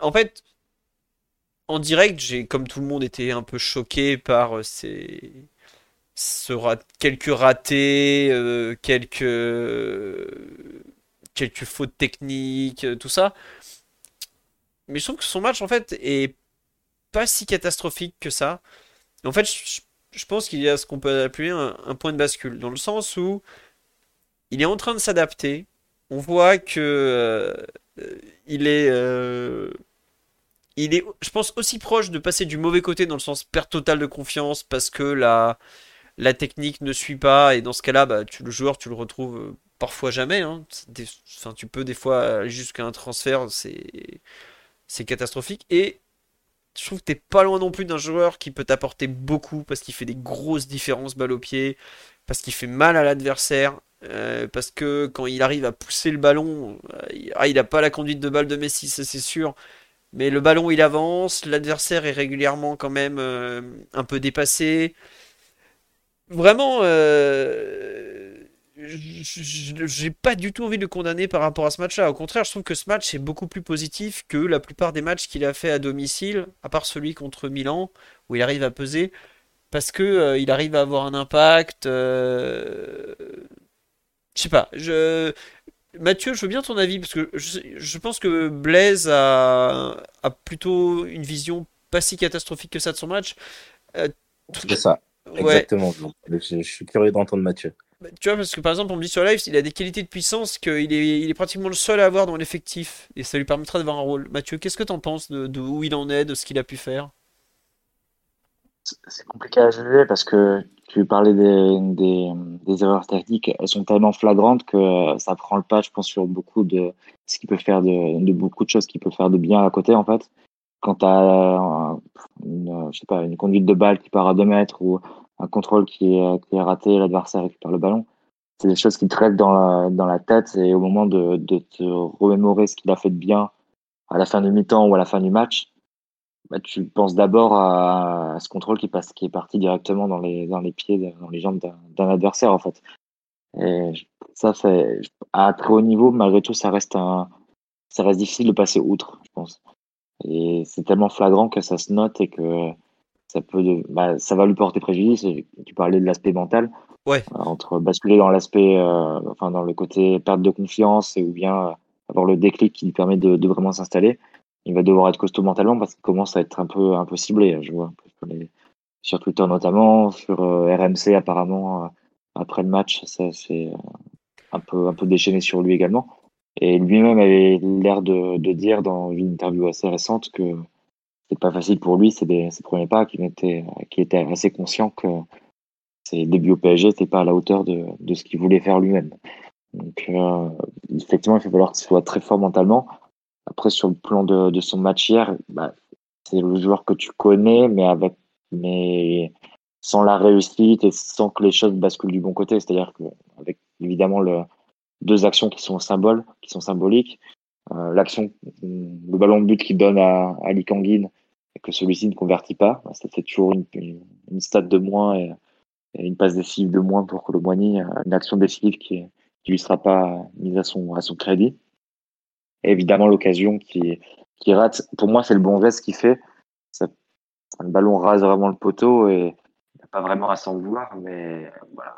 en fait, en direct, j'ai, comme tout le monde, été un peu choqué par ces, ce quelques ratés, quelques quelques fautes techniques, tout ça. Mais je trouve que son match, en fait, est pas si catastrophique que ça. En fait, je, pense qu'il y a ce qu'on peut appeler un, point de bascule, dans le sens où il est en train de s'adapter. On voit que euh, il est, euh, il est, je pense, aussi proche de passer du mauvais côté dans le sens perte totale de confiance parce que la, la technique ne suit pas et dans ce cas-là, bah, le joueur, tu le retrouves euh, parfois jamais. Hein. tu peux des fois aller jusqu'à un transfert, c'est catastrophique. Et je trouve que t'es pas loin non plus d'un joueur qui peut t'apporter beaucoup parce qu'il fait des grosses différences balle au pied, parce qu'il fait mal à l'adversaire, euh, parce que quand il arrive à pousser le ballon, euh, ah, il a pas la conduite de balle de Messi, ça c'est sûr. Mais le ballon il avance, l'adversaire est régulièrement quand même un peu dépassé. Vraiment, j'ai pas du tout envie de le condamner par rapport à ce match-là. Au contraire, je trouve que ce match est beaucoup plus positif que la plupart des matchs qu'il a fait à domicile, à part celui contre Milan, où il arrive à peser, parce que euh, il arrive à avoir un impact. Euh, je sais pas. Mathieu, je veux bien ton avis, parce que je, pense que Blaise a... plutôt une vision pas si catastrophique que ça de son match. Euh, C'est ça. Exactement. Je, je suis curieux d'entendre Mathieu. Bah, tu vois, parce que par exemple, on me dit sur live, il a des qualités de puissance qu'il est, il est pratiquement le seul à avoir dans l'effectif. Et ça lui permettra d'avoir un rôle. Mathieu, qu'est-ce que tu en penses de, où il en est, de ce qu'il a pu faire? C'est compliqué à juger parce que tu parlais des, des, erreurs tactiques. Elles sont tellement flagrantes que ça prend le pas, je pense, sur beaucoup de ce qu'il peut faire de, de beaucoup de choses qu'il peut faire de bien à côté, en fait. Quand tu as une, je sais pas, une conduite de balle qui part à 2 mètres ou un contrôle qui est, qui est raté, l'adversaire récupère le ballon. C'est des choses qui te restent dans la, tête et au moment de, te remémorer ce qu'il a fait de bien à la fin du mi-temps ou à la fin du match, bah, tu penses d'abord à, ce contrôle qui, est parti directement dans les, pieds, dans les jambes d'un adversaire en fait. Et ça, à très haut niveau, malgré tout, ça reste difficile de passer outre, je pense. Et c'est tellement flagrant que ça se note et que ça peut, bah, ça va lui porter préjudice. Tu parlais de l'aspect mental. Ouais. Euh, entre basculer dans l'aspect, euh, enfin dans le côté perte de confiance et ou bien euh, avoir le déclic qui lui permet de, de vraiment s'installer. Il va devoir être costaud mentalement parce qu'il commence à être un peu, un peu ciblé. Je vois sur Twitter notamment, sur RMC apparemment après le match, ça c'est un peu, un peu déchaîné sur lui également. Et lui-même avait l'air de, de dire dans une interview assez récente que c'est pas facile pour lui, c'est ses premiers pas, qu'il était, qui était assez conscient que ses débuts au PSG n'étaient pas à la hauteur de, de ce qu'il voulait faire lui-même. Donc, euh, effectivement, il va falloir qu'il soit très fort mentalement. Après, sur le plan de, de son match hier, bah, c'est le joueur que tu connais, mais avec, mais sans la réussite et sans que les choses basculent du bon côté. C'est-à-dire qu'avec évidemment le, deux actions qui sont symboliques, euh, l'action, le ballon de but qu'il donne à, à et que celui-ci ne convertit pas, bah, ça fait toujours une, une, stat de moins et, une passe décisive de moins pour le Moigny, une action décisive qui, qui lui sera pas mise à son, à son crédit. Et évidemment, l'occasion qui, qui rate, pour moi, c'est le bon geste qu'il fait. Ça, le ballon rase vraiment le poteau et il n'a pas vraiment à s'en vouloir, mais voilà.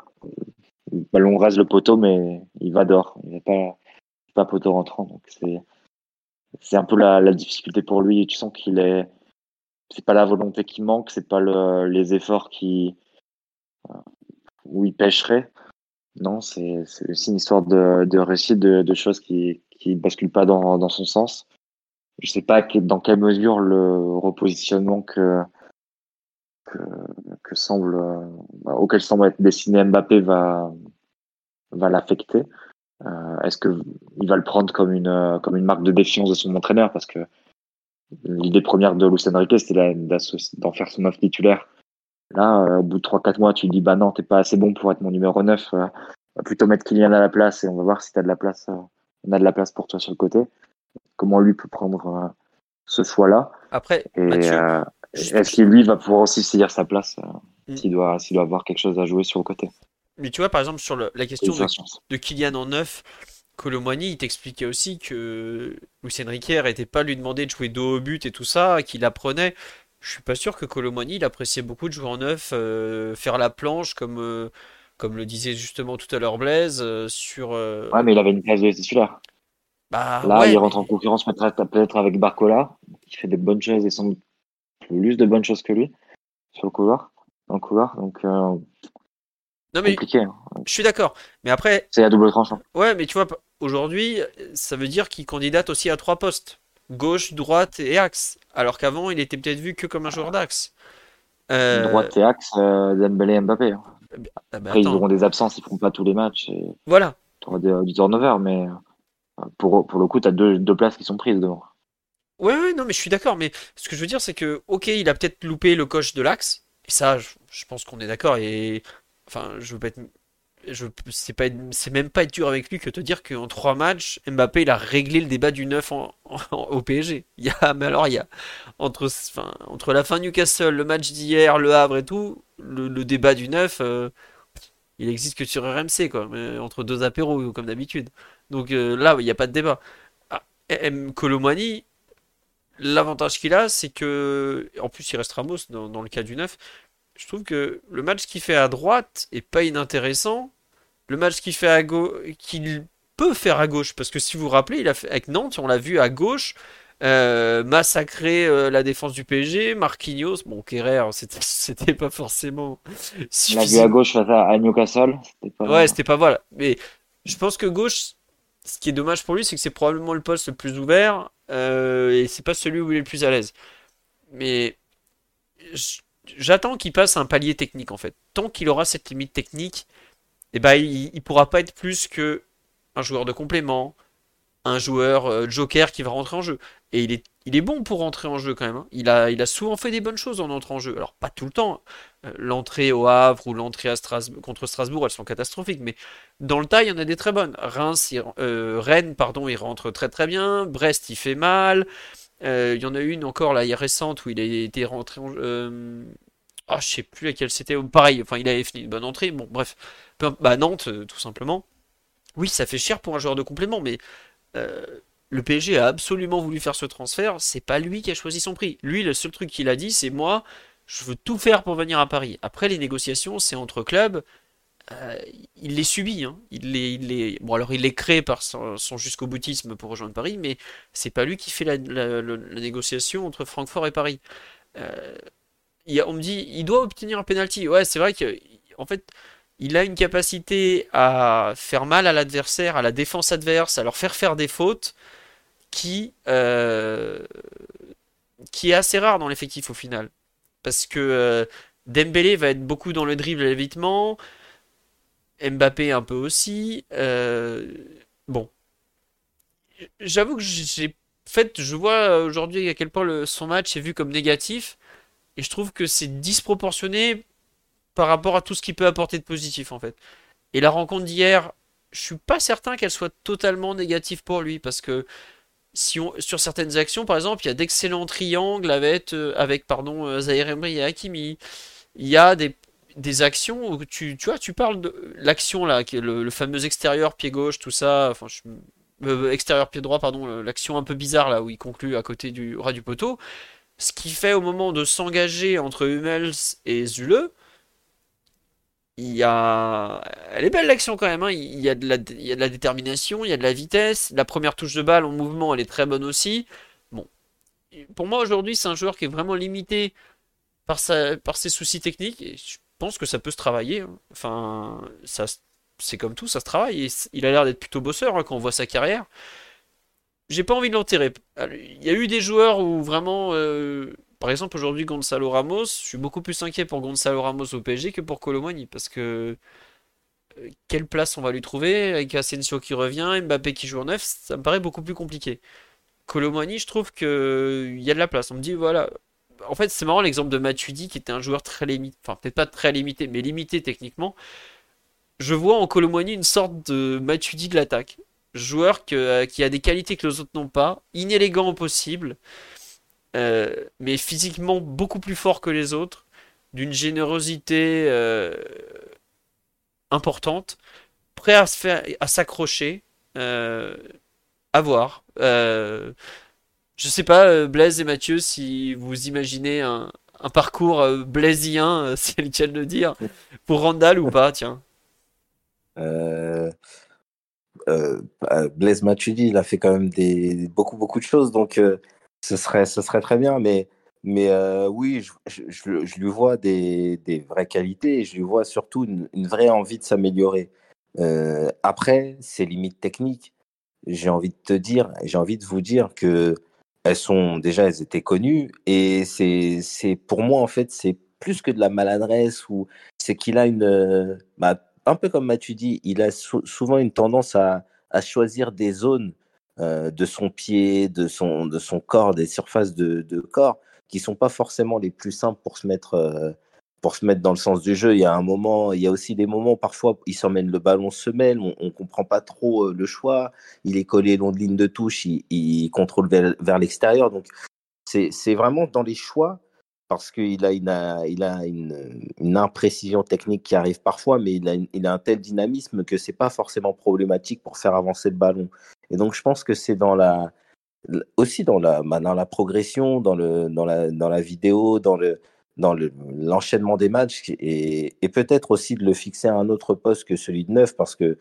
Le ballon rase le poteau, mais il va dehors. Il n'a pas, pas poteau rentrant. C'est c'est un peu la, la, difficulté pour lui. Tu sens qu'il est c'est pas la volonté qui manque, c'est pas le, les efforts qui euh, où il pêcherait. Non, c'est aussi une histoire de, de réussite, de, choses qui qui basculent pas dans, dans son sens. Je sais pas dans quelle mesure le repositionnement que que, que semble euh, auquel semble être destiné Mbappé va va l'affecter. Euh, est-ce que il va le prendre comme une euh, comme une marque de défiance de son entraîneur? Parce que l'idée première de Luis Enrique c'était d'en faire son neuf titulaire. Là, euh, au bout de 3-4 mois, tu dis bah non, t'es pas assez bon pour être mon numéro 9. va plutôt mettre Kylian à la place et on va voir si t'as de la place. on a de la place pour toi sur le côté. Comment lui peut prendre ce choix-là? Après, est-ce qu'il lui va pouvoir aussi saisir sa place mm. s'il doit doit avoir quelque chose à jouer sur le côté? Mais tu vois, par exemple, sur la question de, Kylian en neuf, Colomboigny, il t'expliquait aussi que Lucien Enrique n'arrêtait pas lui demander de jouer dos au but et tout ça, qu'il apprenait. Je suis pas sûr que Colomboigny, il appréciait beaucoup de jouer en neuf, euh, faire la planche, comme, euh, comme le disait justement tout à l'heure Blaise, euh, sur. euh, Ouais, mais il avait une place de titulaire. Bah Là, ouais, il rentre mais- en concurrence peut-être peut-être avec Barcola, qui fait des bonnes choses et sans doute plus de bonnes choses que lui sur le couloir, dans le couloir. Donc, euh, Non mais compliqué. hein. je suis d'accord. Mais après, C'est à double tranchant. ouais, mais tu vois, aujourd'hui, ça veut dire qu'il candidate aussi à trois postes. Gauche, droite et axe. Alors qu'avant, il était peut-être vu que comme un joueur d'axe. Euh, Droite et axe, euh, Dembélé et Mbappé. hein. ah bah Après, ils auront des absences, ils feront pas tous les matchs et voilà. tu auras du turnover, mais euh, pour, pour le coup, tu as deux, deux places qui sont prises devant. Ouais, ouais, non, mais je suis d'accord. Mais ce que je veux dire, c'est que, ok, il a peut-être loupé le coche de l'axe. Et ça, je, pense qu'on est d'accord. Et enfin, je veux pas être, je, c'est pas, c'est même pas être dur avec lui que te dire qu'en trois matchs, Mbappé, il a réglé le débat du 9 en, au PSG. Il y a, mais alors, il y a entre, entre la fin Newcastle, le match d'hier, le Havre et tout, le, débat du 9, euh, il existe que sur RMC, quoi, entre deux apéros, comme d'habitude. Donc euh, là, il n'y a pas de débat. Ah, M. Colomani, L'avantage qu'il a, c'est que, en plus il reste Ramos dans, dans le cas du 9, je trouve que le match qu'il fait à droite est pas inintéressant. Le match qu'il fait à gauche, qu'il peut faire à gauche, parce que si vous vous rappelez, il a fait, avec Nantes, on l'a vu à gauche, euh, massacrer euh, la défense du PSG, Marquinhos, bon, Kerrer, c'était c'était pas forcément On l'a vu à gauche face à, à Newcastle. C'était pas. Ouais, c'était pas voilà. Mais je pense que gauche, ce qui est dommage pour lui, c'est que c'est probablement le poste le plus ouvert euh, et c'est pas celui où il est le plus à l'aise. Mais j'attends qu'il passe un palier technique en fait. Tant qu'il aura cette limite technique, eh ben, il, pourra pas être plus que un joueur de complément, un joueur euh, joker qui va rentrer en jeu. Et il est, il est bon pour rentrer en jeu quand même. hein. Il a, il a souvent fait des bonnes choses en entrant en jeu. Alors pas tout le temps. Euh, L'entrée au Havre ou l'entrée à contre Strasbourg, elles sont catastrophiques. Mais dans le tas, il y en a des très bonnes. Reims, euh, Rennes, pardon, il rentre très très bien. Brest, il fait mal. Euh, il y en a une encore là, il récente où il a été rentré en euh, Ah, je sais plus laquelle c'était. Pareil, enfin, il avait fini une bonne entrée. Bon, bref. Bah, Nantes, tout simplement. Oui, ça fait cher pour un joueur de complément, mais le PSG a absolument voulu faire ce transfert. C'est pas lui qui a choisi son prix. Lui, le seul truc qu'il a dit, c'est moi, je veux tout faire pour venir à Paris. Après, les négociations, c'est entre clubs. Euh, il les subit, hein. Il les. Bon, alors il les crée par son, jusqu'au boutisme pour rejoindre Paris, mais c'est pas lui qui fait la, négociation entre Francfort et Paris. Euh, on me dit, il doit obtenir un penalty. Ouais, c'est vrai que, fait, il a une capacité à faire mal à l'adversaire, à la défense adverse, à leur faire faire des fautes qui, euh, qui est assez rare dans l'effectif au final. Parce que euh, Dembélé va être beaucoup dans le dribble et l'évitement, Mbappé un peu aussi. euh, bon, j'avoue que j'ai fait, je vois aujourd'hui à quel point son match est vu comme négatif, et je trouve que c'est disproportionné par rapport à tout ce qu'il peut apporter de positif en fait. Et la rencontre d'hier, je suis pas certain qu'elle soit totalement négative pour lui, parce que sur certaines actions, par exemple, il y a d'excellents triangles avec, euh, avec pardon, euh, et Hakimi. Il y a des, des actions où tu, tu vois, tu parles de l'action là, le, fameux extérieur pied gauche, tout ça, euh, extérieur pied droit, pardon, l'action un peu bizarre là où il conclut à côté du ras du poteau. Ce qui fait au moment de s'engager entre Hummels et Zule, il y a... Elle est belle l'action quand même, hein. Il y a de la... détermination, il y a de la vitesse. La première touche de balle en mouvement, elle est très bonne aussi. Bon. Pour moi aujourd'hui, c'est un joueur qui est vraiment limité par, sa... par ses soucis techniques je pense que ça peut se travailler. hein. Enfin, ça... c'est comme tout, ça se travaille. Il a l'air d'être plutôt bosseur hein, quand on voit sa carrière. J'ai pas envie de l'enterrer. Il y a eu des joueurs où vraiment, euh, par exemple aujourd'hui Gonzalo Ramos, je suis beaucoup plus inquiet pour Gonzalo Ramos au PSG que pour Colomani parce que euh, quelle place on va lui trouver avec Asensio qui revient, Mbappé qui joue en neuf, ça me paraît beaucoup plus compliqué. Colomani, je trouve que il y a de la place. On me dit voilà. En fait, c'est marrant l'exemple de Matuidi qui était un joueur très limité, enfin peut-être pas très limité, mais limité techniquement. Je vois en Colomani une sorte de Matuidi de l'attaque. Joueur que- qui a des qualités que les autres n'ont pas, inélégant au possible, euh, mais physiquement beaucoup plus fort que les autres, d'une générosité euh, importante, prêt à se faire, à s'accrocher, Euh, à voir. Euh, je sais pas, Blaise et Mathieu, si vous imaginez un, un parcours blaisien, euh, c'est le cas de le dire, pour Randall ou pas, tiens. Blaise Matuidi, il a fait quand même des, beaucoup, beaucoup de choses, donc ce, serait, ce serait très bien. Mais, mais oui, je, je, je- lui vois des, des vraies qualités et je lui vois surtout une, vraie envie de s'améliorer. Après, ses limites techniques, j'ai envie de te dire, j'ai envie de vous dire que elles sont déjà, elles étaient connues et c'est, c'est pour moi en fait, c'est plus que de la maladresse ou c'est qu'il a une, bah, un peu comme Mathieu dit, il a sou- souvent une tendance à, à choisir des zones euh, de son pied, de son, de son corps, des surfaces de, de corps qui sont pas forcément les plus simples pour se mettre, euh, pour se mettre dans le sens du jeu. Il y a un moment, il y a aussi des moments parfois il s'emmène le ballon semelle, on, on comprend pas trop euh, le choix. Il est collé long de ligne de touche, il, contrôle vers, vers l'extérieur. Donc c'est vraiment dans les choix parce qu'il a, une, il a une, une imprécision technique qui arrive parfois, mais il a, il a un tel dynamisme que c'est pas forcément problématique pour faire avancer le ballon. Et donc je pense que c'est dans la aussi dans la bah, dans la progression, dans le dans la dans la vidéo, dans le dans le l'enchaînement des matchs et, peut-être aussi de le fixer à un autre poste que celui de neuf parce que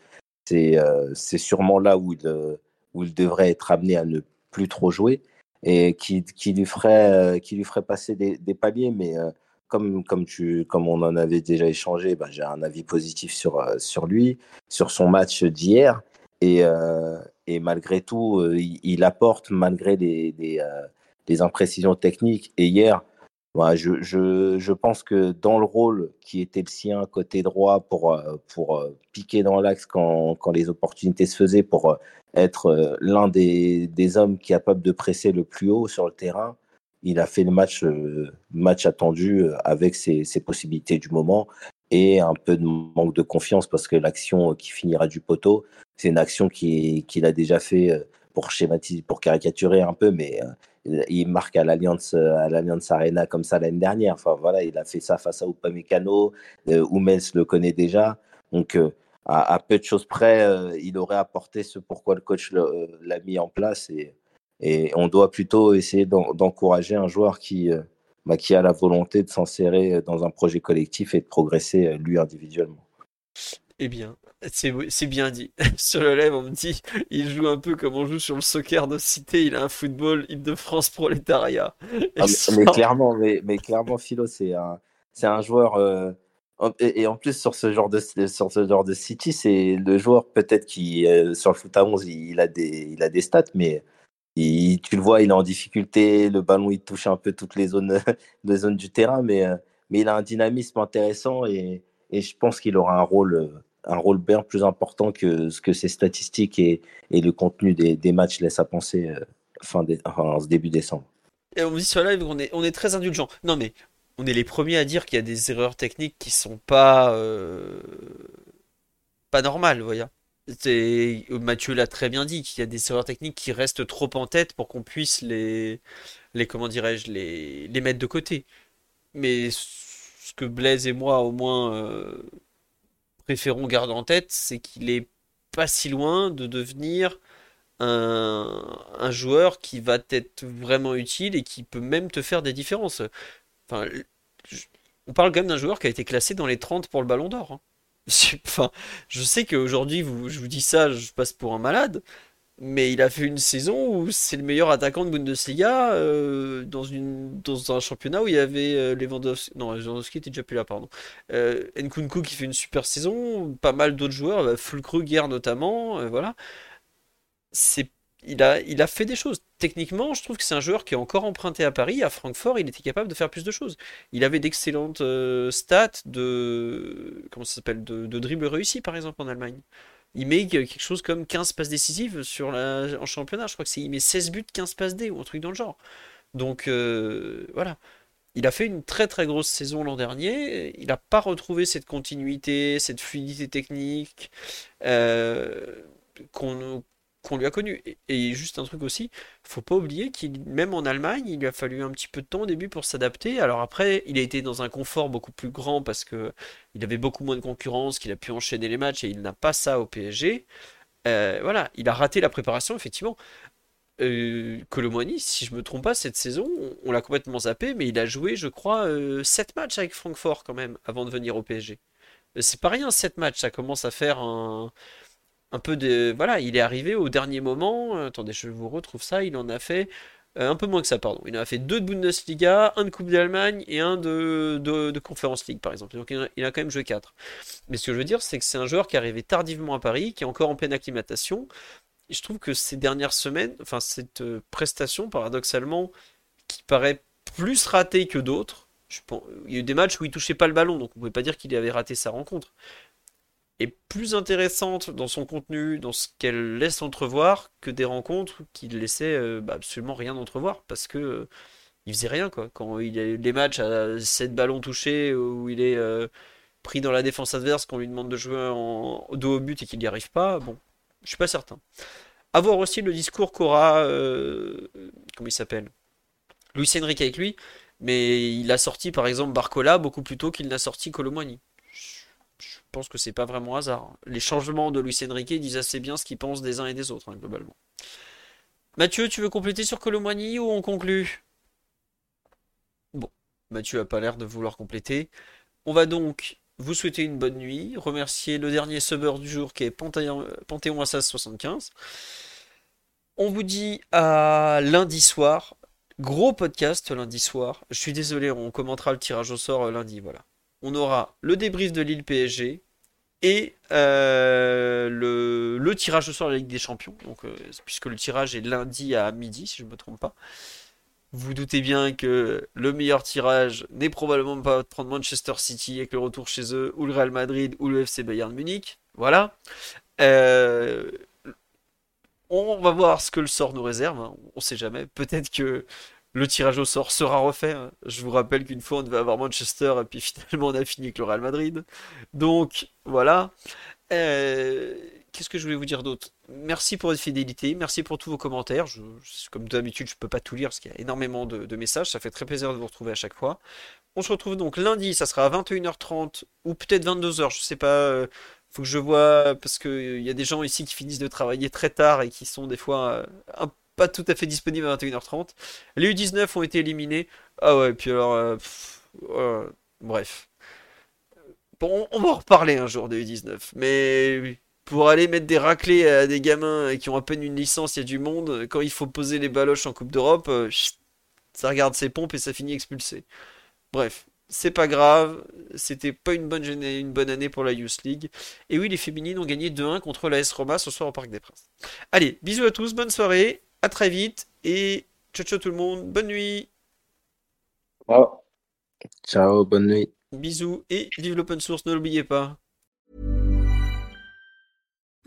c'est euh, sûrement là où il euh, où il devrait être amené à ne plus trop jouer et qui, qui lui ferait euh, qui lui ferait passer des, paliers. Mais euh, comme comme tu comme on en avait déjà échangé bah, j'ai un avis positif sur sur lui sur son match d'hier et et malgré tout euh, il, apporte malgré des euh, des imprécisions techniques. Et hier ouais, je, je, je pense que dans le rôle qui était le sien côté droit pour, euh, pour piquer dans l'axe quand, quand les opportunités se faisaient, pour être l'un des, des hommes capable de presser le plus haut sur le terrain, il a fait le match, match attendu avec ses, ses possibilités du moment et un peu de manque de confiance parce que l'action qui finira du poteau, c'est une action qui- qu'il a déjà fait euh, pour schématiser, pour caricaturer un peu, mais euh, il marque à l'Alliance à l'Alliance Arena comme ça l'année dernière. Enfin voilà, il a fait ça face à Upamecano. Euh, Hummels le connaît déjà. Donc euh, à, à peu de choses près, euh, il aurait apporté ce pourquoi le coach euh, l'a mis en place et, on doit plutôt essayer d'en- d'encourager un joueur qui euh, bah, qui a la volonté de s'insérer dans un projet collectif et de progresser euh, lui individuellement. Eh bien, c'est c'est bien dit. Sur le live, on me dit, il joue un peu comme on joue sur le soccer de cité, il a un football Île-de-France prolétariat. Ah, mais, clairement, mais, mais clairement, Philo, c'est un, c'est un joueur. euh, et, et en plus, sur ce genre de, sur ce genre de City, c'est le joueur peut-être qui, euh, sur le foot à 11, il, il a des, il a des stats, mais il- tu le vois, il est en difficulté. Le ballon, il touche un peu toutes les zones, les zones du terrain, mais, euh, mais il a un dynamisme intéressant et, et je pense qu'il aura un rôle, un rôle bien plus important que ce que ses statistiques et, le contenu des, matchs laissent à penser euh, fin dé- enfin, début décembre. Et on me dit sur live qu'on est, on est très indulgent. Non mais, on est les premiers à dire qu'il y a des erreurs techniques qui sont pas, euh, pas normales, voyez. Mathieu l'a très bien dit, qu'il y a des erreurs techniques qui restent trop en tête pour qu'on puisse les, les comment dirais-je, les, les mettre de côté. Mais ce que Blaise et moi, au moins, euh, préférons garder en tête, c'est qu'il est pas si loin de devenir un, un joueur qui va être vraiment utile et qui peut même te faire des différences. Enfin, on parle quand même d'un joueur qui a été classé dans les 30 pour le Ballon d'Or. hein. Enfin, je sais qu'aujourd'hui, vous, je vous dis ça, je passe pour un malade, mais il a fait une saison où c'est le meilleur attaquant de Bundesliga euh, dans un championnat où il y avait euh, Lewandowski. Non, Lewandowski était déjà plus là, pardon. Euh, Nkunku qui fait une super saison, pas mal d'autres joueurs, bah, Füllkrug hier notamment, euh, voilà. C'est, il a, il a fait des choses. Techniquement, je trouve que c'est un joueur qui est encore emprunté à Paris. À Francfort, il était capable de faire plus de choses. Il avait d'excellentes stats de, comment ça s'appelle, de, de dribble réussi, par exemple, en Allemagne. Il met quelque chose comme 15 passes décisives sur la, en championnat. Je crois que c'est, il met 16 buts, 15 passes D ou un truc dans le genre. Donc, euh, voilà. Il a fait une très très grosse saison l'an dernier. Il n'a pas retrouvé cette continuité, cette fluidité technique euh, qu'on qu'on lui a connue. Et, juste un truc aussi, faut pas oublier qu'il, même en Allemagne, il lui a fallu un petit peu de temps au début pour s'adapter. Alors après, il a été dans un confort beaucoup plus grand parce que il avait beaucoup moins de concurrence, qu'il a pu enchaîner les matchs et il n'a pas ça au PSG. Euh, voilà, il a raté la préparation, effectivement. Euh, Colomboigny, si je me trompe pas, cette saison, on, l'a complètement zappé, mais il a joué, je crois, 7 matchs avec Francfort quand même, avant de venir au PSG. C'est pas rien, 7 matchs, ça commence à faire un, un peu de... Voilà, il est arrivé au dernier moment, attendez, je vous retrouve ça, il en a fait euh, un peu moins que ça, pardon. Il a fait deux de Bundesliga, un de Coupe d'Allemagne et un de, Conference League, par exemple. Donc il a, quand même joué quatre. Mais ce que je veux dire, c'est que c'est un joueur qui est arrivé tardivement à Paris, qui est encore en pleine acclimatation. Je trouve que ces dernières semaines, enfin cette euh, prestation, paradoxalement, qui paraît plus ratée que d'autres, il y a eu des matchs où il touchait pas le ballon, donc on ne pouvait pas dire qu'il avait raté sa rencontre est plus intéressante dans son contenu, dans ce qu'elle laisse entrevoir, que des rencontres qui laissaient euh, bah, absolument rien entrevoir, parce que euh, il faisait rien quoi. Quand il a les matchs à 7 ballons touchés, où il est euh, pris dans la défense adverse, qu'on lui demande de jouer en dos au but et qu'il n'y arrive pas, bon, je suis pas certain. Avoir aussi le discours qu'aura, comment il s'appelle? Luis Enrique avec lui, mais il a sorti par exemple Barcola beaucoup plus tôt qu'il n'a sorti je pense que c'est pas vraiment hasard. Les changements de Luis Enrique disent assez bien ce qu'ils pensent des uns et des autres, hein, globalement. Mathieu, tu veux compléter sur Colomboigny ou on conclut? Bon, Mathieu a pas l'air de vouloir compléter. On va donc vous souhaiter une bonne nuit, remercier le dernier subber du jour qui est Panthéon, Panthéon 75. On vous dit à lundi soir. Gros podcast lundi soir. Je suis désolé, on commentera le tirage au sort lundi, voilà on aura le débrief de l'île PSG et euh, le, tirage au sort de la Ligue des Champions. Euh, puisque le tirage est lundi à midi, si je ne me trompe pas. Vous doutez bien que le meilleur tirage n'est probablement pas de prendre Manchester City avec le retour chez eux, ou le Real Madrid, ou le FC Bayern Munich. Voilà. Euh, on va voir ce que le sort nous réserve. Hein. On ne sait jamais. Peut-être que le tirage au sort sera refait. Je vous rappelle qu'une fois on devait avoir Manchester et puis finalement on a fini avec le Real Madrid. Donc voilà. Euh, qu'est-ce que je voulais vous dire d'autre? Merci pour votre fidélité, merci pour tous vos commentaires. Comme d'habitude, je peux pas tout lire parce qu'il y a énormément de, messages. Ça fait très plaisir de vous retrouver à chaque fois. On se retrouve donc lundi, ça sera à 21h30 ou peut-être 22h, je sais pas. Euh, faut que je vois parce qu'il y a des gens ici qui finissent de travailler très tard et qui sont des fois euh, un peu pas tout à fait disponible à 21h30. Les U19 ont été éliminés. Ah ouais, puis alors. Euh, bref. Bon, on va en reparler un jour des U19. Mais pour aller mettre des raclés à des gamins qui ont à peine une licence, il y a du monde. Quand il faut poser les baloches en Coupe d'Europe, euh, ça regarde ses pompes et ça finit expulsé. Bref, c'est pas grave, c'était pas une bonne, une bonne année pour la Youth League. Et oui, les féminines ont gagné 2-1 contre la S Roma ce soir au Parc des Princes. Allez, bisous à tous, bonne soirée, à très vite et ciao ciao tout le monde. Bonne nuit. Ciao. Ciao, bonne nuit. Bisous et vive l'open source, ne l'oubliez pas.